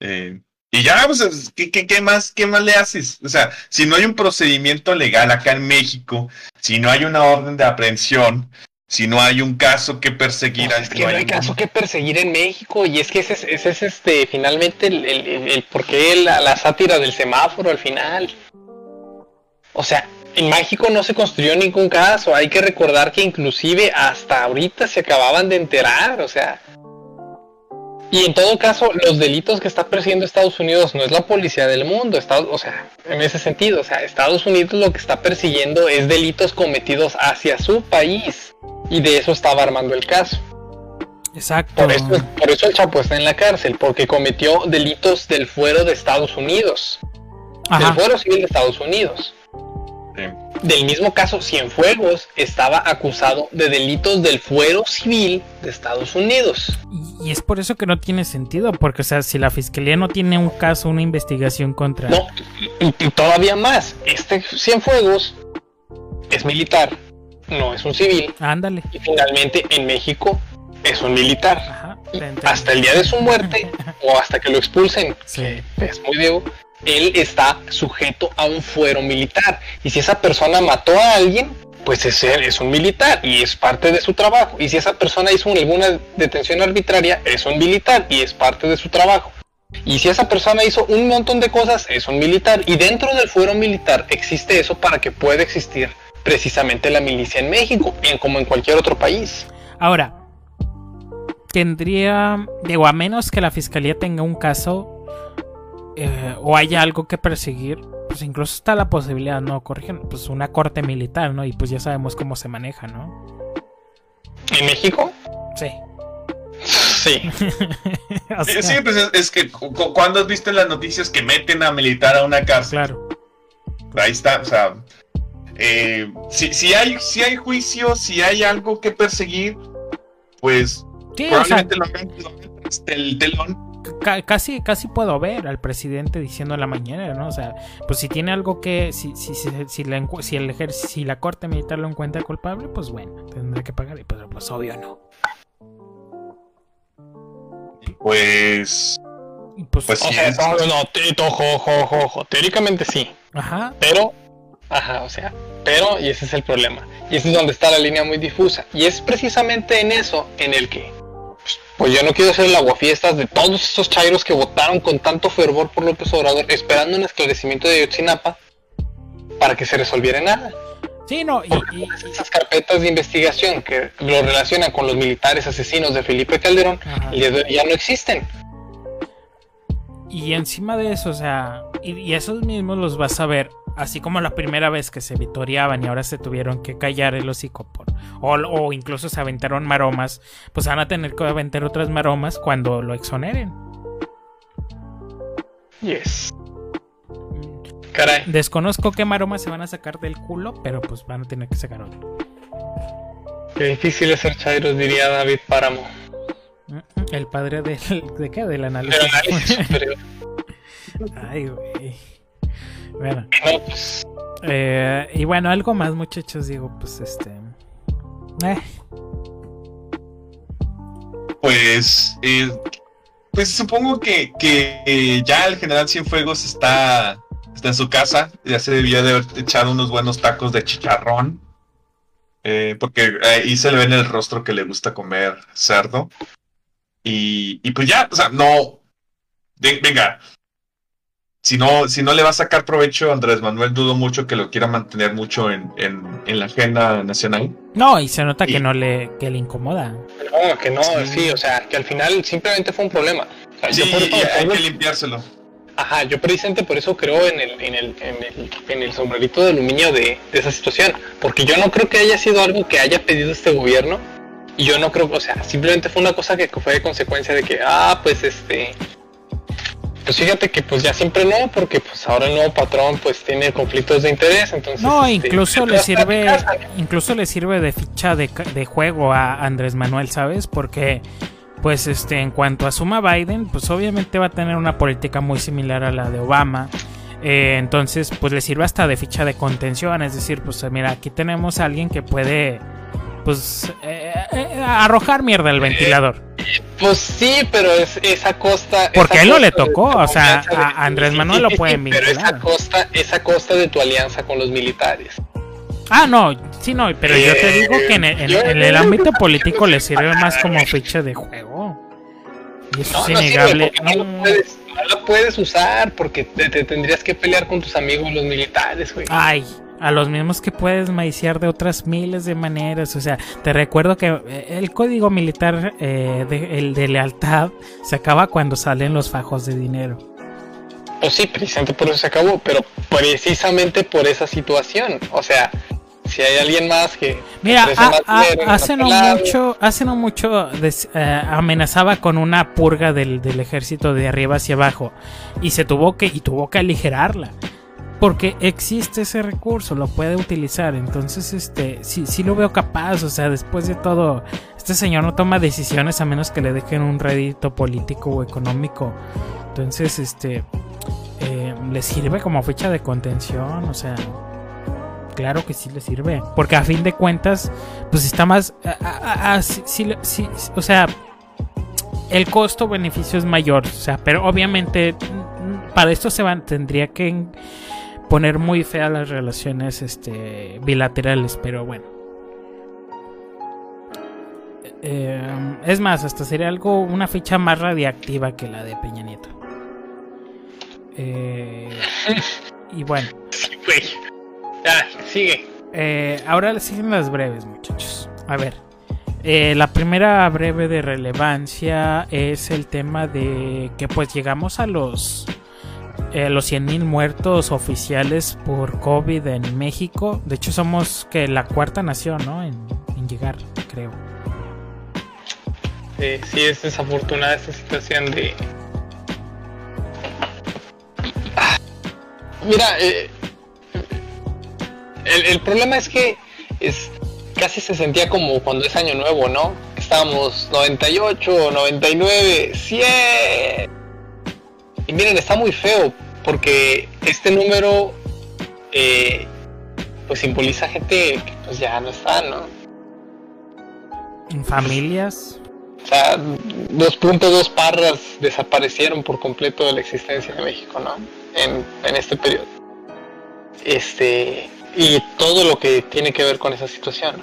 Speaker 3: Eh, y ya, pues, ¿qué, qué, qué, más, ¿qué más le haces? O sea, si no hay un procedimiento legal acá en México, si no hay una orden de aprehensión, si no hay un caso que perseguir.
Speaker 2: Pues es que no hay, caso que perseguir en México y es que ese, ese es este finalmente el, el, el, por qué la, la, sátira del semáforo al final. O sea, en México no se construyó ningún caso. Hay que recordar que inclusive hasta ahorita se acababan de enterar, o sea. Y en todo caso, los delitos que está persiguiendo Estados Unidos no es la policía del mundo, Estados, o sea, en ese sentido, o sea, Estados Unidos lo que está persiguiendo es delitos cometidos hacia su país. Y de eso estaba armando el caso.
Speaker 1: Exacto.
Speaker 2: Por eso, por eso el Chapo está en la cárcel, porque cometió delitos del fuero de Estados Unidos. Del fuero civil de Estados Unidos. Del mismo caso, Cienfuegos estaba acusado de delitos del fuero civil de Estados Unidos.
Speaker 1: Y es por eso que no tiene sentido, porque, o sea, si la fiscalía no tiene un caso, una investigación contra.
Speaker 2: No, y, todavía más, este Cienfuegos es militar, no es un civil.
Speaker 1: Ándale.
Speaker 2: Y finalmente en México es un militar. hasta el día de su muerte o hasta que lo expulsen, es muy digo, él está sujeto a un fuero militar. Y si esa persona mató a alguien, pues es, es un militar y es parte de su trabajo. Y si esa persona hizo alguna detención arbitraria, es un militar y es parte de su trabajo. Y si esa persona hizo un montón de cosas, es un militar. Y dentro del fuero militar existe eso para que pueda existir precisamente la milicia en México, bien como en cualquier otro país.
Speaker 1: Ahora, tendría, digo, a menos que la fiscalía tenga un caso eh, o haya algo que perseguir, pues incluso está la posibilidad, ¿no? Corrigen, pues una corte militar, ¿no? Y pues ya sabemos cómo se maneja, ¿no?
Speaker 2: ¿En México?
Speaker 1: Sí.
Speaker 2: Sí.
Speaker 3: o sea, sí, pues es, que cuando has visto en las noticias que meten a militar a una cárcel.
Speaker 1: Claro.
Speaker 3: Ahí está, o sea, eh, si, si, hay, si hay juicio, si hay algo que perseguir, pues
Speaker 1: sí, probablemente o sea, el telón. Casi, casi puedo ver al presidente diciendo en la mañana, ¿no? O sea, pues si tiene algo que, si, si, si, si, la, si el si la corte militar lo encuentra culpable, pues bueno, tendrá que pagar, pero pues obvio no.
Speaker 3: Pues.
Speaker 2: Pues, pues sí. no, no, ojo, ojo, ojo, Teóricamente sí.
Speaker 1: Ajá.
Speaker 2: Pero. Ajá, o sea. Pero, y ese es el problema. Y ese es donde está la línea muy difusa. Y es precisamente en eso en el que. Pues yo no quiero ser el aguafiestas de todos esos chairos que votaron con tanto fervor por López Obrador, esperando un esclarecimiento de Yotzinapa para que se resolviera nada.
Speaker 1: Sí, no, y,
Speaker 2: esas carpetas de investigación que lo relacionan con los militares asesinos de Felipe Calderón ya no existen.
Speaker 1: Y encima de eso, o sea, y, esos mismos los vas a ver, así como la primera vez que se vitoreaban y ahora se tuvieron que callar el hocico por, o, o incluso se aventaron maromas, pues van a tener que aventar otras maromas cuando lo exoneren.
Speaker 2: Yes.
Speaker 1: Desconozco qué maroma se van a sacar del culo, pero pues van a tener que sacar otro.
Speaker 2: Qué difícil es ser Chairos, diría David Páramo.
Speaker 1: El padre del, de qué? Del análisis. Ay, güey. Eh, y bueno, algo más, muchachos, digo, pues este. Eh.
Speaker 3: Pues, eh, pues supongo que, que ya el general Cienfuegos está está en su casa, ya se debía de haber echado unos buenos tacos de chicharrón, porque ahí se le ve en el rostro que le gusta comer cerdo. Y, y pues ya, o sea, no, venga, si no, si no le va a sacar provecho Andrés Manuel, dudo mucho que lo quiera mantener mucho en, en, la agenda nacional.
Speaker 1: No, y se nota que no le, que le incomoda.
Speaker 2: No, que no, sí. o sea, que al final simplemente fue un problema.
Speaker 3: sí, hay que limpiárselo.
Speaker 2: Ajá, yo precisamente por eso creo en el, en el, en el, en el sombrerito de aluminio de, esa situación, porque yo no creo que haya sido algo que haya pedido este gobierno, y yo no creo, o sea, simplemente fue una cosa que fue de consecuencia de que, ah, pues este, pues fíjate que pues ya siempre no, porque pues ahora el nuevo patrón pues tiene conflictos de interés, entonces...
Speaker 1: No, este, incluso le sirve, incluso le sirve de ficha de, de juego a Andrés Manuel, ¿sabes? Porque pues este, en cuanto asuma Biden, pues obviamente va a tener una política muy similar a la de Obama. Eh, entonces, pues le sirve hasta de ficha de contención. Es decir, pues mira, aquí tenemos a alguien que puede, pues, eh, eh, arrojar mierda al ventilador.
Speaker 2: Pues sí, pero es esa costa.
Speaker 1: Porque a él no le tocó, o sea, a Andrés Manuel lo pueden vincular.
Speaker 2: Pero esa costa, esa costa de tu alianza con los militares.
Speaker 1: Ah, no, sí, no, pero yo te digo que en el, ámbito político le sirve más como ficha de juego. Y eso es innegable.
Speaker 2: No, lo puedes, usar porque te, tendrías que pelear con tus amigos los militares, güey.
Speaker 1: Ay, a los mismos que puedes maiciar de otras miles de maneras. O sea, te recuerdo que eh, el código militar, eh, de, el de lealtad, se acaba cuando salen los fajos de dinero.
Speaker 2: Pues sí, precisamente por eso se acabó, pero precisamente por esa situación. O sea, si hay alguien más que
Speaker 1: mira hace, no mucho, hace no mucho eh, amenazaba con una purga del, ejército de arriba hacia abajo y se tuvo que y tuvo que aligerarla porque existe ese recurso lo puede utilizar entonces este sí sí lo veo capaz o sea después de todo este señor no toma decisiones a menos que le dejen un rédito político o económico entonces este eh, le sirve como fecha de contención o sea claro que sí le sirve. Porque a fin de cuentas, pues está más. o sea, el costo-beneficio es mayor. O sea, pero obviamente para esto se tendría que poner muy feas las relaciones este, bilaterales. Pero bueno. Eh, es más, hasta sería algo, una ficha más radiactiva que la de Peña Nieto. Eh, y bueno.
Speaker 2: Ya, sigue.
Speaker 1: eh, ahora siguen las breves, muchachos. A ver, eh, la primera breve de relevancia es el tema de que pues llegamos a los eh, los 100.000 muertos oficiales por COVID en México. De hecho, somos que la cuarta nación, ¿no? En, llegar, creo.
Speaker 2: sí, es desafortunada esta situación de... Mira, eh, el, el, problema es que es, casi se sentía como cuando es año nuevo, ¿no? Estábamos 98, 99, 100. Y miren, está muy feo porque este número eh, pues simboliza gente que pues ya no está, ¿no?
Speaker 1: En familias.
Speaker 2: O sea, 2.2 parras desaparecieron por completo de la existencia de México, ¿no? En, en este periodo. Este, y todo lo que tiene que ver con esa situación.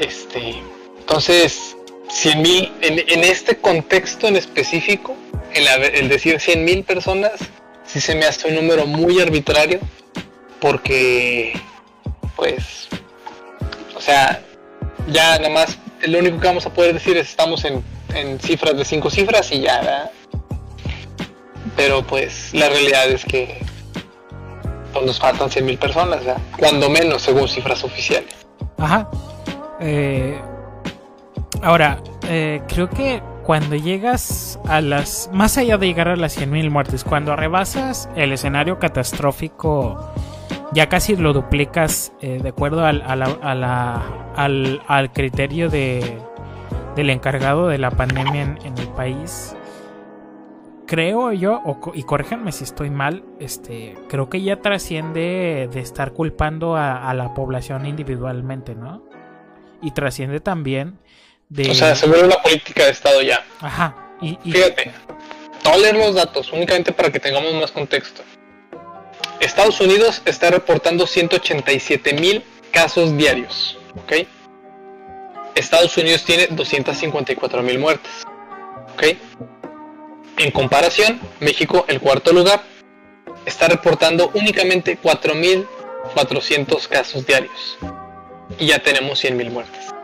Speaker 2: Este, entonces, 100 mil, en, este contexto en específico, el, decir 100 mil personas, sí se me hace un número muy arbitrario, porque, pues, o sea, ya nada más, lo único que vamos a poder decir es estamos en, en cifras de 5 cifras y ya, ¿verdad? Pero pues la realidad es que pues, nos faltan 100.000 personas, ¿verdad? cuando menos según cifras oficiales.
Speaker 1: Ajá. Eh, ahora, eh, creo que cuando llegas a las. Más allá de llegar a las 100.000 muertes, cuando rebasas el escenario catastrófico, ya casi lo duplicas eh, de acuerdo al, a la, a la, al, al, criterio de, del encargado de la pandemia en, el país. Creo yo, o, y corríjanme si estoy mal, este, creo que ya trasciende de estar culpando a la población individualmente, ¿no? Y trasciende también de...
Speaker 2: O sea, se vuelve una política de Estado ya.
Speaker 1: Ajá. Y, y...
Speaker 2: Fíjate, leer los datos únicamente para que tengamos más contexto. Estados Unidos está reportando 187 mil casos diarios, ¿ok? Estados Unidos tiene 254 mil muertes, ¿ok? En comparación, México, el cuarto lugar, está reportando únicamente 4.400 casos diarios. Y ya tenemos 100.000 muertes.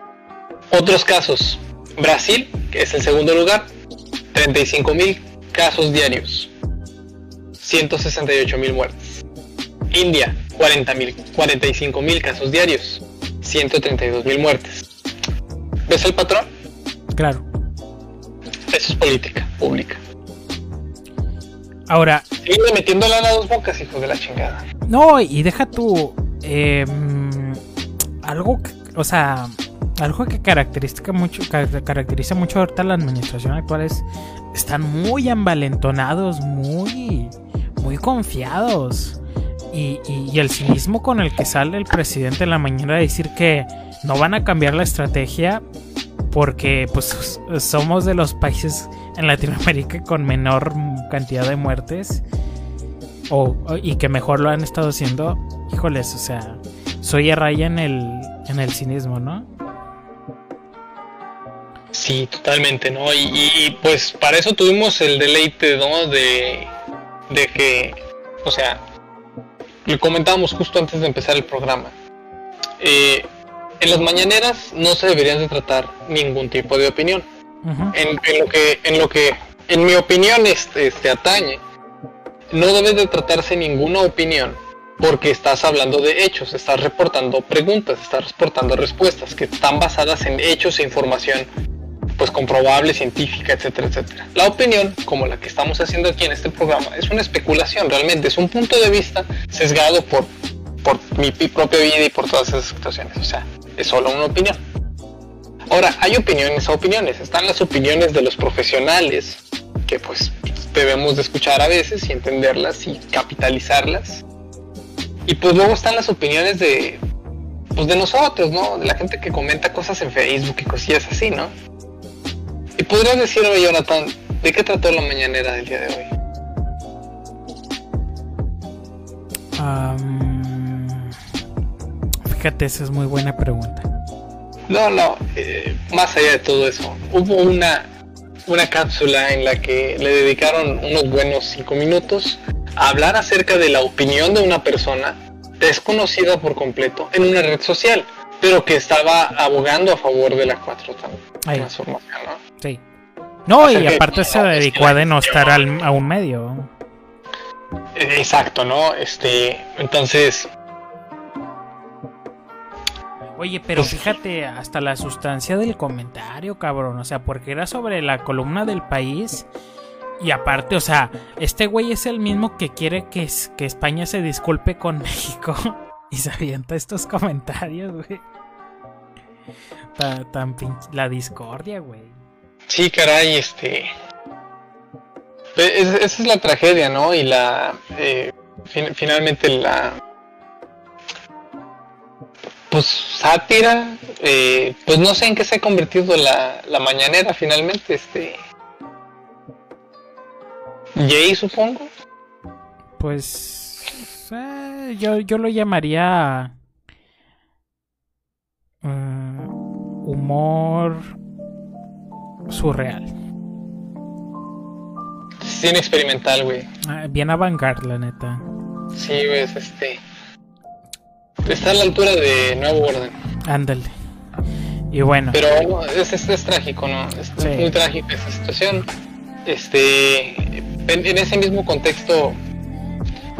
Speaker 2: Otros casos. Brasil, que es el segundo lugar, 35.000 casos diarios. 168.000 muertes. India, 40.000, 45.000 casos diarios. 132.000 muertes. ¿Ves el patrón?
Speaker 1: Claro.
Speaker 2: Eso es política pública.
Speaker 1: Ahora.
Speaker 2: Sigue metiendo lana a dos bocas, hijo de la chingada.
Speaker 1: No, y deja tú. Eh, algo, o sea, algo que caracteriza mucho, caracteriza mucho ahorita la administración actual es. Están muy envalentonados, muy. Muy confiados. Y, y, y el cinismo con el que sale el presidente en la mañana de decir que no van a cambiar la estrategia porque pues somos de los países en Latinoamérica con menor cantidad de muertes o, y que mejor lo han estado haciendo, híjoles, o sea, soy a raya en el, en el cinismo, ¿no?
Speaker 2: Sí, totalmente, ¿no? Y, y, pues para eso tuvimos el deleite, ¿no? De, de que, o sea, le comentábamos justo antes de empezar el programa. Eh, en las mañaneras no se deberían de tratar ningún tipo de opinión. Uh -huh. en, en, lo que, en lo que, en mi opinión, este, este atañe, no debe de tratarse ninguna opinión porque estás hablando de hechos, estás reportando preguntas, estás reportando respuestas que están basadas en hechos e información pues comprobable, científica, etcétera, etcétera. La opinión, como la que estamos haciendo aquí en este programa, es una especulación, realmente es un punto de vista sesgado por, por mi propia vida y por todas esas situaciones, o sea, es solo una opinión. Ahora, hay opiniones a opiniones, están las opiniones de los profesionales, que pues debemos de escuchar a veces y entenderlas y capitalizarlas. Y pues luego están las opiniones de, pues de nosotros, ¿no? De la gente que comenta cosas en Facebook y cosillas así, ¿no? Y podrías decirme, Jonathan, ¿de qué trató la mañanera del día de hoy?
Speaker 1: Um, fíjate, esa es muy buena pregunta.
Speaker 2: No, no, eh, más allá de todo eso, hubo una, una cápsula en la que le dedicaron unos buenos cinco minutos a hablar acerca de la opinión de una persona desconocida por completo en una red social, pero que estaba abogando a favor de la 4 transformación,
Speaker 1: ¿no? Sí. No, y aparte se dedicó a denostar al, a un medio.
Speaker 2: Exacto, ¿no? Este, entonces...
Speaker 1: Oye, pero pues fíjate hasta la sustancia del comentario, cabrón. O sea, porque era sobre la columna del país. Y aparte, o sea, este güey es el mismo que quiere que, que España se disculpe con México. Y se avienta estos comentarios, güey. Tan, la discordia, güey.
Speaker 2: Sí, caray, este. esa es la tragedia, ¿no? Y la. Eh, finalmente la. Pues sátira. Eh, pues no sé en qué se ha convertido la, la mañanera finalmente, este. Jay, supongo.
Speaker 1: Pues. Eh, yo, yo lo llamaría. Humor. Surreal.
Speaker 2: Cine experimental, güey.
Speaker 1: Ah, bien avant la neta.
Speaker 2: Sí, güey, este. Está a la altura de Nuevo Orden.
Speaker 1: Ándale. Y bueno.
Speaker 2: Pero es, es, trágico, ¿no? Es muy trágica esa situación. Este, en, ese mismo contexto,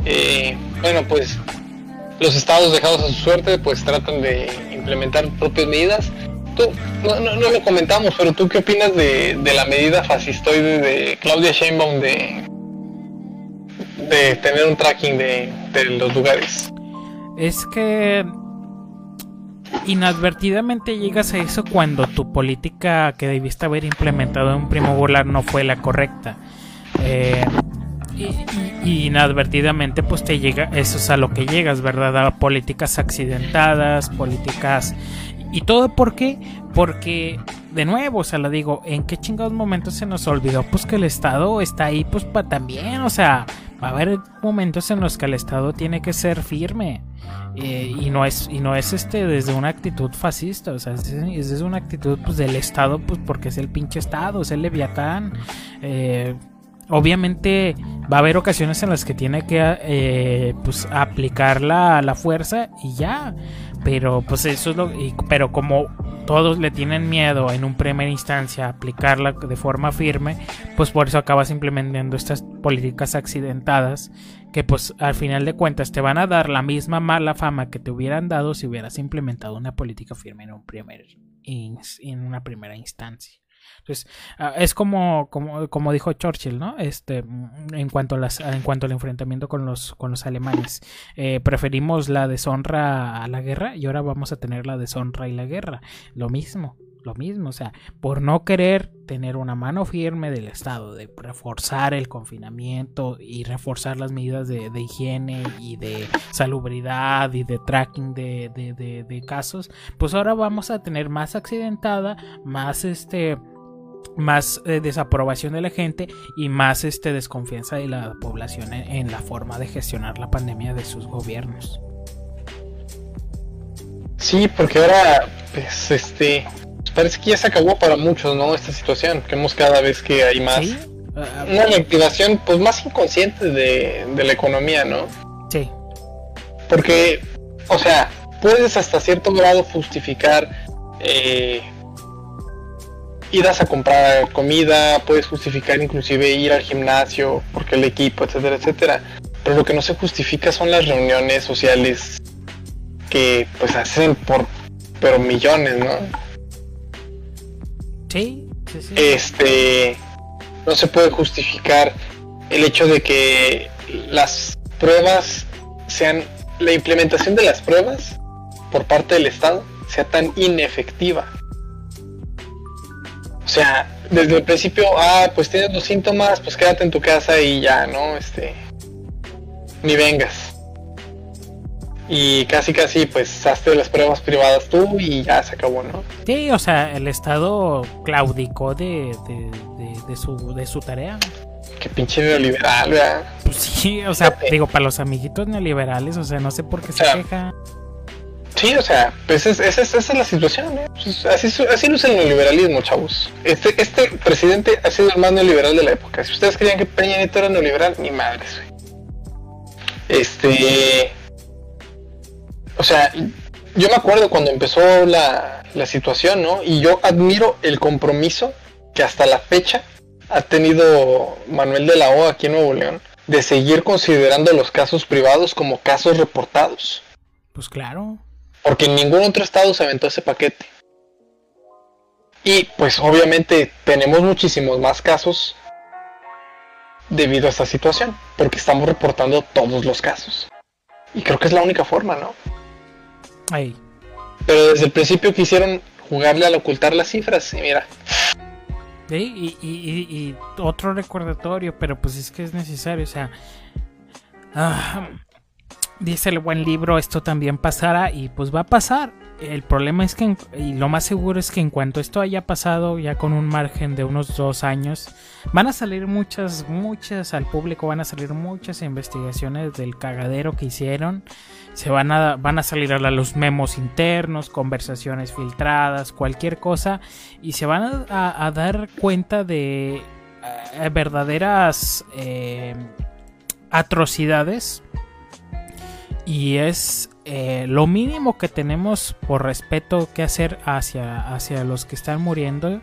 Speaker 2: eh, bueno, pues los estados dejados a su suerte, pues tratan de implementar propias medidas. Tú, no, no, lo comentamos, pero tú qué opinas de, la medida fascistoide de Claudia Sheinbaum de, de tener un tracking de, de los lugares?
Speaker 1: Es que inadvertidamente llegas a eso cuando tu política que debiste haber implementado en un primo volar no fue la correcta. Eh, y, inadvertidamente pues te llega, eso es a lo que llegas, ¿verdad? A políticas accidentadas, políticas... ¿Y todo por qué? Porque, de nuevo, o sea, lo digo, ¿en qué chingados momentos se nos olvidó? Pues que el Estado está ahí pues para también, o sea, va a haber momentos en los que el Estado tiene que ser firme. Eh, y no es y no es este desde una actitud fascista o sea es, desde una actitud pues del estado pues porque es el pinche estado es el leviatán eh, obviamente va a haber ocasiones en las que tiene que eh, pues aplicar la, la, fuerza y ya pero pues eso es lo pero como todos le tienen miedo en un primera instancia aplicarla de forma firme pues por eso acabas implementando estas políticas accidentadas que pues al final de cuentas te van a dar la misma mala fama que te hubieran dado si hubieras implementado una política firme en un primer en una primera instancia. Entonces, ah, es como, como, como, dijo Churchill, ¿no? Este, en cuanto a las, en cuanto al enfrentamiento con los, con los alemanes. Eh, preferimos la deshonra a la guerra y ahora vamos a tener la deshonra y la guerra. Lo mismo lo mismo, o sea, por no querer tener una mano firme del Estado, de reforzar el confinamiento y reforzar las medidas de, higiene y de salubridad y de tracking de, de, casos, pues ahora vamos a tener más accidentada, más este más eh, desaprobación de la gente y más este desconfianza de la población en, en la forma de gestionar la pandemia de sus gobiernos.
Speaker 2: Sí, porque ahora pues este parece que ya se acabó para muchos, ¿no? Esta situación, que vemos cada vez que hay más. Una reactivación, pues, más inconsciente de, la economía, ¿no?
Speaker 1: Sí.
Speaker 2: Porque, o sea, puedes hasta cierto grado justificar eh, idas a comprar comida, puedes justificar inclusive ir al gimnasio, porque el equipo, etcétera, etcétera. Pero lo que no se justifica son las reuniones sociales que pues hacen por pero millones, ¿no? Este, no se puede justificar el hecho de que las pruebas sean, la implementación de las pruebas por parte del Estado sea tan inefectiva. O sea, desde el principio, ah, pues tienes los síntomas, pues quédate en tu casa y ya, ¿no? Este, ni vengas y casi casi pues hazte las pruebas privadas tú y ya se acabó, ¿no?
Speaker 1: Sí, o sea, el Estado claudicó de, de, su, de su tarea.
Speaker 2: Qué pinche neoliberal, ¿verdad?
Speaker 1: Pues sí, o sea, digo, para los amiguitos neoliberales, o sea, no sé por qué se queja.
Speaker 2: Sí, o sea, pues esa es, la situación, ¿eh? Pues así, así luce el neoliberalismo, chavos. Este, este presidente ha sido el más neoliberal de la época. Si ustedes creían que Peña Nieto era neoliberal, ni madres. Este sea, yo me acuerdo cuando empezó la, la situación, ¿no? Y yo admiro el compromiso que hasta la fecha ha tenido Manuel de la O aquí en Nuevo León de seguir considerando los casos privados como casos reportados.
Speaker 1: Pues claro.
Speaker 2: Porque en ningún otro estado se aventó ese paquete. Y pues obviamente tenemos muchísimos más casos debido a esta situación, porque estamos reportando todos los casos. Y creo que es la única forma, ¿no?
Speaker 1: Ahí.
Speaker 2: Pero desde el principio quisieron jugarle al ocultar las cifras y mira.
Speaker 1: y, y, otro recordatorio, pero pues es que es necesario, o sea... Ah, dice el buen libro, esto también pasará y pues va a pasar. El problema es que, y lo más seguro es que en cuanto esto haya pasado, ya con un margen de unos dos años, van a salir muchas, muchas al público, van a salir muchas investigaciones del cagadero que hicieron. Se van a, van a salir a los memos internos, conversaciones filtradas, cualquier cosa, y se van a, dar cuenta de eh, verdaderas eh, atrocidades y es eh, lo mínimo que tenemos por respeto que hacer hacia, hacia los que están muriendo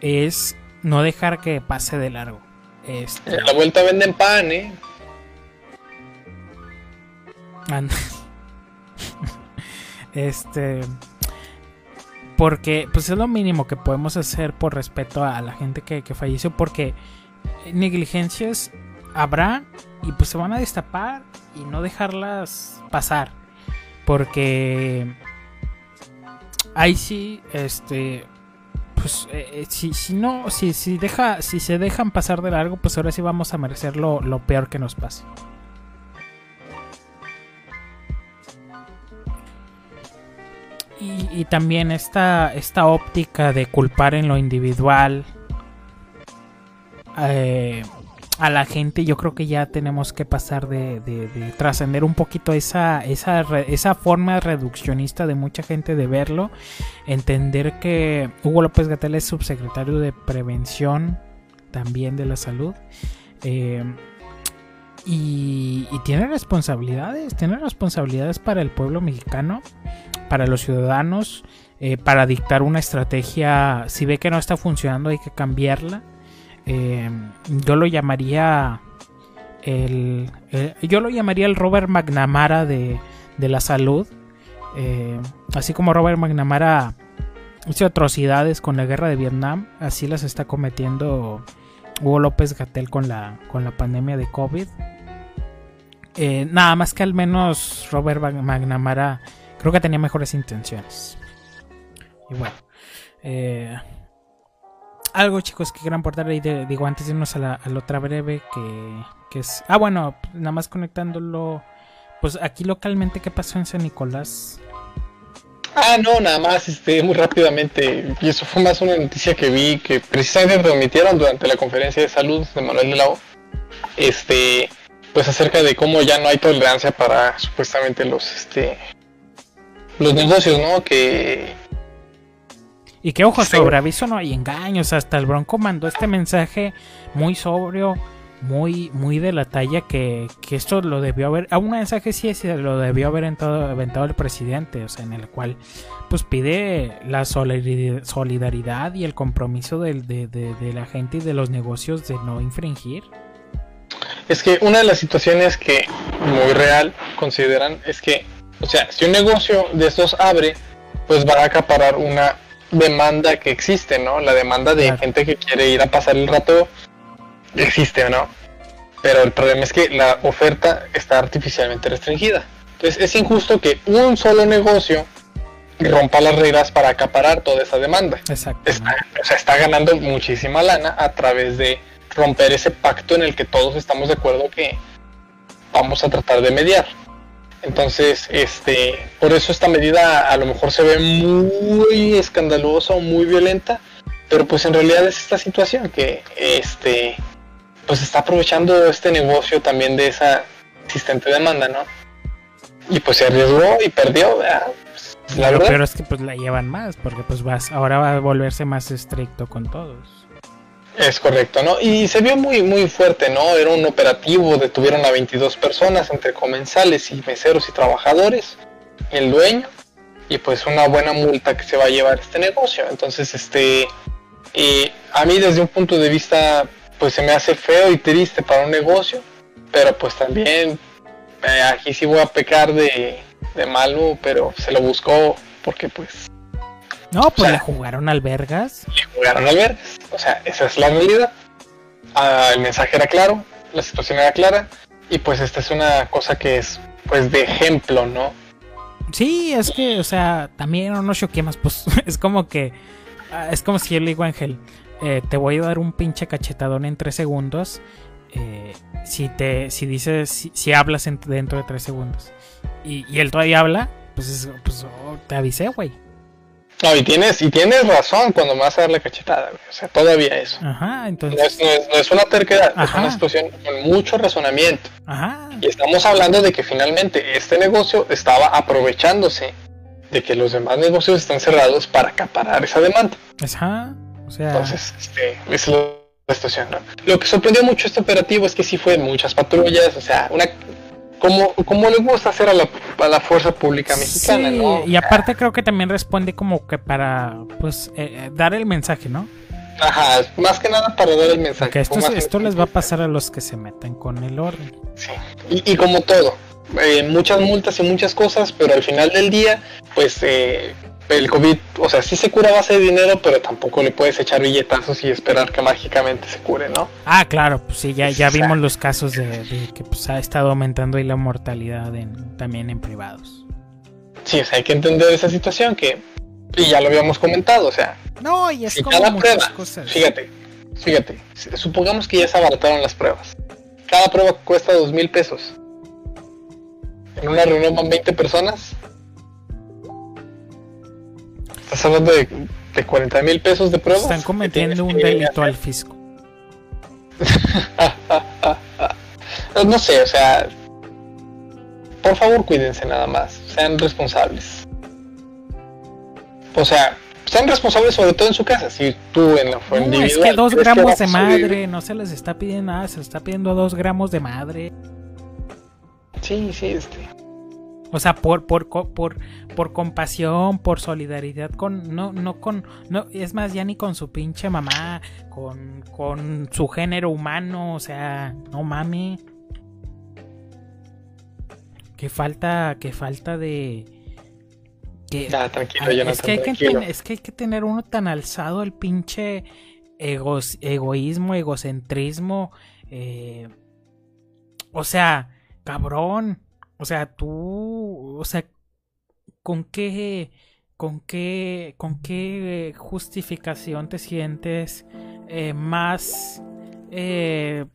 Speaker 1: es no dejar que pase de largo.
Speaker 2: Este... La vuelta venden pan, ¿eh?
Speaker 1: este. Porque, pues es lo mínimo que podemos hacer por respeto a la gente que, que falleció. Porque negligencias habrá y pues se van a destapar y no dejarlas pasar. Porque ahí sí, este, pues eh, eh, si, si no, si, si, deja, si se dejan pasar de largo, pues ahora sí vamos a merecer lo, peor que nos pase. Y, y, también esta, esta óptica de culpar en lo individual. Eh, a la gente, yo creo que ya tenemos que pasar de, trascender un poquito esa, esa, esa forma reduccionista de mucha gente de verlo, entender que Hugo López Gatel es subsecretario de Prevención también de la salud. Eh, y, tiene responsabilidades, tiene responsabilidades para el pueblo mexicano, para los ciudadanos, eh, para dictar una estrategia. Si ve que no está funcionando, hay que cambiarla. Eh, yo lo llamaría el, yo lo llamaría el Robert McNamara de, la salud. Eh, así como Robert McNamara hizo atrocidades con la guerra de Vietnam así las está cometiendo Hugo López Gatel con la con la pandemia de COVID. Eh, nada más que al menos Robert McNamara creo que tenía mejores intenciones. Y bueno eh, algo, chicos, que quieran aportar ahí, digo, antes de irnos a la, otra breve, que, es... Ah, bueno, nada más conectándolo, pues aquí localmente, ¿qué pasó en San Nicolás?
Speaker 2: Ah, no, nada más, este, muy rápidamente, y eso fue más una noticia que vi, que precisamente transmitieron durante la conferencia de salud de Manuel de la O, este, pues acerca de cómo ya no hay tolerancia para supuestamente los, este, los negocios, ¿no? Que
Speaker 1: y que ojo, sobre aviso no hay engaños. Hasta el Bronco mandó este mensaje muy sobrio, muy, muy de la talla que, esto lo debió haber. A un mensaje sí lo debió haber aventado, el presidente. O sea, en el cual pues pide la solidaridad y el compromiso de, de la gente y de los negocios de no infringir.
Speaker 2: Es que una de las situaciones que muy real consideran es que, o sea, si un negocio de estos abre, pues va a acaparar una demanda que existe, ¿no? La demanda de gente que quiere ir a pasar el rato existe, ¿no? Pero el problema es que la oferta está artificialmente restringida. Entonces es injusto que un solo negocio rompa las reglas para acaparar toda esa demanda.
Speaker 1: Exacto.
Speaker 2: o sea, está ganando muchísima lana a través de romper ese pacto en el que todos estamos de acuerdo que vamos a tratar de mediar. Entonces, este, por eso esta medida a lo mejor se ve muy escandalosa o muy violenta, pero pues en realidad es esta situación que este pues está aprovechando este negocio también de esa existente demanda, ¿no? Y pues se arriesgó y perdió, pues,
Speaker 1: la verdad. Pero es que pues la llevan más, porque pues vas, ahora va a volverse más estricto con todos.
Speaker 2: Es correcto, ¿no? Y se vio muy, muy fuerte, ¿no? Era un operativo, detuvieron a 22 personas, entre comensales y meseros y trabajadores, el dueño y pues una buena multa que se va a llevar este negocio. Entonces, este, y a mí desde un punto de vista, pues se me hace feo y triste para un negocio, pero pues también eh, aquí sí voy a pecar de, de malo, pero se lo buscó porque pues...
Speaker 1: No, pues le jugaron albergas.
Speaker 2: Le jugaron albergas, o sea, esa es la realidad. Ah, el mensaje era claro, la situación era clara, y pues esta es una cosa que es pues de ejemplo, ¿no?
Speaker 1: Sí, es que, o sea, también no nos choquemos, pues es como que, ah, es como si yo le digo a Ángel, eh, te voy a dar un pinche cachetadón en tres segundos, eh, si te, si dices, si, hablas dentro de tres segundos, y, y, él todavía habla, pues, pues oh, te avisé, güey.
Speaker 2: No, y tienes, y tienes razón cuando me vas a dar la cachetada, O sea, todavía eso.
Speaker 1: Ajá, entonces.
Speaker 2: No es, una terquedad, es una situación con mucho razonamiento. Ajá. Y estamos hablando de que finalmente este negocio estaba aprovechándose de que los demás negocios están cerrados para acaparar esa demanda.
Speaker 1: Ajá. O sea.
Speaker 2: Entonces, este, es la situación, ¿no? Lo que sorprendió mucho este operativo es que sí fue muchas patrullas, o sea, una como, como le gusta hacer a la, a la fuerza pública mexicana, ¿no?
Speaker 1: Y aparte creo que también responde como que para, pues, eh, eh, dar el mensaje, ¿no?
Speaker 2: Ajá, más que nada para dar el mensaje.
Speaker 1: Que esto, esto les va a pasar a los que se meten con el orden.
Speaker 2: Sí, y, y como todo, eh, muchas multas y muchas cosas, pero al final del día, pues eh, el COVID, o sea, sí se cura a base de dinero, pero tampoco le puedes echar billetazos y esperar que mágicamente se cure, ¿no?
Speaker 1: Ah, claro, pues sí, ya, ya vimos los casos de, que pues, ha estado aumentando ahí la mortalidad también en privados.
Speaker 2: Sí, o sea, hay que entender esa situación que, y ya lo habíamos comentado, o sea,
Speaker 1: no, y es
Speaker 2: como cada prueba, cosas. fíjate, fíjate, supongamos que ya se abarataron las pruebas, cada prueba cuesta dos mil pesos, en una reunión van 20 personas, Estás hablando de, de 40 mil pesos de pruebas.
Speaker 1: Están cometiendo un delito al fisco.
Speaker 2: no sé, o sea, por favor cuídense nada más, sean responsables. O sea, sean responsables sobre todo en su casa. Si tú en la
Speaker 1: no, Es que dos gramos de madre, no se les está pidiendo nada, se les está pidiendo dos gramos de madre.
Speaker 2: Sí, sí, este.
Speaker 1: O sea, por, por, por, por compasión, por solidaridad con, no, no con, no, es más, ya ni con su pinche mamá, con, con su género humano, o sea, no mami. Que falta, que falta de...
Speaker 2: Que, tranquilo, es, que hay que
Speaker 1: es que hay que tener uno tan alzado el pinche egoísmo, egocentrismo. Eh, o sea, cabrón. O sea, tú, o sea, ¿con qué, con qué, con qué justificación te sientes eh, más, eh,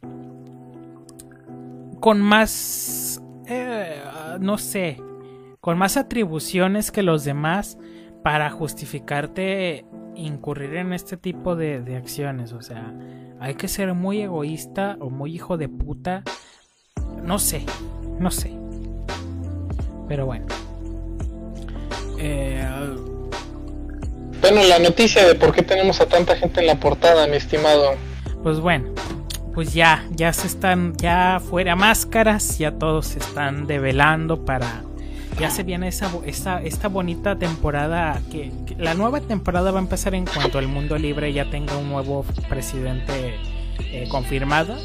Speaker 1: con más, eh, no sé, con más atribuciones que los demás para justificarte incurrir en este tipo de, de acciones? O sea, hay que ser muy egoísta o muy hijo de puta. No sé, no sé. Pero bueno.
Speaker 2: Eh, bueno, la noticia de por qué tenemos a tanta gente en la portada, mi estimado.
Speaker 1: Pues bueno, pues ya, ya se están, ya fuera máscaras, ya todos se están develando para... Ya se viene esa, esta, esta bonita temporada que, La nueva temporada va a empezar en cuanto el mundo libre ya tenga un nuevo presidente eh, confirmado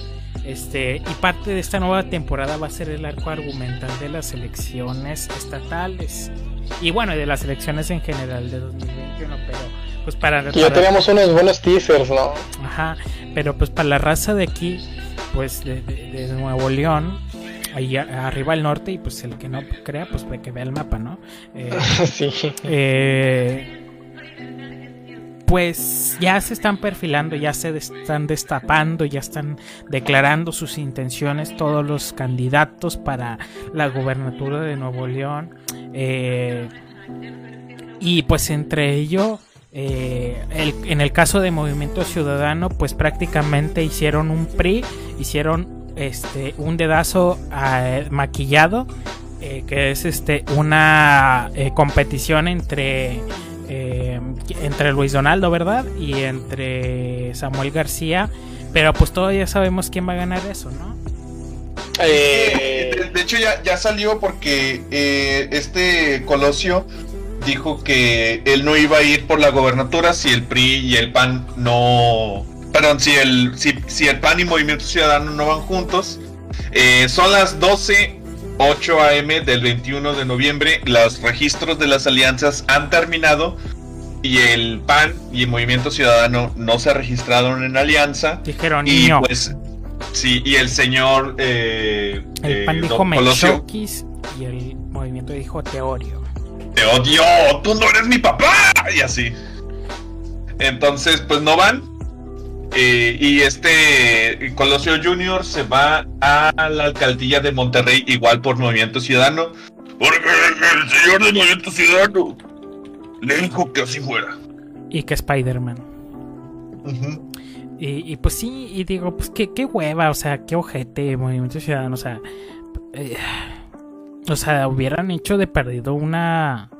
Speaker 1: este, y parte de esta nueva temporada va a ser el arco argumental de las elecciones estatales. Y bueno, de las elecciones en general de 2021, pero pues para...
Speaker 2: ya teníamos unos buenos teasers, ¿no?
Speaker 1: Ajá, pero pues para la raza de aquí, pues de, Nuevo León, ahí arriba al norte, y pues el que no crea, pues que vea el mapa, ¿no?
Speaker 2: Eh, sí.
Speaker 1: Eh, pues ya se están perfilando, ya se están destapando, ya están declarando sus intenciones todos los candidatos para la gubernatura de Nuevo León. Eh, y pues entre ellos, eh, en el caso de Movimiento Ciudadano, pues prácticamente hicieron un PRI, hicieron este un dedazo eh, maquillado, que es este una competición entre eh, entre Luis Donaldo, ¿verdad? Y entre Samuel García. Pero pues todavía sabemos quién va a ganar eso, ¿no?
Speaker 3: Eh, de, hecho ya, ya salió porque eh, este Colosio dijo que él no iba a ir por la gobernatura si el PRI y el PAN no... Perdón, si el, si, el PAN y Movimiento Ciudadano no van juntos. Eh, son las 12 8 a.m. del 21 de noviembre. Los registros de las alianzas han terminado y el PAN y el Movimiento Ciudadano no se registraron en alianza.
Speaker 1: Dijeron
Speaker 3: y pues sí, y el señor
Speaker 1: eh, el PAN eh, dijo y el movimiento dijo Teorio.
Speaker 3: Te odio, tú no eres mi papá y así. Entonces, pues no van. Eh, y este Colosio Junior se va a la alcaldía de Monterrey igual por Movimiento Ciudadano. Porque el señor de Movimiento Ciudadano le dijo que así fuera.
Speaker 1: Y que Spider-Man. y, pues sí, y digo, pues qué, qué hueva, o sea, qué ojete Movimiento Ciudadano, o sea... Eh, o sea, hubieran hecho de perdido una...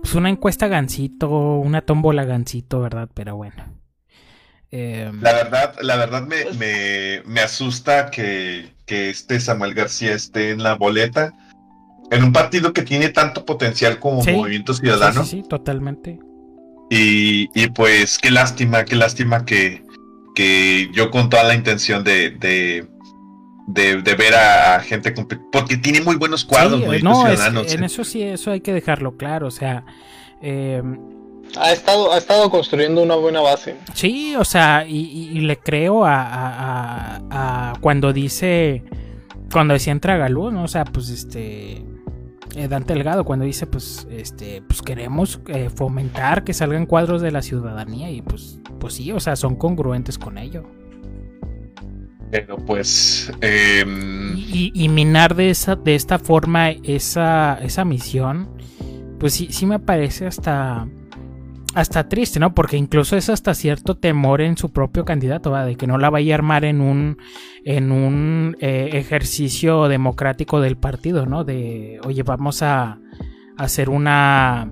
Speaker 1: Pues una encuesta gancito, una tómbola gancito, ¿verdad? Pero bueno.
Speaker 3: Em, la verdad, la verdad me, me, asusta que, que, este Samuel García esté en la boleta. En un partido que tiene tanto potencial como Movimiento Ciudadano.
Speaker 1: Sí, sí, totalmente.
Speaker 3: Y, y, pues qué lástima, qué lástima que, que yo con toda la intención de, de, de, ver a gente porque tiene muy buenos cuadros,
Speaker 1: no, en eso sí, eso hay que dejarlo claro, o sea, eh,
Speaker 2: ha estado, ha estado construyendo una buena base.
Speaker 1: Sí, o sea, y, le creo a, a, cuando dice, cuando decía entra Galú, ¿no? O sea, pues este, eh, Dante Delgado, cuando dice, pues, este, pues queremos eh, fomentar que salgan cuadros de la ciudadanía y pues, pues sí, o sea, son congruentes con ello.
Speaker 3: Pero pues... Em,
Speaker 1: y, minar de, esa, de esta forma esa, esa misión, pues sí, sí me parece hasta hasta triste, ¿no? Porque incluso es hasta cierto temor en su propio candidato, ¿va? de que no la vaya a armar en un, en un eh, ejercicio democrático del partido, ¿no? De, oye, vamos a, hacer una...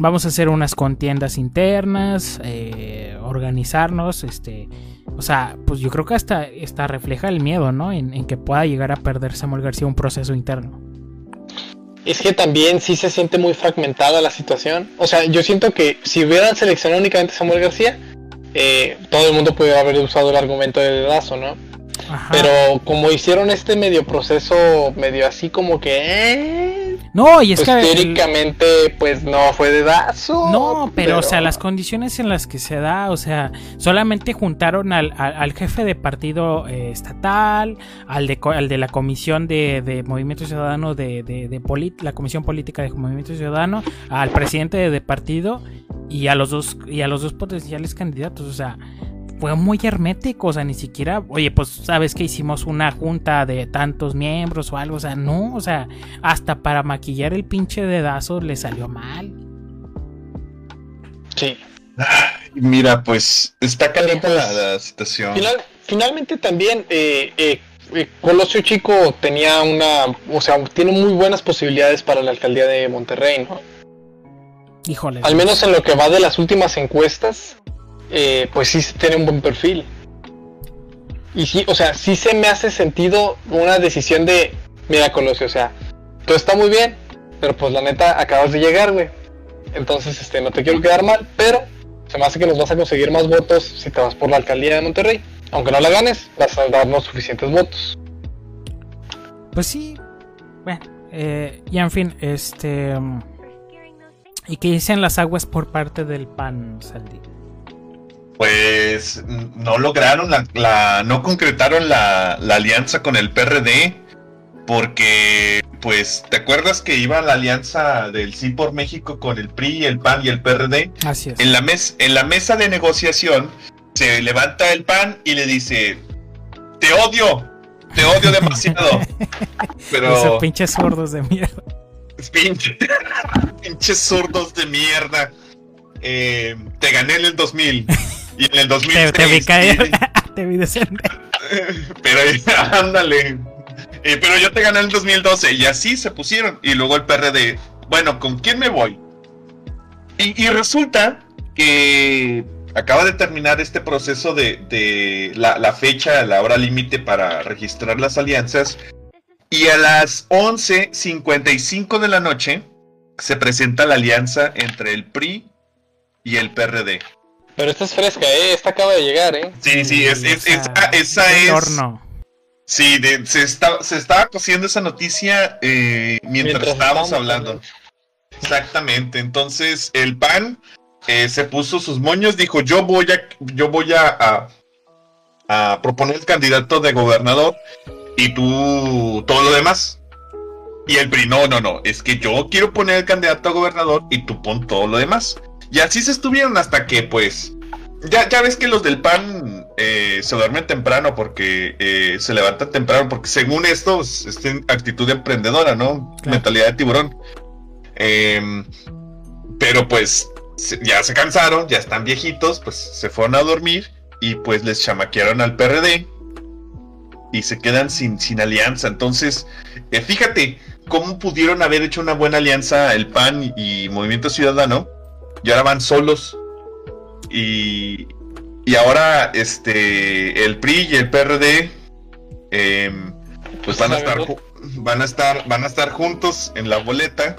Speaker 1: Vamos a hacer unas contiendas internas, eh, organizarnos, este... O sea, pues yo creo que hasta, hasta refleja el miedo, ¿no? En, en que pueda llegar a perder Samuel García un proceso interno
Speaker 2: es que también sí se siente muy fragmentada la situación. O sea, yo siento que si hubieran seleccionado únicamente a Samuel García, eh, todo el mundo pudiera haber usado el argumento del dedazo, ¿no? Pero como hicieron este medio proceso, medio así como que...
Speaker 1: No, y es
Speaker 2: pues que... Teóricamente, pues no fue dedazo.
Speaker 1: No, pero, o sea, las condiciones en las que se da, o sea, solamente juntaron al, jefe de partido eh, estatal, al de, al de la comisión de, Movimiento Ciudadano, de, de, la comisión política de Movimiento Ciudadano, al presidente de partido y a los dos, y a los dos potenciales candidatos, o sea fue muy hermético, o sea, ni siquiera, oye, pues sabes que hicimos una junta de tantos miembros o algo, o sea, no, o sea, hasta para maquillar el pinche dedazo le salió mal.
Speaker 2: Sí.
Speaker 3: mira, pues está caliente la, situación.
Speaker 2: finalmente también, eh, eh, eh, Colosio Chico tenía una, o sea, tiene muy buenas posibilidades para la alcaldía de Monterrey, ¿no?
Speaker 1: Híjole.
Speaker 2: Al menos en lo que va de las últimas encuestas, eh, pues sí tiene un buen perfil. Y sí, o sea, sí se me hace sentido una decisión de, mira, Colosio, o sea, todo está muy bien, pero pues la neta acabas de llegar, güey. Entonces, este, no te quiero quedar mal, pero se me hace que nos vas a conseguir más votos si te vas por la alcaldía de Monterrey. Aunque no la ganes, vas a darnos suficientes votos.
Speaker 1: Pues sí, bueno, eh, y en fin, este... ¿Y qué dicen las aguas por parte del PAN, Saldi?
Speaker 3: Pues no lograron la, no concretaron la, alianza con el PRD porque pues te acuerdas que iba la alianza del sí por México con el PRI, el PAN y el PRD.
Speaker 1: Así es.
Speaker 3: En la mes, en la mesa de negociación se levanta el PAN y le dice, "Te odio, te odio demasiado." Pero
Speaker 1: Esos pinches sordos de mierda.
Speaker 3: pinches sordos de mierda. Eh, te gané en el 2000. Y en el 2003...
Speaker 1: Te, vi caer, te vi
Speaker 3: Pero ándale. Eh, pero yo te gané en el 2012 y así se pusieron. Y luego el PRD, bueno, ¿con quién me voy? Y, resulta que acaba de terminar este proceso de, la, la, fecha, la hora límite para registrar las alianzas. Y a las 11.55 de la noche se presenta la alianza entre el PRI y el PRD.
Speaker 2: Pero esta es fresca, ¿eh? Esta acaba de llegar, ¿eh?
Speaker 3: Sí, sí, es, esa, es... Horno. Sí, se, está, se estaba cociendo esa noticia eh, mientras, estábamos hablando. Exactamente, entonces el PAN eh, se puso sus moños, dijo yo voy a, yo voy a, a, proponer el candidato de gobernador y tú todo lo demás. Y el PRI, no, no, no, es que yo quiero poner el candidato a gobernador y tú pon todo lo demás. Y así se estuvieron hasta que, pues, ya, ya ves que los del PAN eh, se duermen temprano porque eh, se levantan temprano, porque según esto, es actitud emprendedora, ¿no? Mentalidad de tiburón. Em, pero pues ya se cansaron, ya están viejitos, pues se fueron a dormir y pues les chamaquearon al PRD y se quedan sin, sin alianza. Entonces, eh, fíjate cómo pudieron haber hecho una buena alianza el PAN y Movimiento Ciudadano y ahora van solos. Y, y ahora este el PRI y el PRD em, pues van a estar van a estar van a estar juntos en la boleta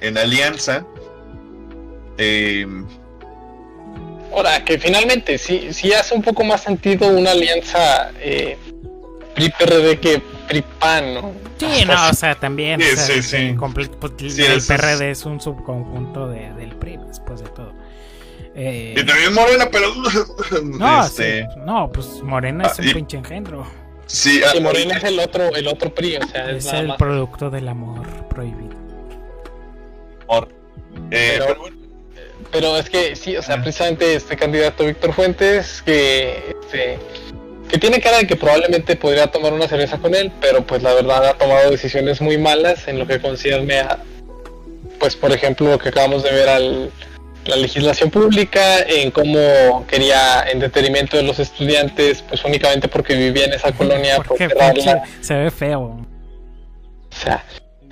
Speaker 3: en alianza.
Speaker 2: Em, ahora que finalmente sí sí hace un poco más sentido una alianza eh, PRI PRD que PRI PAN, ¿no?
Speaker 1: Sí, no, o sea, también. Sí, sí, pues, el PRD es un subconjunto de, del PRI, después de todo.
Speaker 3: Eh, y también Morena, pero.
Speaker 1: No, este... no pues Morena es ah, un pinche engendro.
Speaker 2: Sí, ah, Morena es el otro, el otro PRI, o sea,
Speaker 1: es, el producto del amor prohibido.
Speaker 2: Eh, pero, es que sí, o sea, precisamente este candidato Víctor Fuentes, que este, que tiene cara de que probablemente podría tomar una cerveza con él, pero pues la verdad ha tomado decisiones muy malas en lo que concierne a, pues por ejemplo, lo que acabamos de ver al la legislación pública, en cómo quería, en detrimento de los estudiantes, pues únicamente porque vivía en esa colonia,
Speaker 1: porque se ve feo.
Speaker 3: O sea,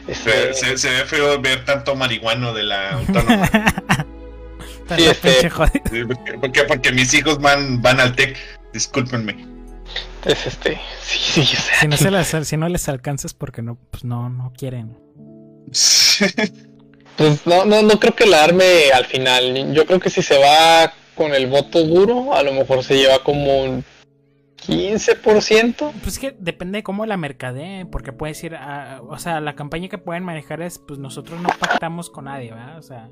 Speaker 3: este, se, ve feo ver tanto marihuano de la autónoma. sí, este, porque, porque, mis hijos van, van al TEC, discúlpenme.
Speaker 2: Es este, sí, sí,
Speaker 1: si, no se las, si no les alcanzas porque no, pues no, no quieren.
Speaker 2: Pues no, no, no creo que la arme al final. Yo creo que si se va con el voto duro, a lo mejor se lleva como un 15%.
Speaker 1: Pues que depende de cómo la mercadee, porque puede decir, ah, o sea, la campaña que pueden manejar es, pues nosotros no pactamos con nadie, ¿verdad? O sea...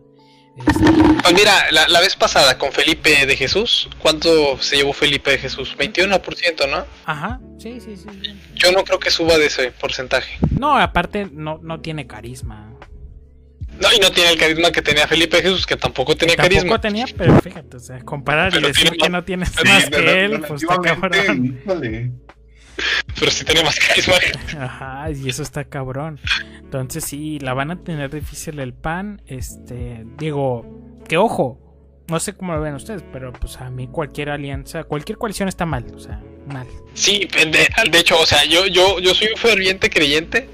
Speaker 2: Pues mira, la, vez pasada con Felipe de Jesús, ¿cuánto se llevó Felipe de Jesús? 21%, ¿no?
Speaker 1: Ajá, sí, sí, sí.
Speaker 2: Yo no creo que suba de ese porcentaje.
Speaker 1: No, aparte no, no tiene carisma.
Speaker 2: No, y no tiene el carisma que tenía Felipe Jesús, que tampoco tenía
Speaker 1: tampoco
Speaker 2: carisma.
Speaker 1: tenía, pero fíjate, o sea, comparar y decir que no tienes más que él, pues está cabrón.
Speaker 2: Pero sí tiene más carisma.
Speaker 1: Ajá, y eso está cabrón. Entonces sí, la van a tener difícil el pan. Este, digo, que ojo, no sé cómo lo ven ustedes, pero pues a mí cualquier alianza, cualquier coalición está mal, o sea, mal.
Speaker 2: Sí, de, de hecho, o sea, yo, yo, yo soy un ferviente creyente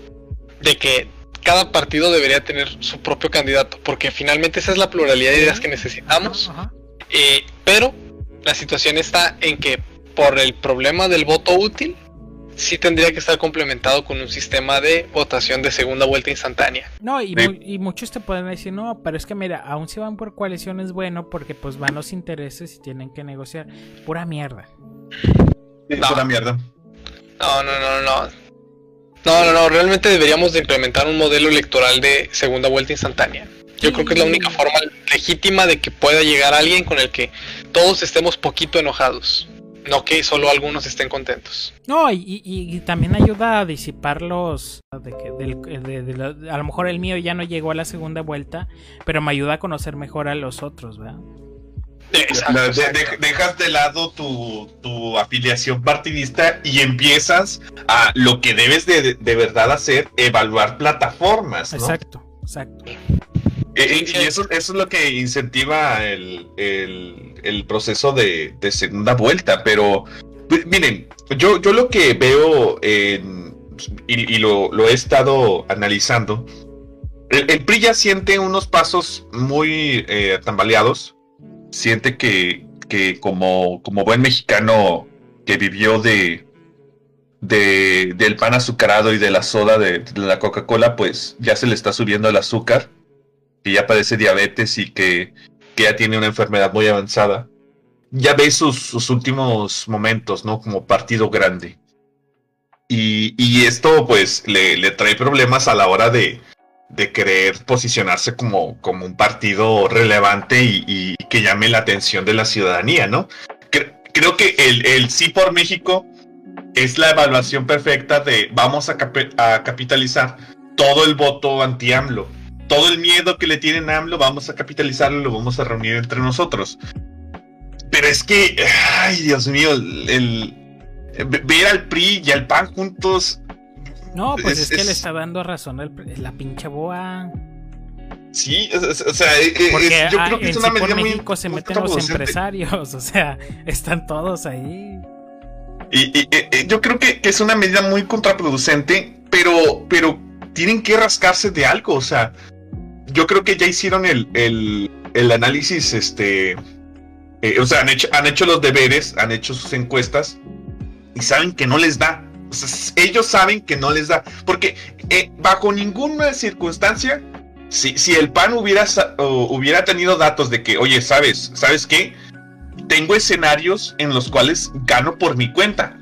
Speaker 2: de que cada partido debería tener su propio candidato, porque finalmente esa es la pluralidad de ideas que necesitamos. Eh, pero la situación está en que por el problema del voto útil, sí tendría que estar complementado con un sistema de votación de segunda vuelta instantánea.
Speaker 1: No, y, y, muchos te pueden decir, no, pero es que mira, aún si van por coalición es bueno porque pues van los intereses y tienen que negociar. Pura mierda.
Speaker 3: pura mierda.
Speaker 2: No, no, no, no. No, no, no, realmente deberíamos de implementar un modelo electoral de segunda vuelta instantánea. Yo creo que es la única forma legítima de que pueda llegar alguien con el que todos estemos poquito enojados. No que solo algunos estén contentos.
Speaker 1: No, y, también ayuda a disipar los... De que, a lo mejor el mío ya no llegó a la segunda vuelta, pero me ayuda a conocer mejor a los otros, ¿verdad?
Speaker 3: dejas de lado tu, afiliación partidista y empiezas a lo que debes de, verdad hacer, evaluar plataformas.
Speaker 1: Exacto, exacto.
Speaker 3: Eh, y eso, es lo que incentiva el, proceso de, segunda vuelta. Pero pues, miren, yo, yo lo que veo y, lo, he estado analizando, el, PRI ya siente unos pasos muy eh, tambaleados siente que, que como, como buen mexicano que vivió de, de, del pan azucarado y de la soda de, la Coca-Cola, pues ya se le está subiendo el azúcar, ya padece diabetes y que, que ya tiene una enfermedad muy avanzada. Ya ve sus, últimos momentos, ¿no? Como partido grande. Y, y esto pues le, le, trae problemas a la hora de, de querer posicionarse como, como un partido relevante y, y, que llame la atención de la ciudadanía, ¿no? Creo que el, el sí por México es la evaluación perfecta de vamos a, a capitalizar todo el voto anti-AMLO. Todo el miedo que le tienen a AMLO, vamos a capitalizarlo, lo vamos a reunir entre nosotros. Pero es que, ay Dios mío, el, ver al PRI y al PAN juntos.
Speaker 1: No, pues es, que le está dando razón el, la pinche boa.
Speaker 3: Sí, o sea, yo creo que es una medida muy.
Speaker 1: México se meten los empresarios, o sea, están todos ahí.
Speaker 3: Y, yo creo que, es una medida muy contraproducente, pero, pero tienen que rascarse de algo. O sea, yo creo que ya hicieron el, el, análisis, este. Eh, o sea, han hecho, han hecho los deberes, han hecho sus encuestas y saben que no les da. Ellos saben que no les da. Porque eh, bajo ninguna circunstancia, si, si el PAN hubiera, hubiera tenido datos de que, oye, ¿sabes? ¿Sabes qué? tengo escenarios en los cuales gano por mi cuenta.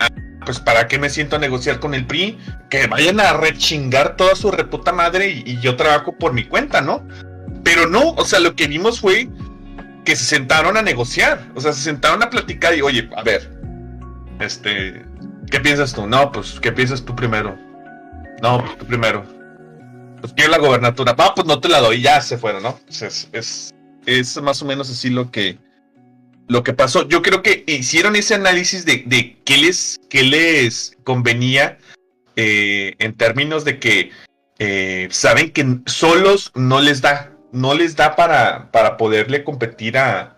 Speaker 3: Pues para qué me siento a negociar con el PRI, que vayan a rechingar toda su reputa madre y, yo trabajo por mi cuenta, ¿no? Pero no, o sea, lo que vimos fue que se sentaron a negociar, o sea, se sentaron a platicar y, oye, a ver, este, ¿qué piensas tú? No, pues, ¿qué piensas tú primero? No, pues tú primero. Pues quiero la gobernatura. Va, pues no te la doy, ya se fueron, ¿no? es, es, es más o menos así lo que, lo que pasó. Yo creo que hicieron ese análisis de, de qué, les, qué les convenía eh, en términos de que eh, saben que solos no les da, no les da para, para poderle competir a,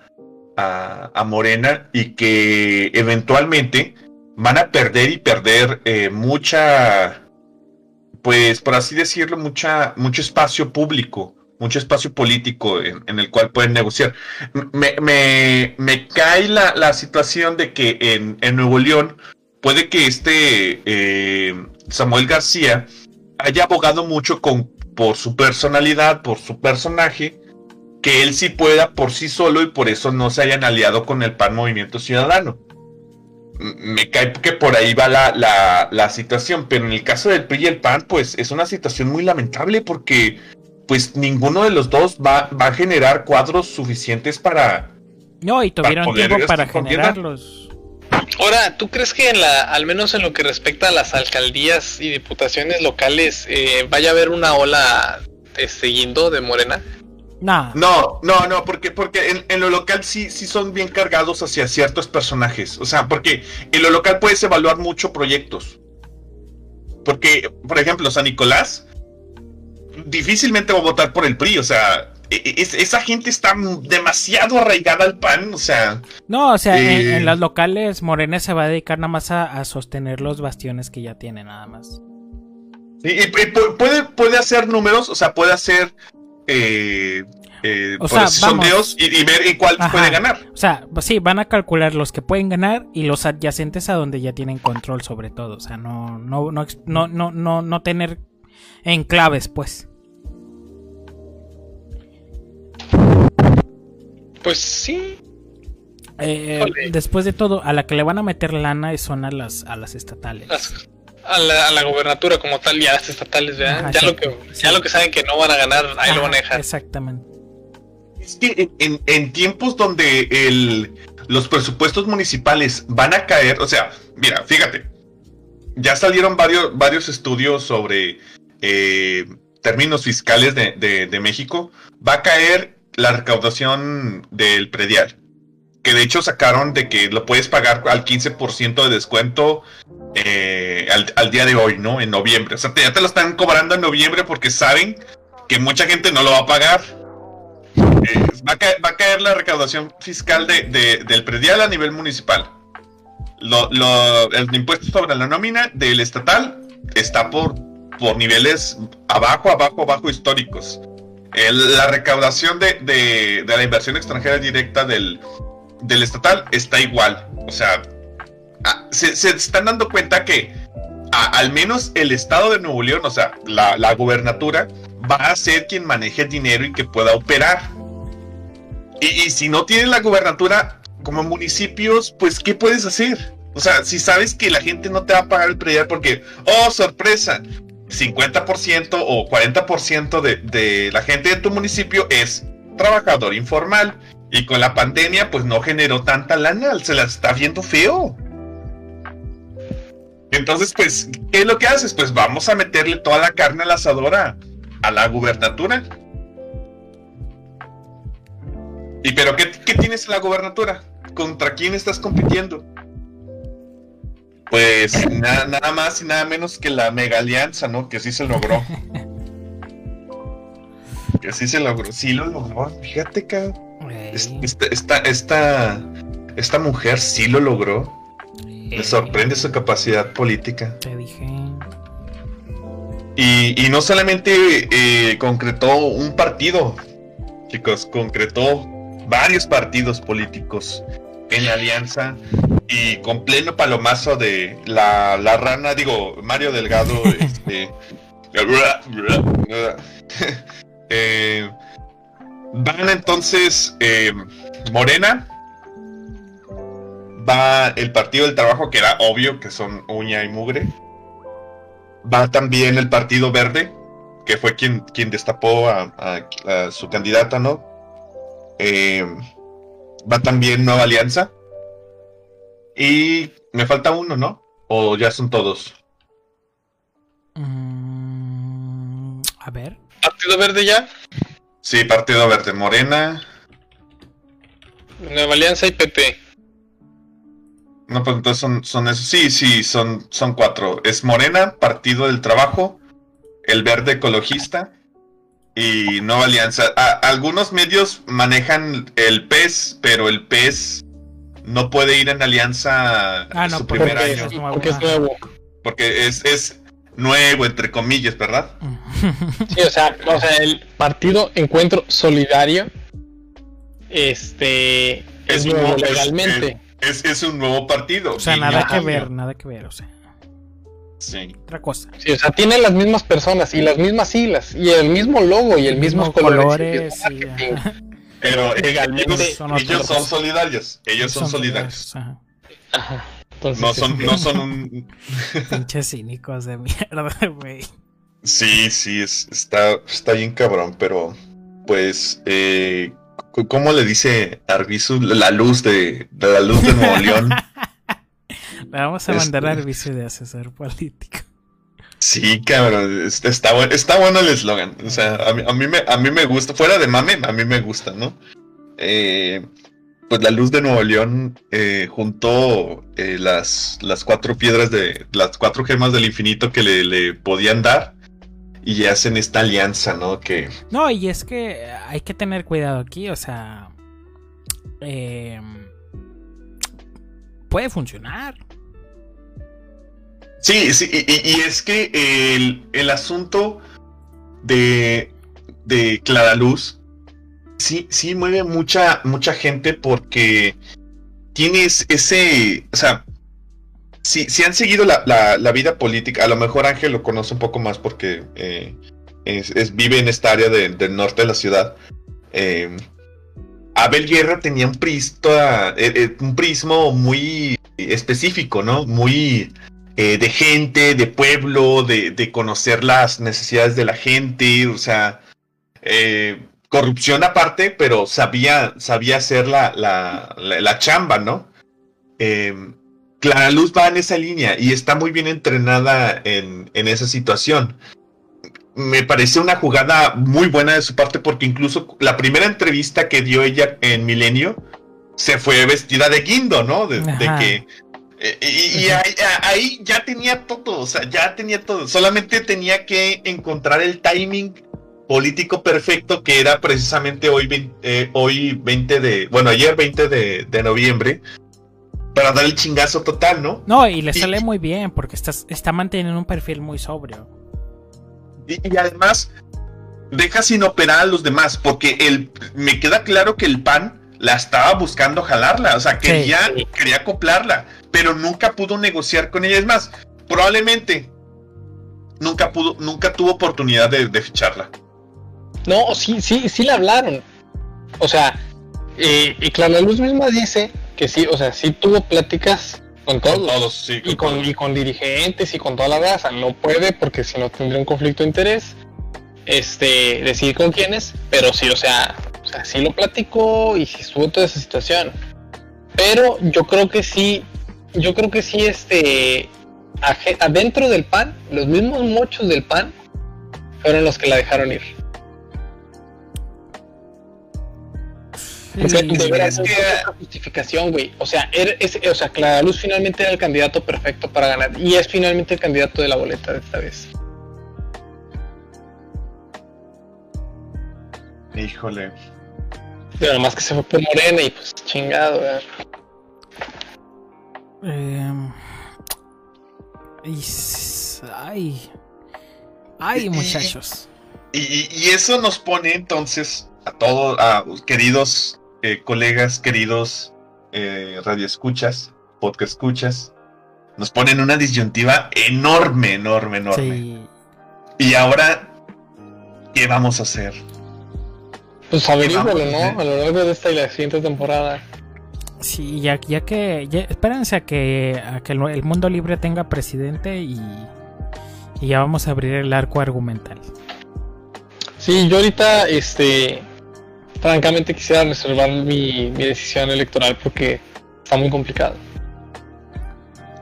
Speaker 3: a, Morena y que eventualmente van a perder y perder eh, mucha, pues por así decirlo, mucha, mucho espacio público mucho espacio político en, el cual pueden negociar. Me, me, cae la, la, situación de que en, en, Nuevo León puede que este eh, Samuel García haya abogado mucho con, por su personalidad, por su personaje, que él sí pueda por sí solo y por eso no se hayan aliado con el PAN Movimiento Ciudadano. Me cae que por ahí va la, la, la situación, pero en el caso del PRI y el PAN, pues es una situación muy lamentable porque pues ninguno de los dos va, va a generar cuadros suficientes para...
Speaker 1: No, y tuvieron tiempo para generarlos.
Speaker 2: Ahora, ¿tú crees que en la, al menos en lo que respecta a las alcaldías y diputaciones locales, eh, vaya a haber una ola este, de Morena?
Speaker 3: No, no, no, porque, porque en, lo local sí, sí son bien cargados hacia ciertos personajes. O sea, porque en lo local puedes evaluar mucho proyectos. Porque, por ejemplo, San Nicolás difícilmente va a votar por el PRI, o sea, e, e, esa gente está demasiado arraigada al PAN, o sea...
Speaker 1: No, o sea, en, eh, las locales Morena se va a dedicar nada más a, sostener los bastiones que ya tiene, nada más.
Speaker 3: y, puede, puede hacer números, o sea, puede hacer... Eh, eh, sondeos y, ver en cuál puede ganar.
Speaker 1: O sea, pues sí, van a calcular los que pueden ganar y los adyacentes a donde ya tienen control sobre todo. O sea, no, no, no, no, no, no tener enclaves, pues.
Speaker 2: Pues sí.
Speaker 1: Eh, después de todo, a la que le van a meter lana son a las, a las estatales.
Speaker 2: a, la, a, la, gobernatura como tal y a las estatales, ya, lo que, ya lo que saben que no van a ganar, ahí lo van a dejar.
Speaker 1: Exactamente.
Speaker 3: Es que en, en tiempos donde el, los presupuestos municipales van a caer, o sea, mira, fíjate, ya salieron varios, varios estudios sobre eh, términos fiscales de, de, México, va a caer la recaudación del predial. Que de hecho sacaron de que lo puedes pagar al 15% de descuento eh, al, día de hoy, ¿no? En noviembre. O sea, ya te lo están cobrando en noviembre porque saben que mucha gente no lo va a pagar. Eh, va, a caer, la recaudación fiscal de, del predial a nivel municipal. el impuesto sobre la nómina del estatal está por por niveles abajo, abajo, abajo históricos. La recaudación de, de, la inversión extranjera directa del, del estatal está igual. O sea, se, están dando cuenta que al menos el estado de Nuevo León, o sea, la, la gubernatura, va a ser quien maneje el dinero y que pueda operar. Y, si no tienes la gubernatura como municipios, pues ¿qué puedes hacer? O sea, si sabes que la gente no te va a pagar el predial porque, oh, sorpresa, 50% o 40% de, de la gente de tu municipio es trabajador informal y con la pandemia pues no generó tanta lana, se la está viendo feo. Entonces, pues, ¿qué es lo que haces? Pues vamos a meterle toda la carne al asador a la gubernatura. ¿Y pero qué, tienes en la gobernatura? ¿Contra quién estás compitiendo? Pues nada más y nada menos que la mega alianza, ¿no? Que sí se logró. que sí se logró. Sí lo logró. Fíjate, que Esta, esta, esta, mujer sí lo logró. Me sorprende su capacidad política.
Speaker 1: Te dije.
Speaker 3: Y, no solamente eh, concretó un partido, chicos, concretó varios partidos políticos en la alianza y con pleno palomazo de la, rana, digo, Mario Delgado, este, eh, van entonces eh, Morena, va el Partido del Trabajo, que era obvio que son uña y mugre, va también el Partido Verde, que fue quien, quien destapó a su candidata, ¿no? Eh, va también Nueva Alianza. Y me falta uno, ¿no? ¿O ya son todos?
Speaker 1: Mm, a ver.
Speaker 2: ¿Partido Verde ya?
Speaker 3: Sí, Partido Verde. Morena.
Speaker 2: Nueva Alianza y PP.
Speaker 3: No, pues entonces son, son esos. Sí, sí, son, son cuatro. Es Morena, Partido del Trabajo, el Verde Ecologista, y Nueva Alianza. algunos medios manejan el PES, pero el PES no puede ir en alianza
Speaker 1: ah,
Speaker 3: su primer año.
Speaker 2: Es porque es nuevo.
Speaker 3: Porque es, nuevo, entre comillas, ¿verdad?
Speaker 2: Sí, o sea, o sea, el partido Encuentro Solidario este es, nuevo legalmente.
Speaker 3: Es, es, un nuevo partido.
Speaker 1: O sea, nada que ver, nada que ver, o sea.
Speaker 3: Sí.
Speaker 1: Otra cosa.
Speaker 2: Sí, o sea, tiene las mismas personas y las mismas siglas y el mismo logo y el, mismo
Speaker 1: colores.
Speaker 3: Pero ellos, son, solidarios. Ellos son, solidarios.
Speaker 2: Ajá.
Speaker 3: no son, no son un.
Speaker 1: Pinches cínicos de mierda, güey.
Speaker 3: Sí, sí, está, está bien cabrón, pero pues, eh, ¿cómo le dice Arbizu la luz de, de la luz de Nuevo León?
Speaker 1: Le vamos a mandar al vicio de asesor político.
Speaker 3: Sí, cabrón, está, bueno, está bueno el eslogan. O sea, a mí, me, a mí me gusta, fuera de mame, a mí me gusta, ¿no? Eh, pues la luz de Nuevo León eh, juntó eh, las, las cuatro piedras de, las cuatro gemas del infinito que le, le podían dar y hacen esta alianza, ¿no? Que...
Speaker 1: No, y es que hay que tener cuidado aquí, o sea... puede funcionar.
Speaker 3: Sí, sí, y, es que el, asunto de, de Clara Luz sí, sí mueve mucha, mucha gente porque tienes ese, o sea, si, si han seguido la, vida política, a lo mejor Ángel lo conoce un poco más porque eh, es, vive en esta área del norte de la ciudad. Eh, Abel Guerra tenía un, eh, un prismo muy específico, ¿no? Muy eh, de gente, de pueblo, de, conocer las necesidades de la gente, o sea, eh, corrupción aparte, pero sabía, sabía hacer la, la, chamba, ¿no? Eh, Clara Luz va en esa línea y está muy bien entrenada en, en esa situación. Me parece una jugada muy buena de su parte porque incluso la primera entrevista que dio ella en Milenio se fue vestida de guindo, ¿no? de que y, ahí, ya tenía todo, o sea, ya tenía todo. Solamente tenía que encontrar el timing político perfecto que era precisamente hoy, eh, hoy 20 de, bueno, ayer 20 de, noviembre, para dar el chingazo total, ¿no?
Speaker 1: No, y le sale muy bien porque está, está manteniendo un perfil muy sobrio.
Speaker 3: Y, además, deja sin operar a los demás, porque el, me queda claro que el PAN la estaba buscando jalarla, o sea, quería, quería acoplarla, pero nunca pudo negociar con ella. Es más, probablemente nunca pudo, nunca tuvo oportunidad de, ficharla.
Speaker 2: No, sí, sí, sí la hablaron. O sea, eh, y Clara Luz misma dice que sí, o sea, sí tuvo pláticas con todos, y, con, y con dirigentes y con toda la raza. No puede porque si no tendría un conflicto de interés. Este, decidir con quiénes, pero sí, o sea, o sea, sí lo platicó y sí estuvo toda esa situación. Pero yo creo que sí, yo creo que sí, este, adentro del pan, los mismos mochos del pan fueron los que la dejaron ir. Porque de veras que justificación, güey. O sea, es, o sea, Clara Luz finalmente era el candidato perfecto para ganar. Y es finalmente el candidato de la boleta de esta vez.
Speaker 3: Híjole.
Speaker 2: Pero además que se fue por Morena y pues chingado, güey.
Speaker 1: Eh, ay. Ay, muchachos.
Speaker 3: Y, y, eso nos pone entonces a todos, a queridos eh, colegas, queridos eh, radioescuchas, podcast escuchas, nos ponen una disyuntiva enorme, enorme, enorme. Y ahora, ¿qué vamos a hacer?
Speaker 2: Pues averígalo, ¿no? A lo largo de esta y la siguiente temporada.
Speaker 1: Sí, ya, ya que. espérense a que, a que el, mundo libre tenga presidente y, y ya vamos a abrir el arco argumental.
Speaker 2: Sí, yo ahorita, este francamente quisiera reservar mi, decisión electoral porque está muy complicado.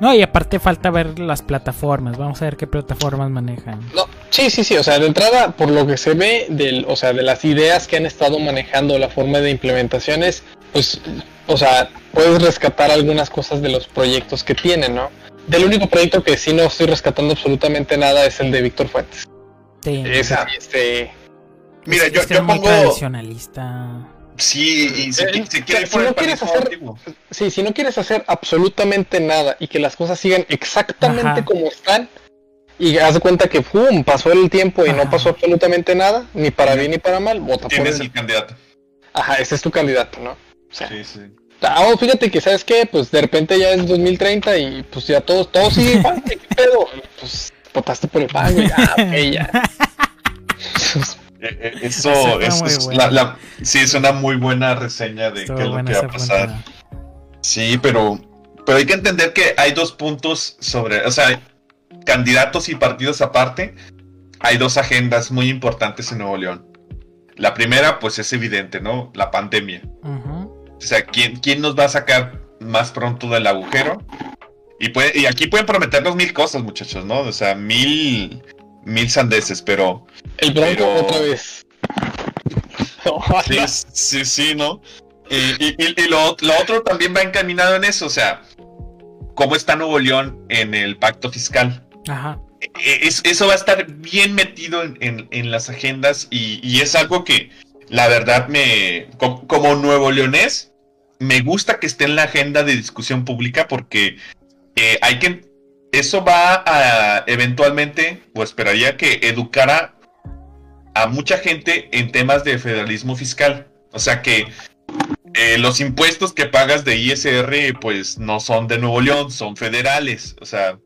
Speaker 1: No, y aparte falta ver las plataformas. Vamos a ver qué plataformas manejan.
Speaker 2: No, sí, sí, sí. O sea, de entrada, por lo que se ve del, o sea, de las ideas que han estado manejando, la forma de implementaciones, pues, o sea, puedes rescatar algunas cosas de los proyectos que tienen, ¿no? Del único proyecto que sí no estoy rescatando absolutamente nada es el de Víctor Fuentes. Sí. Ese, este,
Speaker 3: Mira, yo, yo pongo.
Speaker 1: tradicionalista.
Speaker 3: Sí, y si, eh, si,
Speaker 2: no quieres hacer, sí, si no quieres hacer absolutamente nada y que las cosas sigan exactamente como están y haz de cuenta que ¡pum! pasó el tiempo y no pasó absolutamente nada, ni para bien ni para mal, vota
Speaker 3: por él. el candidato.
Speaker 2: Ajá, ese es tu candidato, ¿no? sí, sí. Ah, oh, fíjate que, ¿sabes qué? Pues de repente ya es 2030 y pues ya todos, todos siguen igual, ¿qué pedo? Pues votaste por el pan, Ah, ok, ya.
Speaker 3: Eh, eh, eso, es la, sí, es una muy buena reseña de qué es lo que va a pasar. Sí, pero, pero hay que entender que hay dos puntos sobre, o sea, candidatos y partidos aparte, hay dos agendas muy importantes en Nuevo León. La primera, pues es evidente, ¿no? La pandemia. O sea, ¿quién, ¿quién nos va a sacar más pronto del agujero? Y, puede, y aquí pueden prometernos mil cosas, muchachos, ¿no? O sea, mil mil sandeces, pero.
Speaker 2: El Bronco otra vez.
Speaker 3: sí, sí, sí, ¿no? Y, y, lo, otro también va encaminado en eso, o sea, cómo está Nuevo León en el pacto fiscal. Ajá. E, e, eso va a estar bien metido en, las agendas y, es algo que la verdad me, como, nuevo leonés, me gusta que esté en la agenda de discusión pública porque eh, hay que eso va a eventualmente, o esperaría que educara a mucha gente en temas de federalismo fiscal. O sea que eh, los impuestos que pagas de ISR, pues no son de Nuevo León, son federales. O sea,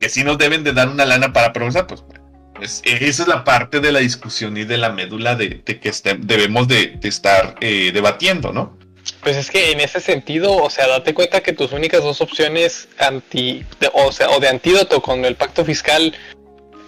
Speaker 3: que sí nos deben de dar una lana para progresar, pues, pues esa es la parte de la discusión y de la médula de, que este, debemos de, estar eh, debatiendo, ¿no?
Speaker 2: Pues es que en ese sentido, o sea, date cuenta que tus únicas dos opciones anti, o sea, o de antídoto con el pacto fiscal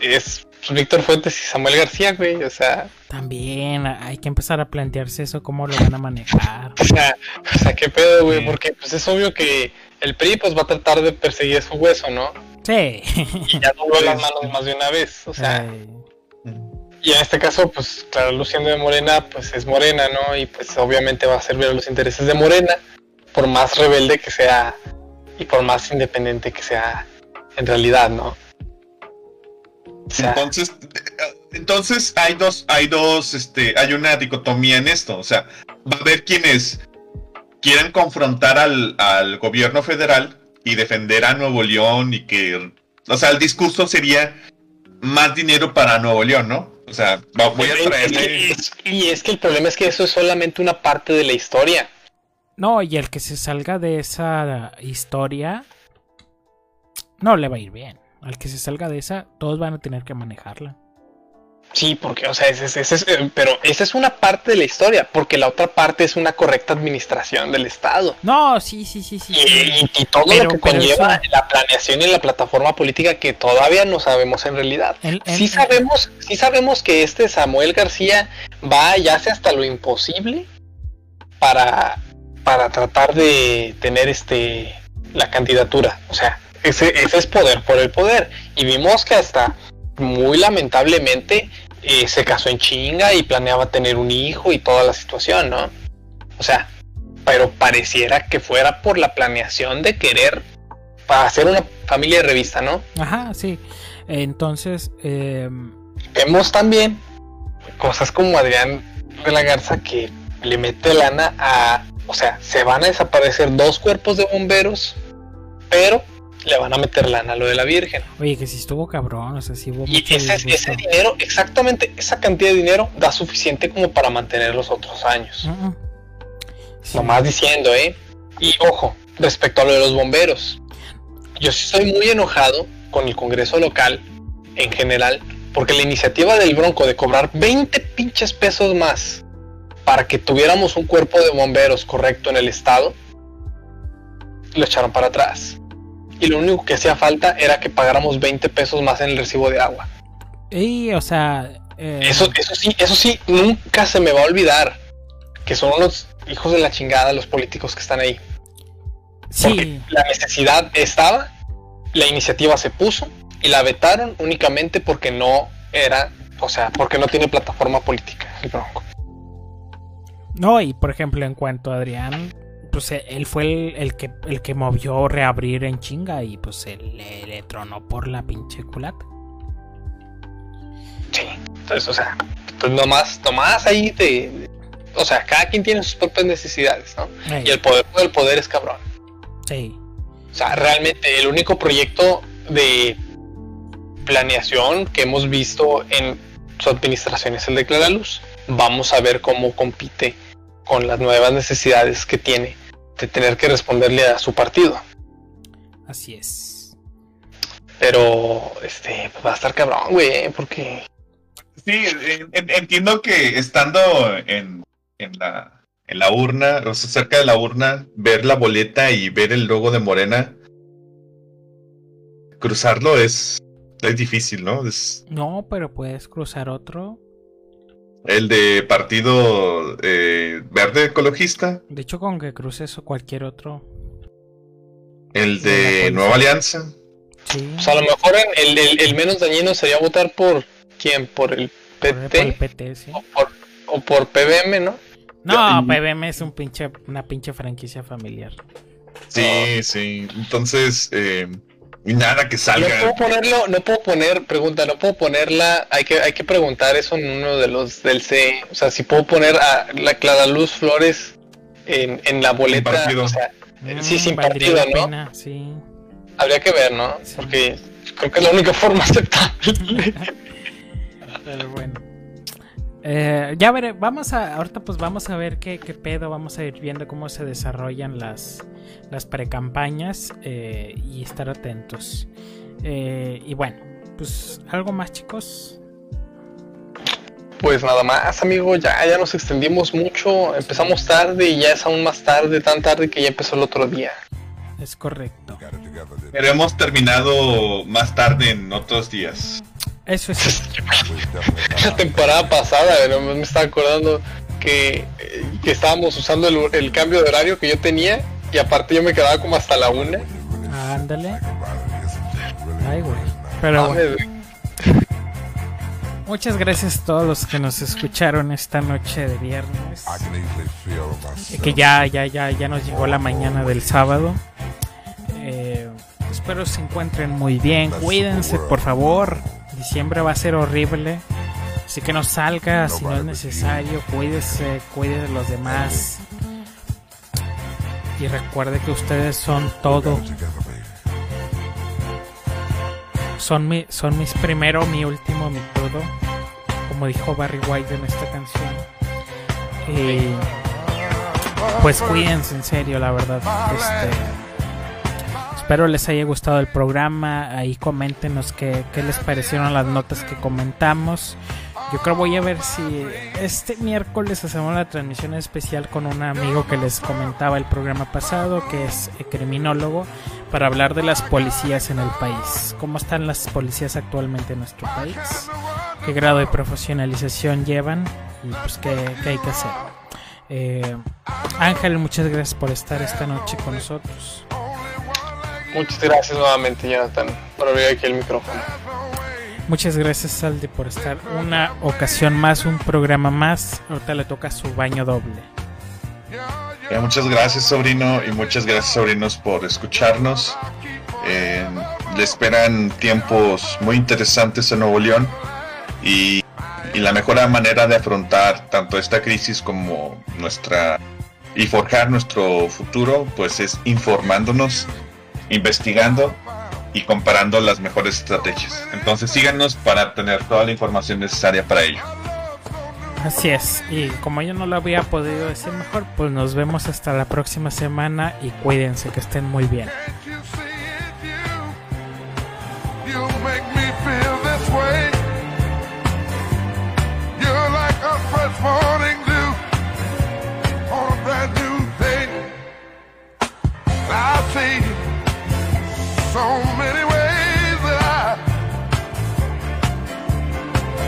Speaker 2: es Víctor Fuentes y Samuel García, güey, o sea.
Speaker 1: También hay que empezar a plantearse eso, cómo lo van a manejar.
Speaker 2: o sea, o sea, qué pedo, güey, porque pues es obvio que el PRI pues va a tratar de perseguir su hueso, ¿no?
Speaker 1: Sí.
Speaker 2: Y ya tuvo las manos más de una vez, o sea. Y en este caso, pues claro, Luciano de Morena, pues es Morena, ¿no? Y pues obviamente va a servir a los intereses de Morena, por más rebelde que sea y por más independiente que sea en realidad, ¿no?
Speaker 3: entonces, entonces hay dos, hay dos, este, hay una dicotomía en esto. O sea, va a haber quienes quieren confrontar al, al gobierno federal y defender a Nuevo León y que, o sea, el discurso sería más dinero para Nuevo León, ¿no? O sea, voy a traerle...
Speaker 2: y es que el problema es que eso es solamente una parte de la historia.
Speaker 1: No, y el que se salga de esa historia no le va a ir bien. Al que se salga de esa, todos van a tener que manejarla.
Speaker 2: Sí, porque, o sea, ese, es, eh, pero esa es una parte de la historia, porque la otra parte es una correcta administración del Estado.
Speaker 1: No, sí, sí, sí, sí.
Speaker 2: Y, todo lo que conlleva la planeación y la plataforma política que todavía no sabemos en realidad. sí sabemos, sí sabemos que este Samuel García va y hace hasta lo imposible para, para tratar de tener este la candidatura. O sea, ese, ese es poder por el poder. Y vimos que hasta muy lamentablemente eh, se casó en chinga y planeaba tener un hijo y toda la situación, ¿no? O sea, pero pareciera que fuera por la planeación de querer para hacer una familia de revista, ¿no?
Speaker 1: Ajá, sí. Entonces, em,
Speaker 2: vemos también cosas como Adrián de la Garza que le mete lana a, o sea, se van a desaparecer dos cuerpos de bomberos, pero le van a meter lana a lo de la Virgen.
Speaker 1: Oye, que si estuvo cabrón, o sea, si hubo
Speaker 2: Y ese, ese, dinero, exactamente esa cantidad de dinero da suficiente como para mantener los otros años. Nomás diciendo, ¿eh? Y ojo, respecto a lo de los bomberos, yo sí estoy muy enojado con el Congreso local en general, porque la iniciativa del Bronco de cobrar 20 pinches pesos más para que tuviéramos un cuerpo de bomberos correcto en el estado, lo echaron para atrás y lo único que hacía falta era que pagáramos 20 pesos más en el recibo de agua.
Speaker 1: Y, o sea... Eh,
Speaker 2: eso, eso sí, eso sí, nunca se me va a olvidar que son los hijos de la chingada los políticos que están ahí. Sí. Porque la necesidad estaba, la iniciativa se puso y la vetaron únicamente porque no era, o sea, porque no tiene plataforma política el Bronco.
Speaker 1: No, y por ejemplo, en cuanto a Adrián, pues eh, él fue el, que el que movió reabrir en chinga y pues él le, tronó por la pinche culata.
Speaker 2: Sí, entonces, o sea, pues nomás, nomás ahí te. O sea, cada quien tiene sus propias necesidades, ¿no? Y el poder del poder es cabrón.
Speaker 1: Sí.
Speaker 2: O sea, realmente el único proyecto de planeación que hemos visto en su administración es el de Clara Luz. Vamos a ver cómo compite con las nuevas necesidades que tiene de tener que responderle a su partido.
Speaker 1: Así es.
Speaker 2: Pero, este, pues va a estar cabrón, güey, porque...
Speaker 3: Sí, entiendo que estando en, en, la, en la urna, o sea, cerca de la urna, ver la boleta y ver el logo de Morena, cruzarlo es, es difícil, ¿no? Es...
Speaker 1: No, pero puedes cruzar otro.
Speaker 3: El de Partido eh, Verde Ecologista.
Speaker 1: De hecho, con que cruces o cualquier otro.
Speaker 3: El de Nueva Alianza.
Speaker 2: Sí. O sea, a lo mejor el, el, menos dañino sería votar por quién, por el PT. Por el PT sí. o, por, o por PBM, ¿no?
Speaker 1: No, PBM es un pinche, una pinche franquicia familiar.
Speaker 3: Sí, sí. Entonces, eh, nada que salga.
Speaker 2: No puedo ponerlo, no puedo poner, pregunta, no puedo ponerla, hay que, hay que preguntar eso en uno de los del C, o sea, si puedo poner a la Clara Luz Flores en, en la boleta, o sea, sí, sin partido, ¿no? sí. Habría que ver, ¿no? Porque creo que es la única forma aceptable.
Speaker 1: Pero bueno. Eh, ya veré, vamos a, ahorita pues vamos a ver qué, qué pedo, vamos a ir viendo cómo se desarrollan las, las precampañas eh, y estar atentos. Eh, y bueno, pues algo más chicos.
Speaker 2: Pues nada más, amigo, ya, ya nos extendimos mucho, empezamos tarde y ya es aún más tarde, tan tarde que ya empezó el otro día.
Speaker 1: Es correcto.
Speaker 3: Pero hemos terminado más tarde en otros días.
Speaker 1: Eso es.
Speaker 2: La temporada pasada, me estaba acordando que, que estábamos usando el, el, cambio de horario que yo tenía y aparte yo me quedaba como hasta la una.
Speaker 1: Ándale. Ay, güey. Pero Muchas gracias a todos los que nos escucharon esta noche de viernes. Que ya, ya, ya, ya nos llegó la mañana del sábado. Eh, espero se encuentren muy bien. Cuídense, por favor. Diciembre va a ser horrible. Así que no salga si no es necesario. Cuídese, cuide de los demás y recuerde que ustedes son todo. Son, mi, son mis primero, mi último, mi todo. como dijo Barry White en esta canción. Y pues cuídense en serio, la verdad. Este, espero les haya gustado el programa. Ahí coméntenos qué, qué les parecieron las notas que comentamos. Yo creo voy a ver si este miércoles hacemos la transmisión especial con un amigo que les comentaba el programa pasado, que es criminólogo, para hablar de las policías en el país. ¿Cómo están las policías actualmente en nuestro país? ¿Qué grado de profesionalización llevan? Y pues qué, hay que hacer. Eh, Ángel, muchas gracias por estar esta noche con nosotros.
Speaker 2: Muchas gracias nuevamente, Jonathan, por abrir aquí el micrófono.
Speaker 1: Muchas gracias, Salde, por estar una ocasión más, un programa más. Ahorita le toca su baño doble.
Speaker 3: muchas gracias, sobrino, y muchas gracias, sobrinos, por escucharnos. Eh, le esperan tiempos muy interesantes en Nuevo León y, y la mejor manera de afrontar tanto esta crisis como nuestra y forjar nuestro futuro, pues es informándonos, investigando y comparando las mejores estrategias. Entonces síganos para tener toda la información necesaria para ello.
Speaker 1: Así es, y como yo no lo había podido decir mejor, pues nos vemos hasta la próxima semana y cuídense, que estén muy bien. So many